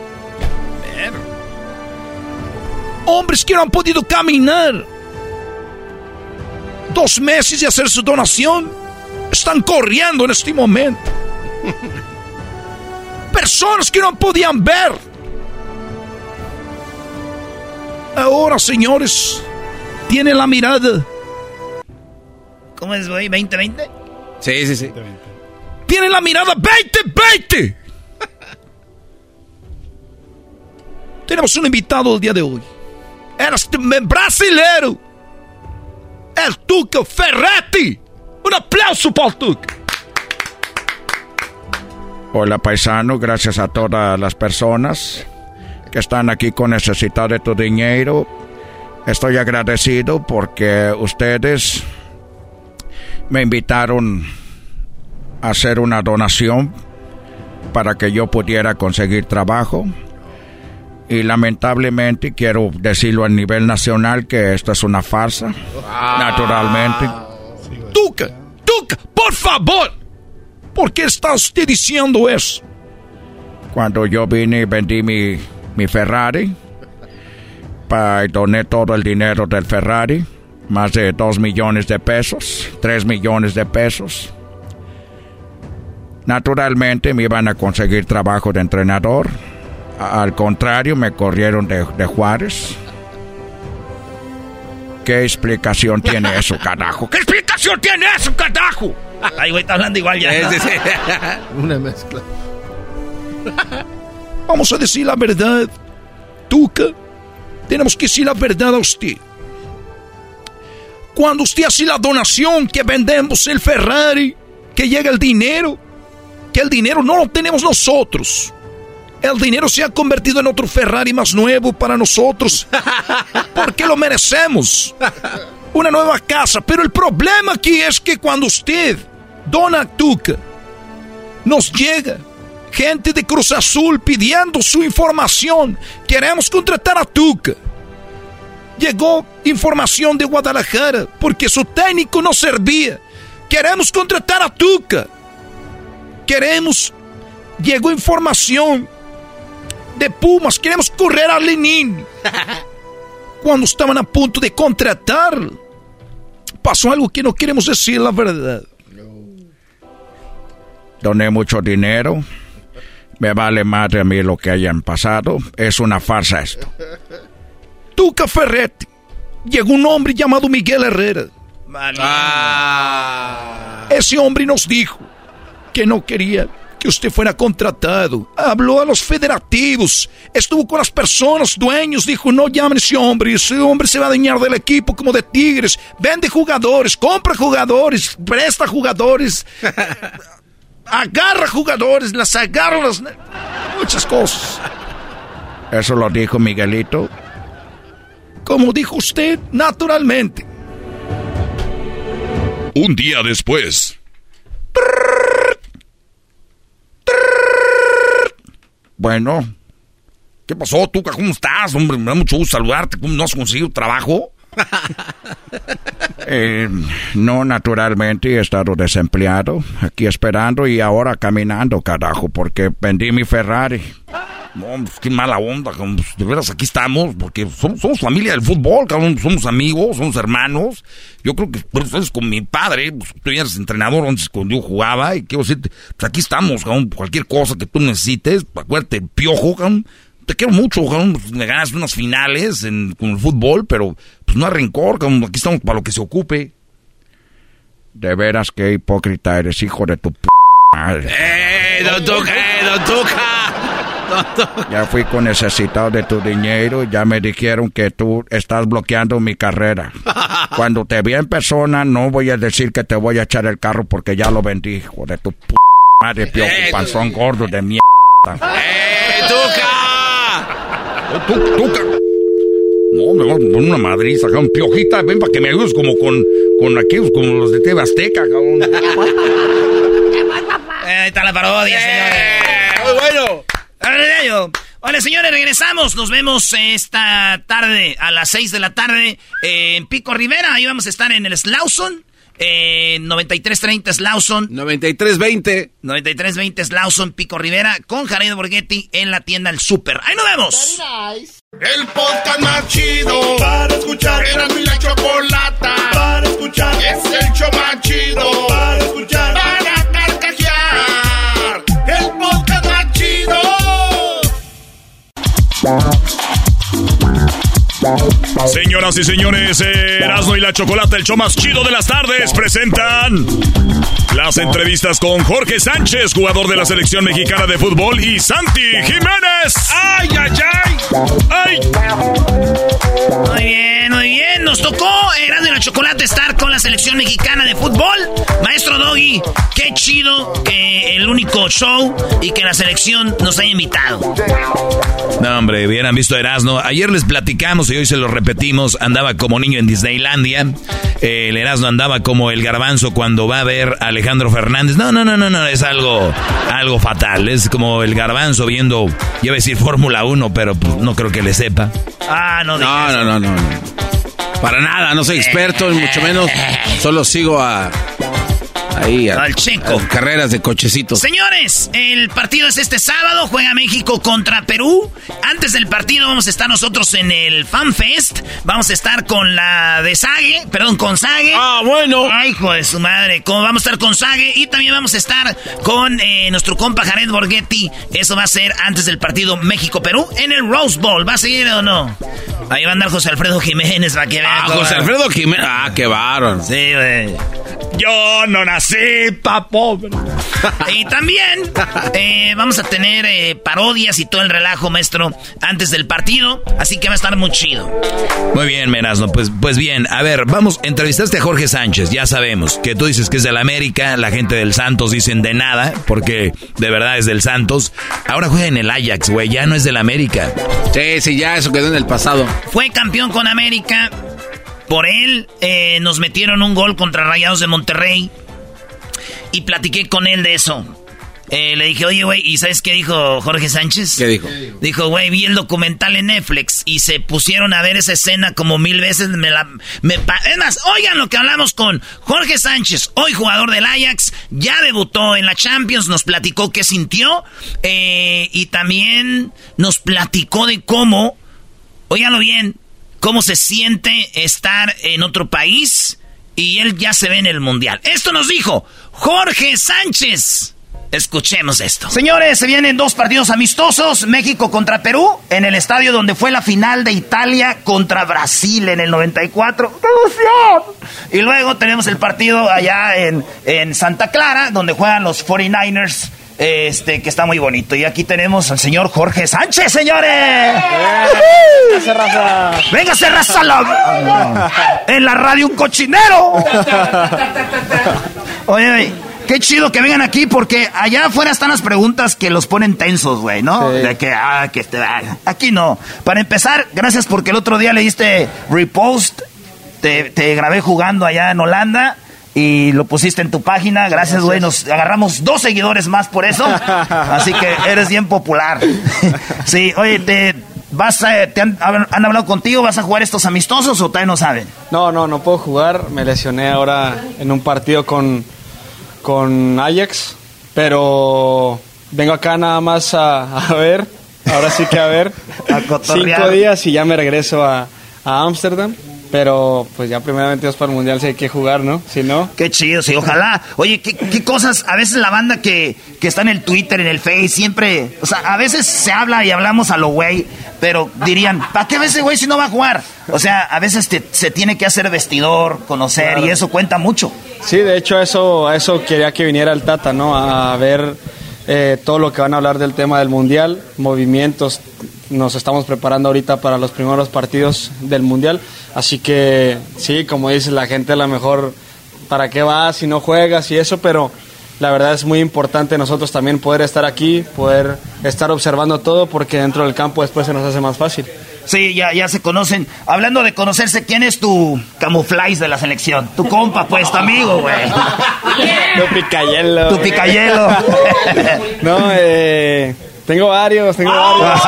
Hombres que no han podido caminar. Dos meses de hacer su donación, están corriendo en este momento. Personas que no podían ver. Ahora, señores, tienen la mirada. ¿Cómo es, güey? ¿2020? Sí, sí, sí. Tienen la mirada 2020. Tenemos un invitado el día de hoy. Eres brasileiro. El Tuca Ferretti. Un aplauso para el Tuca. Hola paisano, gracias a todas las personas que están aquí con necesidad de tu dinero. Estoy agradecido porque ustedes me invitaron a hacer una donación para que yo pudiera conseguir trabajo. Y lamentablemente quiero decirlo a nivel nacional que esto es una farsa. Naturalmente. Tuca, Tuca, por favor. ¿Por qué está usted diciendo eso? Cuando yo vine y vendí mi, mi Ferrari, y doné todo el dinero del Ferrari, más de dos millones de pesos, tres millones de pesos. Naturalmente me iban a conseguir trabajo de entrenador. Al contrario, me corrieron de, de Juárez. ¿Qué explicación tiene eso, carajo? ¿Qué explicación tiene eso, carajo? Ay, güey, está hablando igual ya. Una mezcla. Vamos a decir la verdad. Tuca, tenemos que decir la verdad a usted. Cuando usted hace la donación, que vendemos el Ferrari, que llega el dinero, que el dinero no lo tenemos nosotros. El dinero se ha convertido en otro Ferrari más nuevo para nosotros. Porque lo merecemos. Una nueva casa. Pero el problema aquí es que cuando usted dona a Tuca, nos llega gente de Cruz Azul pidiendo su información. Queremos contratar a Tuca. Llegó información de Guadalajara porque su técnico no servía. Queremos contratar a Tuca. Queremos. Llegó información de Pumas. Queremos correr a Lenin. Cuando estaban a punto de contratar, pasó algo que no queremos decir la verdad. Doné mucho dinero. Me vale madre a mí lo que hayan pasado. Es una farsa esto. Tuca Ferretti. Llegó un hombre llamado Miguel Herrera. Ese hombre nos dijo que no quería que usted fuera contratado. Habló a los federativos. Estuvo con las personas, dueños. Dijo, no llamen a ese hombre. Ese hombre se va a dañar del equipo como de Tigres. Vende jugadores, compra jugadores, presta jugadores. agarra jugadores, las agarra las... Muchas cosas. Eso lo dijo Miguelito. Como dijo usted, naturalmente. Un día después. Bueno, ¿Qué pasó, Tuca? ¿Cómo estás? Hombre, me da mucho gusto saludarte. ¿Cómo no has conseguido trabajo? eh, no naturalmente he estado desempleado, aquí esperando y ahora caminando, carajo, porque vendí mi Ferrari. No, pues, qué mala onda, cabrón. Pues, de veras aquí estamos, porque somos, somos familia del fútbol, cabrón. Somos amigos, somos hermanos. Yo creo que pues, es con mi padre, pues, tú eres entrenador antes cuando yo jugaba, y quiero decirte, pues aquí estamos, cabrón. Cualquier cosa que tú necesites, acuérdate, piojo, cabrón. Te quiero mucho, cabrón. Pues, me ganas unas finales en, con el fútbol, pero pues no hay rencor, cabrón. Aquí estamos para lo que se ocupe. De veras que hipócrita eres, hijo de tu p madre. ¡Eh, don Tuca, eh, don Tuca! Ya fui con necesitado de tu dinero y ya me dijeron que tú estás bloqueando mi carrera. Cuando te vea en persona, no voy a decir que te voy a echar el carro porque ya lo vendí, hijo de tu p madre, piojo, Eh, panzón gordo de mierda. ¡Eh, Tuca! Tú, Tuca. No, me voy a poner una madriza, cabrón. Piojita, ven para que me ayudes como con, con aquellos, como los de TV Azteca, cabrón. Eh, ahí está la parodia, señores. Muy bueno. Hola, señores, regresamos. Nos vemos esta tarde a las 6 de la tarde en Pico Rivera. Ahí vamos a estar en el Slauson. Eh, 9330 Slauson. 9320. 9320 Slauson, Pico Rivera, con Jared Borghetti en la tienda El Super. ¡Ahí nos vemos! El podcast más chido para escuchar. Era mi la chocolata para escuchar. Es el show más chido para escuchar. Para carcajear. Bye. Señoras y señores, Erasmo y la Chocolata, el show más chido de las tardes, presentan las entrevistas con Jorge Sánchez, jugador de la selección mexicana de fútbol, y Santi Jiménez. ¡Ay, ay, ay! ¡Ay! Muy bien, muy bien. Nos tocó Erasmo y la Chocolata estar con la selección mexicana de fútbol. Maestro Doggy, qué chido que el único show y que la selección nos haya invitado. No, hombre, hubieran visto a Erasmo. Ayer les platicamos y hoy se lo repetimos. Andaba como niño en Disneylandia. Eh, el Erasmo andaba como el garbanzo cuando va a ver a Alejandro Fernández. No, no, no, no, no. Es algo, algo fatal. Es como el garbanzo viendo, yo iba a decir Fórmula 1, pero pues, no creo que le sepa. Ah, no, No, no, no, no. Para nada, no soy experto, y mucho menos. Solo sigo a. Ahí, a, Al chico. a carreras de cochecitos. Señores, el partido es este sábado, juega México contra Perú. Antes del partido vamos a estar nosotros en el Fan Fest. Vamos a estar con la de Sage, perdón, con Sage. Ah, bueno. Ay, hijo de su madre. Como vamos a estar con Sage y también vamos a estar con eh, nuestro compa Jared Borghetti. Eso va a ser antes del partido México-Perú en el Rose Bowl. ¿Va a seguir o no? Ahí va a andar José Alfredo Jiménez para que vean. Ah, cómo- José Alfredo Jiménez. Ah, qué bárbaro. Sí, güey. Yo no nací pa' pobre. Y también eh, vamos a tener eh, parodias y todo el relajo, maestro, antes del partido. Así que va a estar muy chido. Muy bien, Menasno. Pues, pues bien, a ver, vamos, entrevistaste a Jorge Sánchez, ya sabemos que tú dices que es del América, la gente del Santos dicen de nada, porque de verdad es del Santos. Ahora juega en el Ajax, güey, ya no es del América. Sí, sí, ya eso quedó en el pasado. Fue campeón con América. Por él eh, nos metieron un gol contra Rayados de Monterrey. Y platiqué con él de eso. Eh, le dije, oye, güey, ¿y sabes qué dijo Jorge Sánchez? ¿Qué dijo? Dijo, güey, vi el documental en Netflix y se pusieron a ver esa escena como mil veces. Me la, me pa- es más, oigan lo que hablamos con Jorge Sánchez, hoy jugador del Ajax, ya debutó en la Champions, nos platicó qué sintió eh, y también nos platicó de cómo, óiganlo bien, cómo se siente estar en otro país y él ya se ve en el Mundial. Esto nos dijo Jorge Sánchez. Escuchemos esto. Señores, se vienen dos partidos amistosos, México contra Perú, en el estadio donde fue la final de Italia contra Brasil en el 94. ¡Qué emoción! Y luego tenemos el partido allá en, en Santa Clara, donde juegan los 49ers, este, que está muy bonito. Y aquí tenemos al señor Jorge Sánchez, señores. Véngase, raza, la- en la radio un cochinero. Oye, oye, qué chido que vengan aquí porque allá afuera están las preguntas que los ponen tensos, güey, ¿no? Sí. De que, ah, que este, ah, aquí no. Para empezar, gracias porque el otro día le diste repost, te, te grabé jugando allá en Holanda. Y lo pusiste en tu página, gracias, güey. Nos agarramos dos seguidores más por eso. Así que eres bien popular. sí, oye, te, vas a- te han, han hablado contigo? ¿Vas a jugar estos amistosos o todavía no saben? No, no, no puedo jugar. Me lesioné ahora en un partido con, con Ajax, pero vengo acá nada más a, a ver. Ahora sí que a ver. Cinco días y ya me regreso a a Ámsterdam. Pero pues ya primeramente Dios para el Mundial si hay que jugar, ¿no? Si no... Qué chido, sí, ojalá. Oye, ¿qué, qué cosas? A veces la banda que, que está en el Twitter, en el Face, siempre. O sea, a veces se habla y hablamos a lo güey, pero dirían, ¿para qué ese güey si no va a jugar? O sea, a veces te- se tiene que hacer vestidor, conocer, Claro. y eso cuenta mucho. Sí, de hecho a eso, a eso quería que viniera el Tata, ¿no? A ver eh, todo lo que van a hablar del tema del Mundial, movimientos. Nos estamos preparando ahorita para los primeros partidos del Mundial. Así que sí, como dice la gente, a lo mejor, ¿para qué vas si no juegas y eso? Pero la verdad es muy importante nosotros también poder estar aquí, poder estar observando todo, porque dentro del campo después se nos hace más fácil. Sí, ya, ya se conocen. Hablando de conocerse, ¿quién es tu camuflaje de la selección? Tu compa, pues, tu amigo, güey. Tu picayelo. Tu picayelo. no, eh, Tengo varios, tengo varios.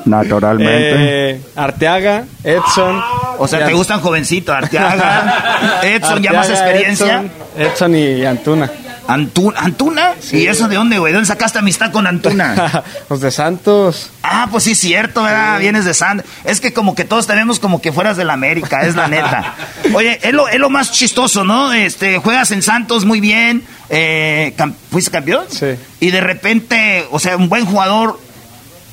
Naturalmente. Eh, Arteaga, Edson. O sea, ¿te gustan jovencito? Arteaga, Edson, ya más experiencia. Edson, Edson y Antuna. Antu- ¿Antuna? ¿Y eso de dónde, güey? ¿De dónde sacaste amistad con Antuna? Los de Santos. Ah, pues sí, cierto, ¿verdad? Vienes de Santos. Es que como que todos te vemos como que fueras de la América, es la neta. Oye, es lo, es lo más chistoso, ¿no? Este, juegas en Santos muy bien, eh, ¿fuiste campeón? Sí. Y de repente, o sea, un buen jugador,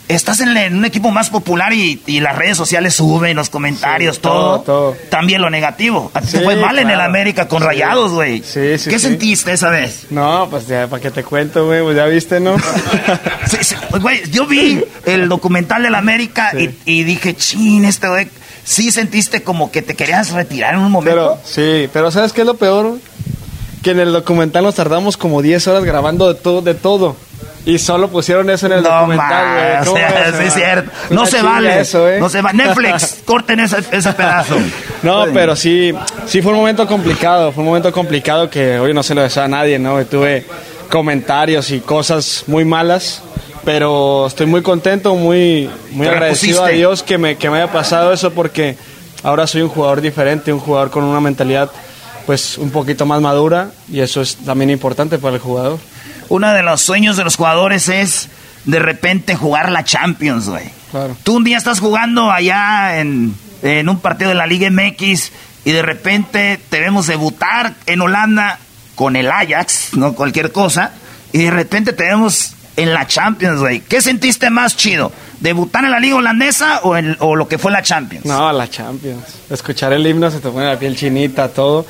estás en, en un equipo más popular y, y las redes sociales suben, los comentarios, Sí, todo, todo, todo. También lo negativo. A ti te fue mal en el. América con Sí. rayados, güey. Sí, sí, ¿Qué sentiste esa vez? No, pues ya, ¿para qué te cuento, güey? Pues ya viste, ¿no? Sí, sí, güey, yo vi el documental del América y, y dije, chin, este güey, sí sentiste como que te querías retirar en un momento. Pero, sí, pero ¿sabes qué es lo peor? Que en el documental nos tardamos como 10 horas grabando de todo, de todo. Y solo pusieron eso en el no documental, güey. o ¿Cómo sea, es cierto. No se vale. eso, ¿eh? No se va. Netflix, corten ese, ese pedazo. No, pero sí, sí fue un momento complicado, fue un momento complicado que hoy no se lo deseo a nadie, ¿no? Tuve comentarios y cosas muy malas, pero estoy muy contento, muy, muy agradecido a. Dios que me, que me haya pasado eso porque ahora soy un jugador diferente, un jugador con una mentalidad pues un poquito más madura y eso es también importante para el jugador. Uno de los sueños de los jugadores es de repente jugar la Champions, güey. Claro. Tú un día estás jugando allá en, en un partido de la Liga MX y de repente te vemos debutar en Holanda con el Ajax, no cualquier cosa, y de repente te vemos en la Champions, güey. ¿Qué sentiste más chido? ¿Debutar en la Liga Holandesa o, en- o lo que fue la Champions? No, la Champions. Escuchar el himno se te pone la piel chinita, todo.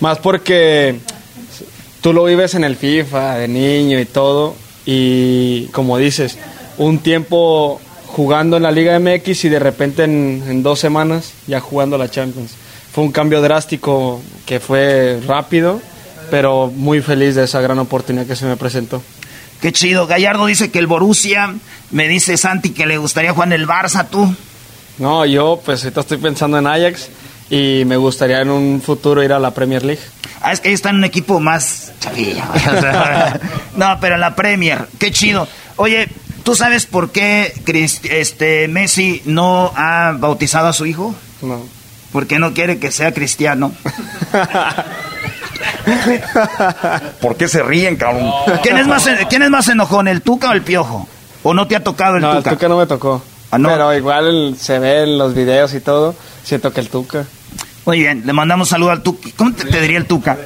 Más porque tú lo vives en el FIFA de niño y todo. Y como dices, un tiempo jugando en la Liga MX y de repente en, en dos semanas ya jugando la Champions. Fue un cambio drástico que fue rápido, pero muy feliz de esa gran oportunidad que se me presentó. Qué chido. Gallardo dice que el Borussia, me dice Santi que le gustaría jugar en el Barça, tú. No, yo pues ahorita estoy pensando en Ajax y me gustaría en un futuro ir a la Premier League. Ah, es que ellos están en un equipo más chavilla. güey, o sea, no, pero en la Premier. Qué chido. Oye, ¿tú sabes por qué este, Messi no ha bautizado a su hijo? No. Porque no quiere que sea cristiano. ¿Por qué se ríen, cabrón? ¿Quién es más, quién es más enojón, el Tuca o el Piojo? ¿O no te ha tocado el No, el Tuca? Tuca no me tocó. Ah, no. Pero igual se ve en los videos y todo. Siento que el Tuca. Muy bien, le mandamos saludo al Tuca. ¿Cómo te, te diría el Tuca?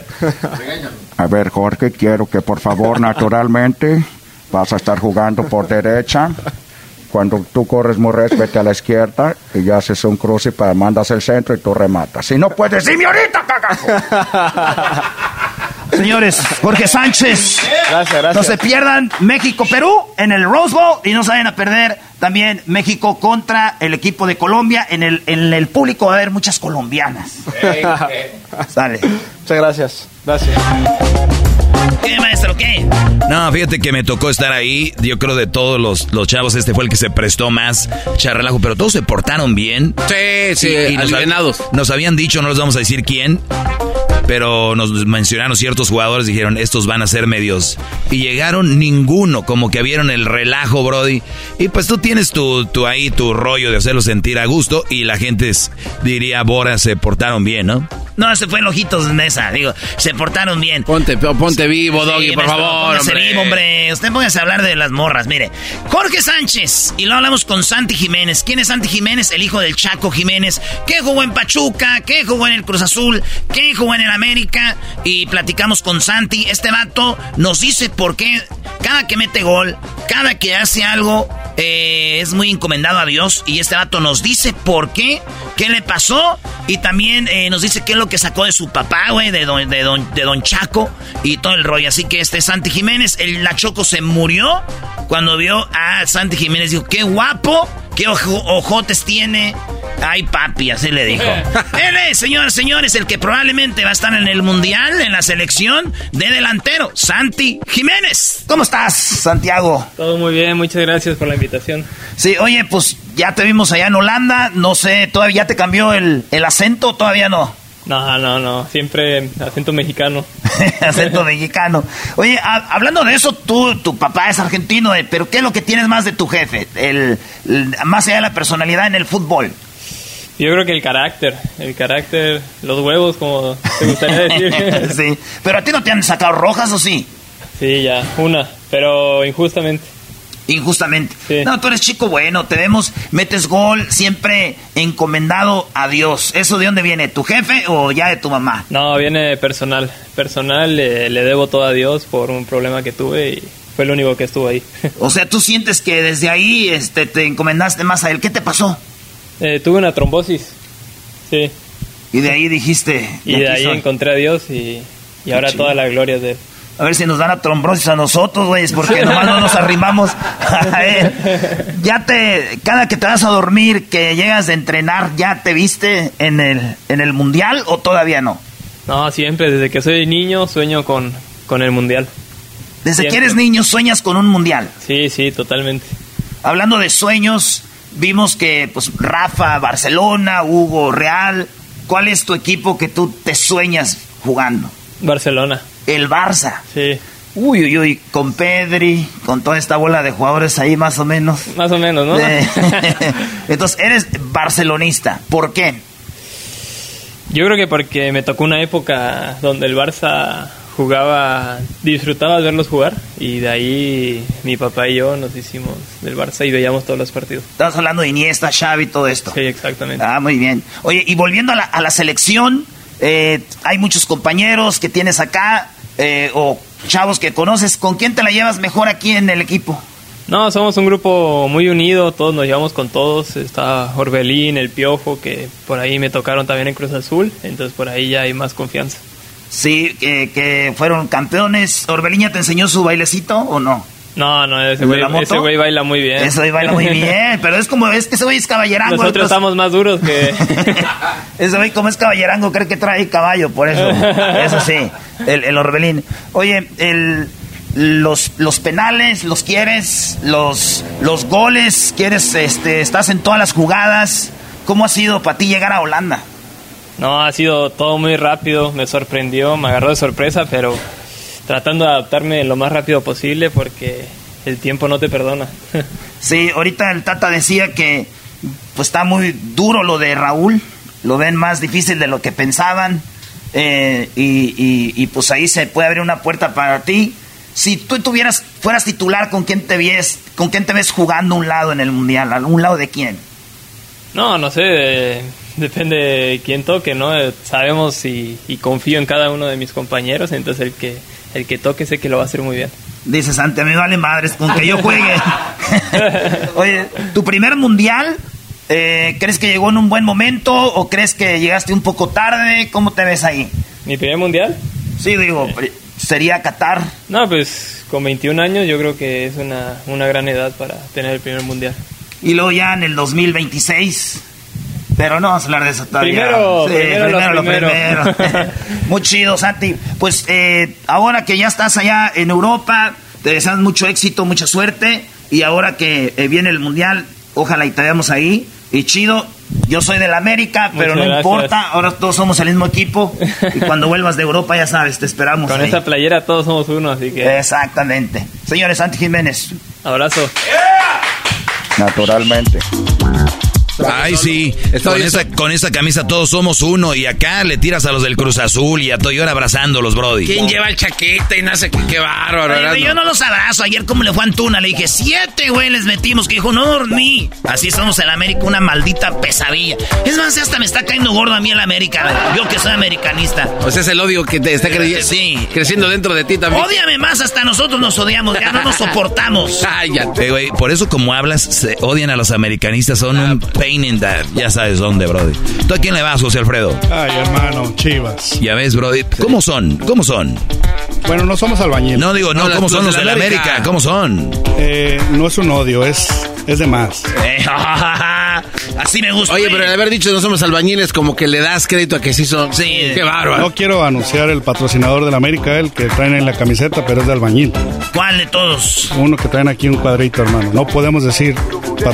A ver, Jorge, quiero que por favor, naturalmente, vas a estar jugando por derecha. Cuando tú corres muy recto, vete a la izquierda y ya haces un cruce para mandas el centro y tú rematas. Si no puedes, dime ahorita, cagajo. Señores, Jorge Sánchez. Gracias, gracias. No se pierdan México-Perú en el Rose Bowl y no se vayan a perder también México contra el equipo de Colombia. En el, en el público va a haber muchas colombianas. Sale. Muchas gracias. Gracias. ¿Qué, maestro? ¿Qué? No, fíjate que me tocó estar ahí. Yo creo de todos los, los chavos, este fue el que se prestó más charrelajo, pero todos se portaron bien. Sí, sí, nos, hab- alivianados. nos habían dicho, no les vamos a decir quién, pero nos mencionaron ciertos jugadores, dijeron, estos van a ser medios. Y llegaron ninguno, como que vieron el relajo, Brody. Y pues tú tienes tu, tu ahí, tu rollo de hacerlo sentir a gusto, y la gente es- diría, Bora, se portaron bien, ¿no? No, se fue el ojitos mesa. Digo, se portaron bien. Ponte, ponte vivo, Doggy, Sí, por maestro, favor, póngase hombre. vivo, hombre. Usted póngase a hablar de las morras. Mire, Jorge Sánchez. Y luego hablamos con Santi Jiménez. ¿Quién es Santi Jiménez? El hijo del Chaco Jiménez. ¿Qué jugó en Pachuca? ¿Qué jugó en el Cruz Azul? ¿Qué jugó en el América? Y platicamos con Santi. Este vato nos dice por qué cada que mete gol, cada que hace algo, eh, es muy encomendado a Dios. Y este vato nos dice por qué, qué le pasó. Y también eh, nos dice qué es lo que sacó de su papá, güey, de don, de, don, de don Chaco y todo el rollo. Así que este Santi Jiménez, el La Choco se murió cuando vio a Santi Jiménez. Dijo, qué guapo, qué ojo- ojotes tiene. Ay, papi, así le dijo. Él es, señores, señores, el que probablemente va a estar en el Mundial, en la selección de delantero, Santi Jiménez. ¿Cómo estás, Santiago? Todo muy bien, muchas gracias por la invitación. Sí, oye, pues ya te vimos allá en Holanda, no sé, ¿todavía te cambió el, el acento? Todavía no. No, no, no. Siempre acento mexicano. acento mexicano. Oye, a- hablando de eso, tú, tu papá es argentino, eh, pero ¿qué es lo que tienes más de tu jefe? El, el- más allá de la personalidad en el fútbol. Yo creo que el carácter, el carácter, los huevos, como te gustaría decir. sí. Pero a ti no te han sacado rojas, ¿o sí? Sí, ya, una, pero injustamente. Injustamente. No, tú eres chico bueno, te vemos, metes gol, siempre encomendado a Dios. ¿Eso de dónde viene? ¿Tu jefe o ya de tu mamá? No, viene personal. Personal, eh, le debo todo a Dios por un problema que tuve y fue el único que estuvo ahí. O sea, tú sientes que desde ahí este, te encomendaste más a él. ¿Qué te pasó? Eh, tuve una trombosis, sí. Y de ahí dijiste... Y de ahí encontré a Dios y, y ahora toda la gloria es de él. A ver si nos dan a trombosis a nosotros, güey, porque nomás no nos arrimamos. Ya te, cada que te vas a dormir, que llegas de entrenar, ¿ya te viste en el, en el mundial o todavía no? No, siempre, desde que soy niño sueño con, con el mundial. Desde que eres niño sueñas con un mundial. Sí, sí, totalmente. Hablando de sueños, vimos que pues Rafa, Barcelona, Hugo, Real. ¿Cuál es tu equipo que tú te sueñas jugando? Barcelona. El Barça. Sí. Uy, uy, uy, con Pedri, con toda esta bola de jugadores ahí más o menos. Más o menos, ¿no? Eh, Entonces, eres barcelonista. ¿Por qué? Yo creo que porque me tocó una época donde el Barça jugaba, disfrutaba de verlos jugar y de ahí mi papá y yo nos hicimos del Barça y veíamos todos los partidos. Estamos hablando de Iniesta, Xavi, todo esto. Sí, exactamente. Ah, muy bien. Oye, y volviendo a la, a la selección, eh, hay muchos compañeros que tienes acá eh, o chavos que conoces. ¿Con quién te la llevas mejor aquí en el equipo? No, somos un grupo muy unido, todos nos llevamos con todos. Está Orbelín, el Piojo, que por ahí me tocaron también en Cruz Azul, entonces por ahí ya hay más confianza. Sí, que, que fueron campeones. ¿Orbeliña te enseñó su bailecito o no? No, no, ese ¿El de güey, ese güey baila muy bien. Ese güey baila muy bien, pero es como, es que ese güey es caballerango. Nosotros entonces- estamos más duros que... Ese güey como es caballerango cree que trae caballo, por eso. Eso sí, el, el Orbelín. Oye, el, los, los penales, ¿los quieres? Los, los goles, ¿quieres? Este, ¿Estás en todas las jugadas? ¿Cómo ha sido para ti llegar a Holanda? No, ha sido todo muy rápido, me sorprendió, me agarró de sorpresa, pero tratando de adaptarme lo más rápido posible porque el tiempo no te perdona. Sí, ahorita el Tata decía que pues está muy duro lo de Raúl, lo ven más difícil de lo que pensaban eh, y, y- y, pues ahí se puede abrir una puerta para ti. Si tú tuvieras, fueras titular, ¿con quién te ves, con quién te ves jugando un lado en el mundial? ¿A un lado de quién? No, no sé, eh, depende de quién toque, ¿no? Sabemos y, y confío en cada uno de mis compañeros, entonces el que, el que toque sé que lo va a hacer muy bien. Dices, ante me vale madres con que yo juegue. Oye, tu primer mundial, eh, ¿crees que llegó en un buen momento o crees que llegaste un poco tarde? ¿Cómo te ves ahí? ¿Mi primer mundial? Sí, digo, sería Qatar. No, pues con 21 años yo creo que es una, una gran edad para tener el primer mundial. Y luego ya en el 2026. Pero no vamos a hablar de eso todavía. Primero, Sí, primero lo lo primero. primero. Muy chido, Santi. Pues eh, ahora que ya estás allá en Europa, te deseamos mucho éxito, mucha suerte. Y ahora que eh, viene el Mundial, ojalá y te veamos ahí. Y chido, yo soy del América, pero Muchas no gracias. importa. Ahora todos somos el mismo equipo. Y cuando vuelvas de Europa, ya sabes, te esperamos. Con ahí. esta playera todos somos uno, así que... Exactamente. Señores, Santi Jiménez. Abrazo. Naturalmente. Ay, sí. Con esa, con esa camisa todos somos uno. Y acá le tiras a los del Cruz Azul y a ahora abrazándolos, Brody. ¿Quién lleva el chaqueta y nace? Qué, qué bárbaro, Erasmo. yo no los abrazo. Ayer, como le fue a Antuna, le dije, siete, güey, les metimos. Que dijo, no dormí. Así somos en América, una maldita pesadilla. Es más, hasta me está cayendo gordo a mí el América. Yo que soy americanista. O sea, es el odio que te está crey- Sí. creciendo dentro de ti también. Ódiame más, hasta nosotros nos odiamos. Ya no nos soportamos. Eh, güey, por eso como hablas, se odian a los americanistas, son un pain in the... Ya sabes dónde, Brody. ¿Tú a quién le vas, José Alfredo? Ay, hermano, chivas. Ya ves, Brody. ¿Cómo son? ¿Cómo son? Bueno, no somos albañiles. No digo, no, ¿cómo son los de la América? ¿Cómo son? Eh, no es un odio, es, es de más. Eh, Así me gusta. Oye, pero el haber dicho no somos albañiles, como que le das crédito a que sí son. Sí. Qué bárbaro. No quiero anunciar el patrocinador de la América, el que traen en la camiseta, pero es de albañil. ¿Cuál de todos? Uno que traen aquí un cuadrito, hermano. No podemos decir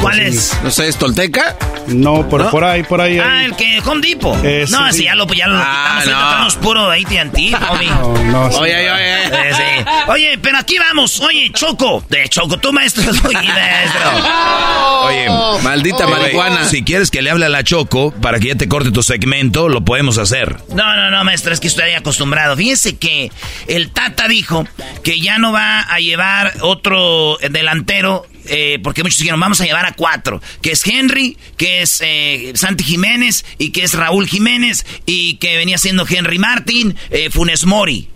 ¿Cuál es? No sé, ¿es Tolteca? No, por, por ahí, por ahí. Ah, el que Home Depot. Eh, no, sí, sí. ya lo, ya lo Ah, quitamos. no. Ahorita tenemos puro AT&T, homie. No, no, sí. Oye, oye, oye. Eh, sí. Oye, pero aquí vamos. Oye, Choco. De Choco, tú maestro. Oye, maestro. Oye, Maldita marihuana. Si quieres que le hable a la Choco para que ya te corte tu segmento, lo podemos hacer. No, no, no, maestro, es que estoy acostumbrado. Fíjese que el Tata dijo que ya no va a llevar otro delantero, eh, porque muchos dijeron, vamos a llevar a cuatro, que es Henry, que es eh, Santi Jiménez y que es Raúl Jiménez y que venía siendo Henry Martin, eh, Funes Mori.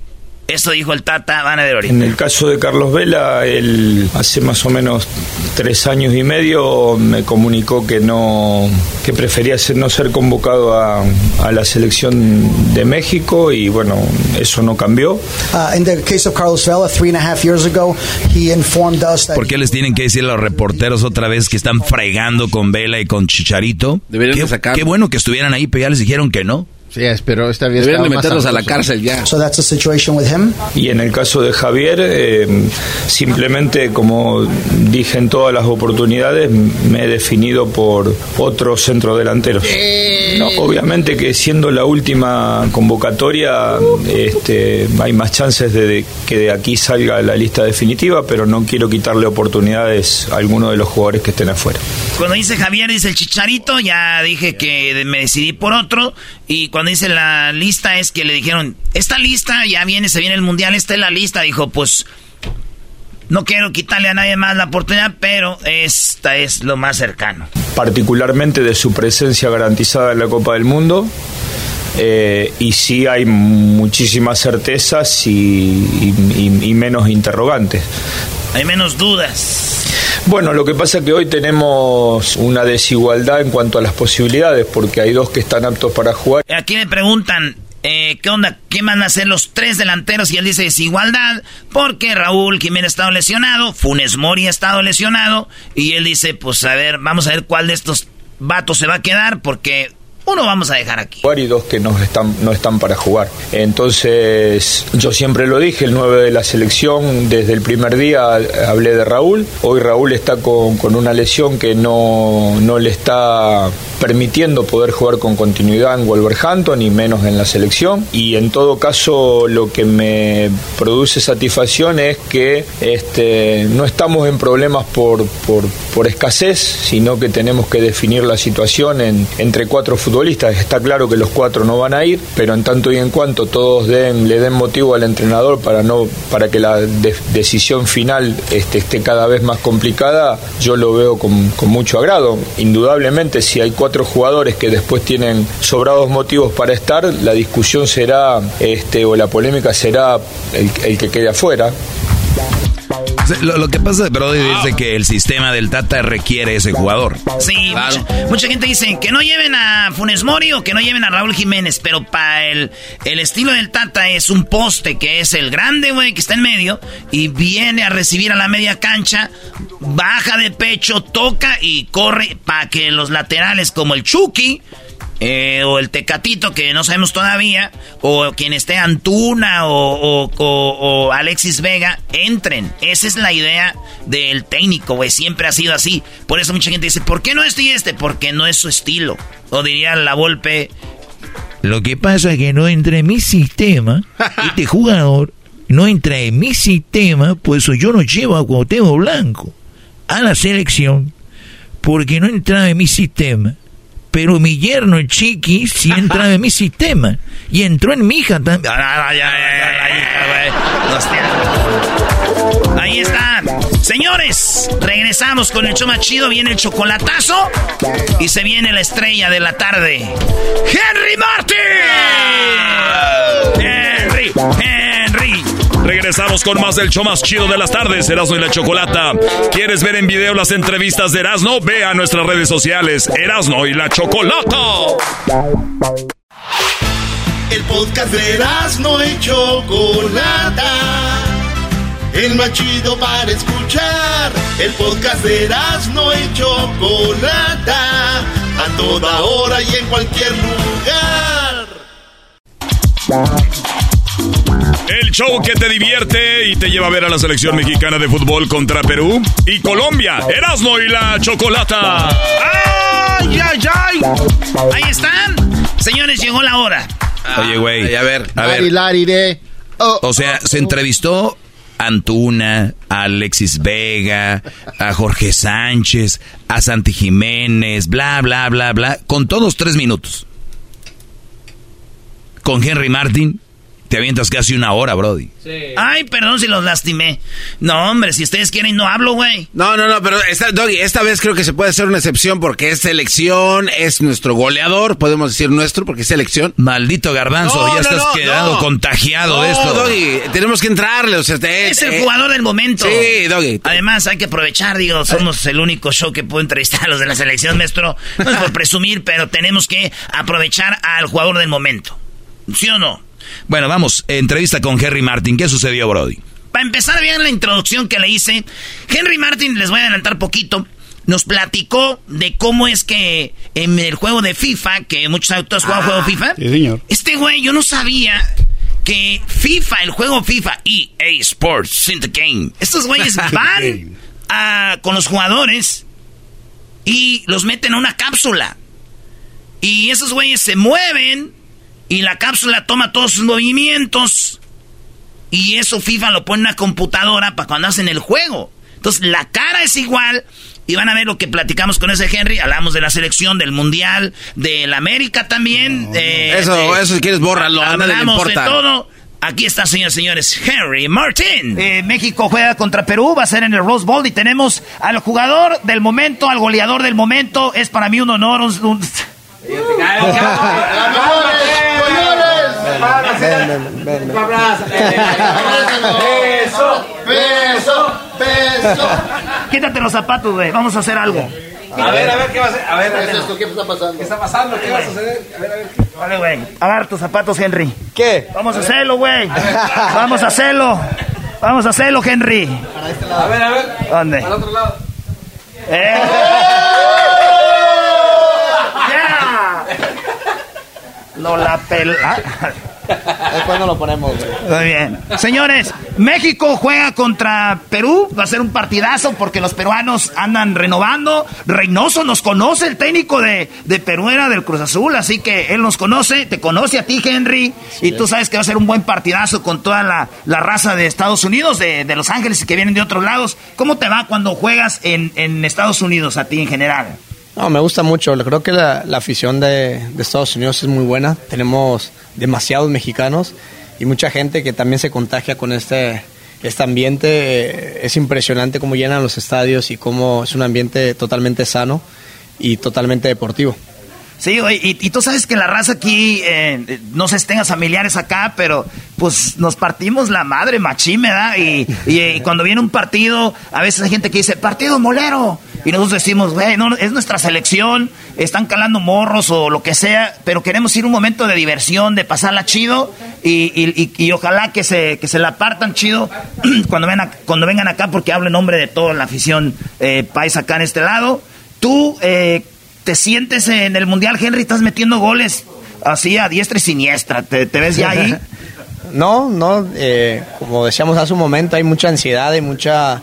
Eso dijo el Tata, van a ver ahorita. En el caso de Carlos Vela, él hace más o menos tres años y medio me comunicó que no que prefería ser- no ser convocado a, a la selección de México y bueno, eso no cambió. Uh, in the case of Carlos Vela, three and a half years ago, he informed us that ¿Por qué les tienen que decir a los reporteros otra vez que están fregando con Vela y con Chicharito? Deberían qué, sacarlo. qué bueno que estuvieran ahí, pero ya les dijeron que no. Sí, pero esta vez Deberían de meterlos a la cárcel ya. So that's the situation with him. Y en el caso de Javier, eh, simplemente como dije en todas las oportunidades, me he definido por otros centrodelanteros. No, obviamente que siendo la última convocatoria, este, hay más chances de, de que de aquí salga la lista definitiva, pero no quiero quitarle oportunidades a alguno de los jugadores que estén afuera. Cuando dice Javier, dice el Chicharito, ya dije que me decidí por otro. Y cuando dice la lista es que le dijeron, esta lista ya viene, se viene el Mundial, esta es la lista. Dijo, pues no quiero quitarle a nadie más la oportunidad, pero esta es lo más cercano. particularmente de su presencia garantizada en la Copa del Mundo. eh, y sí hay muchísimas certezas y, y- y- y menos interrogantes. Hay menos dudas. Bueno, lo que pasa es que hoy tenemos una desigualdad en cuanto a las posibilidades, porque hay dos que están aptos para jugar. Aquí me preguntan, eh, ¿qué onda? ¿Qué van a hacer los tres delanteros? Y él dice desigualdad, porque Raúl Jiménez ha estado lesionado, Funes Mori ha estado lesionado, y él dice, pues a ver, vamos a ver cuál de estos vatos se va a quedar, porque uno vamos a dejar aquí. y dos que no están, no están para jugar. Entonces, yo siempre lo dije, el 9 de la selección, desde el primer día hablé de Raúl. Hoy Raúl está con, con una lesión que no, no le está permitiendo poder jugar con continuidad en Wolverhampton y menos en la selección. Y en todo caso, lo que me produce satisfacción es que este, no estamos en problemas por, por, por escasez, sino que tenemos que definir la situación en, entre cuatro futbolistas. Está claro que los cuatro no van a ir, pero en tanto y en cuanto todos le den motivo al entrenador para no para que la de- decisión final este, esté cada vez más complicada, yo lo veo con, con mucho agrado. Indudablemente, si hay cuatro jugadores que después tienen sobrados motivos para estar, la discusión será, este, o la polémica será el, el que quede afuera. Lo, lo que pasa, Brody, es de que el sistema del Tata requiere ese jugador. Sí, mucha, mucha gente dice que no lleven a Funes Mori o que no lleven a Raúl Jiménez, pero para el, el estilo del Tata es un poste que es el grande, güey, que está en medio y viene a recibir a la media cancha, baja de pecho, toca y corre para que los laterales como el Chucky eh, o el Tecatito, que no sabemos todavía, o quien esté Antuna o, o- o- o Alexis Vega, entren. Esa es la idea del técnico, güey. Siempre ha sido así. Por eso mucha gente dice, ¿por qué no este y este? Porque no es su estilo. O diría la Volpe, Lo que pasa es que no entra en mi sistema, este jugador no entra en mi sistema, por eso yo no llevo a Cuauhtémoc Blanco a la selección, porque no entraba en mi sistema. Pero mi yerno, el Chiqui, sí entraba en mi sistema. Y entró en mi hija también. Ahí está. Señores, regresamos con el más chido. Viene el chocolatazo. Y se viene la estrella de la tarde. ¡Henry Martin! ¡Henry! ¡Henry! Regresamos con más del show más chido de las tardes, Erasmo y la Chocolata. ¿Quieres ver en video las entrevistas de Erasmo? Ve a nuestras redes sociales, Erasmo y la Chocolata. El podcast de Erasmo y Chocolata. El más chido para escuchar. El podcast de Erasmo y Chocolata. A toda hora y en cualquier lugar. El show que te divierte y te lleva a ver a la selección mexicana de fútbol contra Perú y Colombia. Erasmo y la Chocolata. ¡Ay, ay, ay! Ahí están. Señores, llegó la hora. Oye, güey. a ver, a ver. Oh. O sea, se entrevistó a Antuna, a Alexis Vega, a Jorge Sánchez, a Santi Jiménez, bla, bla, bla, bla, con todos tres minutos. Con Henry Martin, te avientas casi una hora, Brody. Ay, perdón si los lastimé. No, hombre, si ustedes quieren, no hablo, güey. No, no, no, pero esta, Doggy, esta vez creo que se puede hacer una excepción porque es selección, es nuestro goleador, podemos decir nuestro porque es selección. Maldito garbanzo, No, ya no, estás no, quedando no. contagiado de No, esto. Doggy, tenemos que entrarle, o sea, Es el eh, jugador del momento. Sí, Doggy. Además, hay que aprovechar, digo, somos el único show que puede entrevistar a los de la selección, maestro. No es por presumir, pero tenemos que aprovechar al jugador del momento. ¿Sí o no? Bueno, vamos, entrevista con Henry Martin. ¿Qué sucedió, Brody? Para empezar bien la introducción que le hice, Henry Martin, les voy a adelantar poquito, nos platicó de cómo es que en el juego de FIFA, que muchos autores juegan juego FIFA, Sí, señor. este güey, yo no sabía que FIFA, el juego FIFA, EA Sports, in the game, estos güeyes van a- con los jugadores y los meten a una cápsula. Y esos güeyes se mueven y la cápsula toma todos sus movimientos. Y eso FIFA lo pone en una computadora para cuando hacen el juego. Entonces la cara es igual. Y van a ver lo que platicamos con ese Henry. Hablamos de la selección, del mundial, del América también. eh, Eso, de- eso si quieres bórralo, Hablamos de todo. Aquí está, señores señores, Henry Martin. Eh, México juega contra Perú, va a ser en el Rose Bowl y tenemos al jugador del momento, al goleador del momento. Es para mí un honor. un- un- Beso, beso, beso. Quítate los zapatos, güey. Vamos a hacer algo. A ver, a ver, ¿qué va a hacer? A ver, ¿Qué es esto? ¿Qué está pasando? ¿Qué está pasando? ¿Qué va a suceder? A ver, a ver. Vale, güey. Agarra tus zapatos, Henry. ¿Qué? Vamos a hacerlo, güey. Vamos a hacerlo. Vamos a hacerlo, Henry. A ver, a ver. ¿Dónde? Para otro lado. ¡Eh! No la pela. Después no lo ponemos, güey. Muy bien. Señores, México juega contra Perú. Va a ser un partidazo porque los peruanos andan renovando. Reynoso nos conoce, el técnico de, de Perú era del Cruz Azul, así que él nos conoce, te conoce a ti, Henry. y tú sabes que va a ser un buen partidazo con toda la, la raza de Estados Unidos, de, de Los Ángeles y que vienen de otros lados. ¿Cómo te va cuando juegas en, en Estados Unidos a ti en general? No, me gusta mucho. Creo que la, la afición de, de Estados Unidos es muy buena. Tenemos demasiados mexicanos y mucha gente que también se contagia con este, este ambiente. Es impresionante cómo llenan los estadios y cómo es un ambiente totalmente sano y totalmente deportivo. Sí, güey, y, y tú sabes que la raza aquí, eh, no sé si tengas familiares acá, pero pues nos partimos la madre machín, ¿verdad? Y, y, eh, cuando viene un partido, a veces hay gente que dice, partido molero. Y nosotros decimos, güey, no, es nuestra selección, están calando morros o lo que sea, pero queremos ir un momento de diversión, de pasarla chido y, y- y- y ojalá que se, que se la partan chido cuando, ven a- cuando vengan acá, porque hablo en nombre de toda la afición eh, país acá en este lado. Tú, eh, te sientes en el Mundial, Henry, estás metiendo goles así a diestra y siniestra. ¿Te, ves ya ahí? No, no, eh, como decíamos hace un momento, hay mucha ansiedad, hay mucha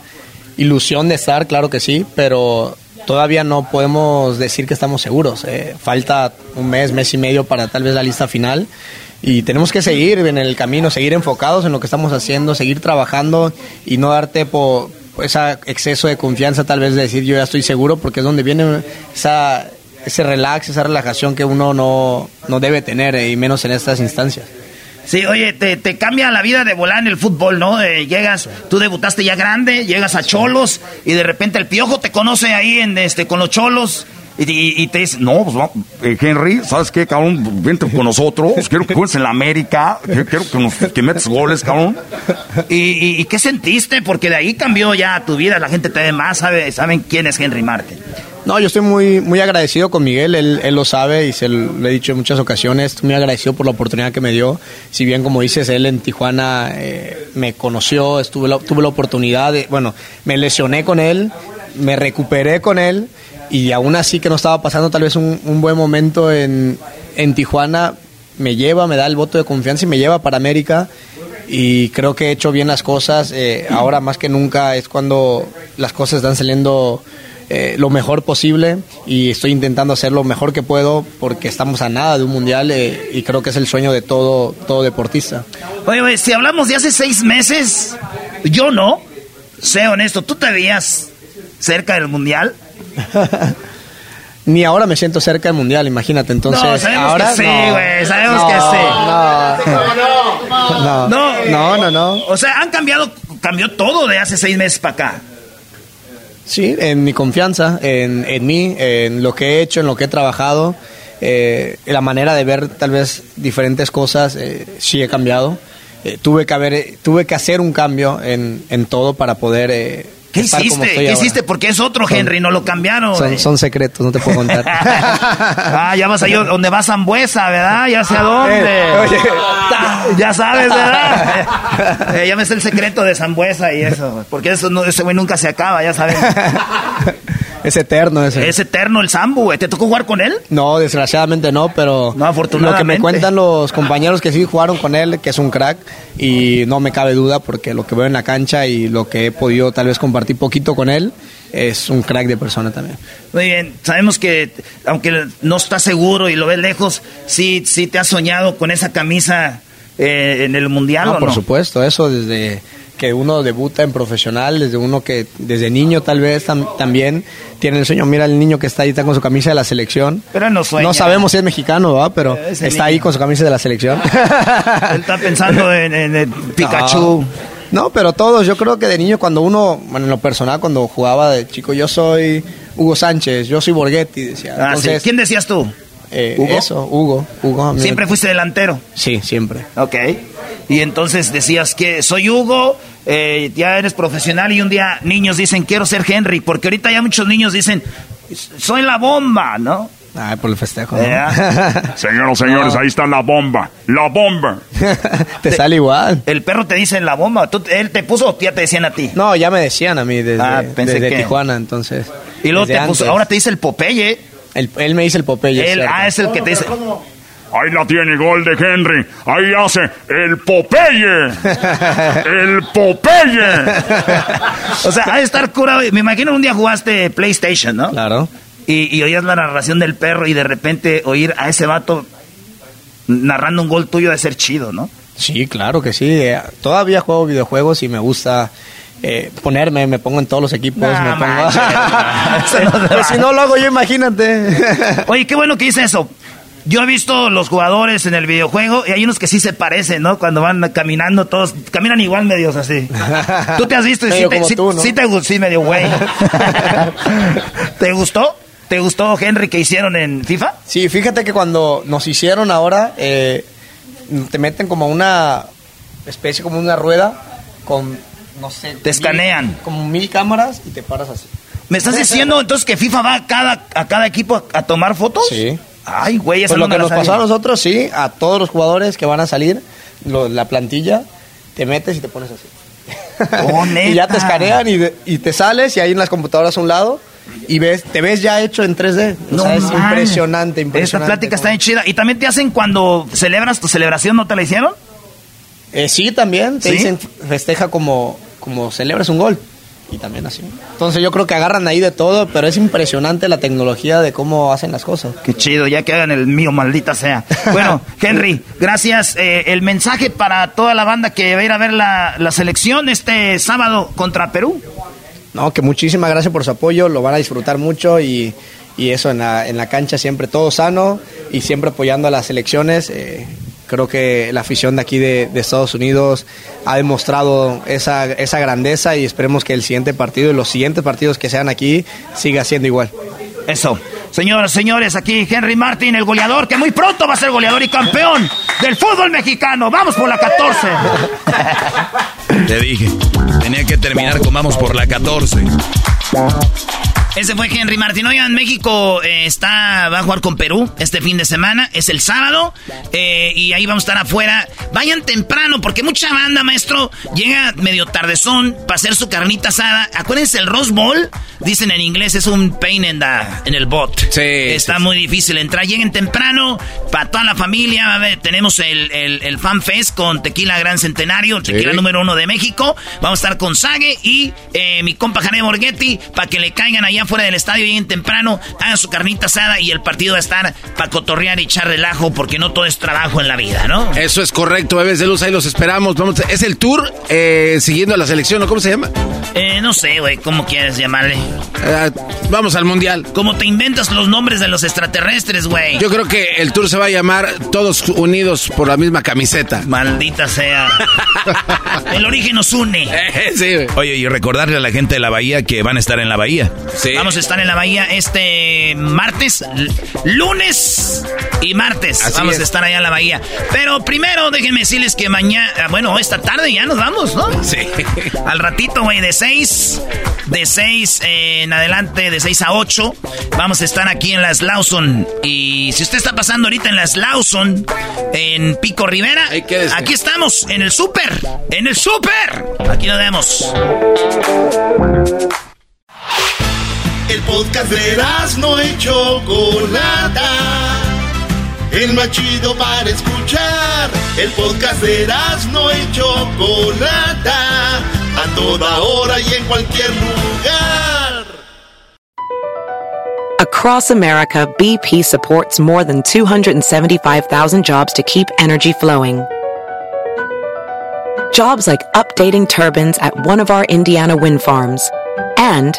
ilusión de estar, claro que sí, pero todavía no podemos decir que estamos seguros. eh. Falta un mes, mes y medio para tal vez la lista final y tenemos que seguir en el camino, seguir enfocados en lo que estamos haciendo, seguir trabajando y no darte por ese exceso de confianza, tal vez de decir yo ya estoy seguro, porque es donde viene esa, ese relax, esa relajación que uno no, no debe tener, eh, y menos en estas instancias. Sí, oye, te, te cambia la vida de volar en el fútbol, ¿no? Eh, llegas, tú debutaste ya grande, llegas a Cholos y de repente el piojo te conoce ahí en este con los Cholos y, y- y te dice, No, pues eh, Henry, ¿sabes qué, cabrón? Vente con nosotros. Quiero que juegues en la América. Quiero que, nos, que metas goles, cabrón. ¿Y, y, y qué sentiste? Porque de ahí cambió ya tu vida, la gente te ve más, sabe, saben quién es Henry Martin. No, yo estoy muy, muy agradecido con Miguel, él, él lo sabe y se lo he dicho en muchas ocasiones, estoy muy agradecido por la oportunidad que me dio. Si bien, como dices, él en Tijuana eh, me conoció, estuve la- tuve la oportunidad de, bueno, me lesioné con él, me recuperé con él y aún así que no estaba pasando tal vez un, un buen momento en, en Tijuana, me lleva, me da el voto de confianza y me lleva para América. y creo que he hecho bien las cosas. Eh, ahora más que nunca es cuando las cosas están saliendo eh, lo mejor posible y estoy intentando hacer lo mejor que puedo porque estamos a nada de un mundial eh, y creo que es el sueño de todo, todo deportista. Oye, si hablamos de hace seis meses, yo no, sé honesto, ¿tú te veías cerca del mundial? Ni ahora me siento cerca del mundial, imagínate. Entonces, no, sabemos ahora que sí, no. güey, sabemos No, que sí. No, no, no, no, no. O sea, han cambiado, cambió todo de hace seis meses para acá. Sí, en mi confianza, en, en mí, en lo que he hecho, en lo que he trabajado, eh, la manera de ver tal vez diferentes cosas, eh, sí he cambiado. Eh, tuve que haber, tuve que hacer un cambio en, en todo para poder eh, ¿Qué hiciste? ¿Qué ahora. hiciste? Porque es otro Son- Henry, no lo cambiaron. Son, son secretos, no te puedo contar. ah, ya vas a ir donde va Zambuesa, ¿verdad? Ya sé a dónde. Eh, oye. Ya sabes, ¿verdad? Eh, ya me sé el secreto de Zambuesa y eso. Porque eso no, ese güey nunca se acaba, ya sabes. es eterno ese. Es eterno el Zambu, güey. ¿Te tocó jugar con él? No, desgraciadamente no, pero lo que afortunadamente. me cuentan los compañeros que sí jugaron con él, que es un crack, y no me cabe duda porque lo que veo en la cancha y lo que he podido tal vez compartir poquito con él, es un crack de persona también. Muy bien, sabemos que aunque no estás seguro y lo ves lejos, sí, sí te has soñado con esa camisa eh, en el mundial No, o por no? supuesto, eso desde que uno debuta en profesional, desde uno que desde niño tal vez tam- también tiene el sueño. Mira el niño que está ahí está con su camisa de la selección. Pero no sueña. No sabemos si es mexicano, ¿va? Pero Ese está niño. ahí con su camisa de la selección. Él está pensando en, en- en Pikachu. No, no, pero todos, yo creo que de niño cuando uno, bueno, en lo personal, cuando jugaba de chico, yo soy Hugo Sánchez, yo soy Borghetti, decía. Ah, Entonces, sí. ¿Quién decías tú? Eh, ¿Hugo? Eso, Hugo, Hugo. ¿Siempre fuiste delantero? Sí, siempre. Ok. Y entonces decías que soy Hugo, eh, ya eres profesional y un día niños dicen quiero ser Henry, porque ahorita ya muchos niños dicen soy la bomba, ¿no? Ay, por el festejo. Señoras, señores, ahí está la bomba. La bomba. te sale igual. El perro te dice la bomba. ¿Tú, ¿Él te puso o ya te decían a ti? No, ya me decían a mí desde, Ah, pensé desde que- Tijuana, entonces. Y luego te puso, ahora te dice el Popeye. El- él me dice el Popeye. Él, ah, es el que te dice. Ahí la tiene, gol de Henry. Ahí hace el Popeye. El Popeye. O sea, ha de estar curado. Me imagino un día jugaste PlayStation, ¿no? Claro. Y, y oías la narración del perro y de repente oír a ese vato narrando un gol tuyo de ser chido, ¿no? Sí, claro que sí. Eh, Todavía juego videojuegos y me gusta eh, ponerme, me pongo en todos los equipos. Me pongo... manches. Pues si no lo hago yo, imagínate. Oye, qué bueno que hice eso. Yo he visto los jugadores en el videojuego y hay unos que sí se parecen, ¿no? Cuando van caminando todos, caminan igual medios así. Tú te has visto y sí te, sí- tú, ¿no? sí te gustó, sí medio güey. ¿Te gustó? ¿Te gustó, Henry, que hicieron en FIFA? Sí, fíjate que cuando nos hicieron ahora, eh, te meten como una especie, como una rueda con, no sé... Te escanean. como mil cámaras y te paras así. ¿Me estás diciendo entonces que FIFA va a cada, a cada equipo a, a tomar fotos? Sí. Ay, güey, eso Pues no lo que nos pasó a nosotros, sí, a todos los jugadores que van a salir, lo- la plantilla, te metes y te pones así. Oh, y ya te escanean y, de- y te sales y ahí en las computadoras a un lado y ves, te ves ya hecho en 3D. O No sea, es mames. impresionante, Esta impresionante. plática está bien chida. ¿Y también te hacen cuando celebras tu celebración, no te la hicieron? Eh, sí, también. Te ¿Sí? dicen festeja como, como celebras un gol. Y también así. Entonces yo creo que agarran ahí de todo, pero es impresionante la tecnología de cómo hacen las cosas. Qué chido, ya que hagan el mío, maldita sea. Bueno, Henry, gracias. Eh, el mensaje para toda la banda que va a ir a ver la, la selección este sábado contra Perú. No, que muchísimas gracias por su apoyo, lo van a disfrutar mucho y, y eso en la, en la cancha siempre todo sano y siempre apoyando a las selecciones. eh, creo que la afición de aquí de, de Estados Unidos ha demostrado esa, esa grandeza y esperemos que el siguiente partido y los siguientes partidos que sean aquí siga siendo igual. Eso. Señoras, señores, aquí Henry Martin, el goleador, que muy pronto va a ser goleador y campeón del fútbol mexicano. Vamos por la 14. Te dije, tenía que terminar con vamos por la 14. Ese fue Henry Martin. Oigan, México eh, está, va a jugar con Perú este fin de semana. Es el sábado. Eh, y ahí vamos a estar afuera. Vayan temprano, porque mucha banda, maestro, llega medio tardezón para hacer su carnita asada. Acuérdense, el Rose Bowl, dicen en inglés, es un pain en, en el bot. Sí. Está muy difícil entrar. Lleguen temprano para toda la familia. tenemos el, el, Fan Fest con Tequila Gran Centenario, Tequila número uno de México. Vamos a estar con Sage y eh, mi compa Jané Borghetti para que le caigan allá fuera del estadio, lleguen temprano, hagan su carnita asada y el partido va a estar para cotorrear y echar relajo porque no todo es trabajo en la vida, ¿no? Eso es correcto, bebés de luz, ahí los esperamos. Vamos, es el tour eh, siguiendo la selección, ¿o cómo se llama? Eh, no sé, güey, ¿cómo quieres llamarle? Eh, vamos al mundial. ¿Cómo te inventas los nombres de los extraterrestres, güey? Yo creo que el tour se va a llamar Todos Unidos por la misma camiseta. Maldita sea. el origen nos une. sí, güey. Oye, y recordarle a la gente de la bahía que van a estar en la bahía. Vamos a estar en la bahía este martes, lunes y martes. vamos a estar allá en la bahía. Pero primero déjenme decirles que mañana, ah, bueno, esta tarde ya nos vamos, ¿no? Sí. Al ratito, güey, de 6, de 6 en adelante, de 6 a 8, vamos a estar aquí en las Lawson. Y si usted está pasando ahorita en las Lawson, en Pico Rivera, aquí estamos, en el súper, en el súper. Aquí nos vemos. El podcast de no y Chocolata. El más chido para escuchar. El podcast de no y Chocolata. A toda hora y en cualquier lugar. Across America, BP supports more than 275,000 jobs to keep energy flowing. Jobs like updating turbines at one of our Indiana wind farms and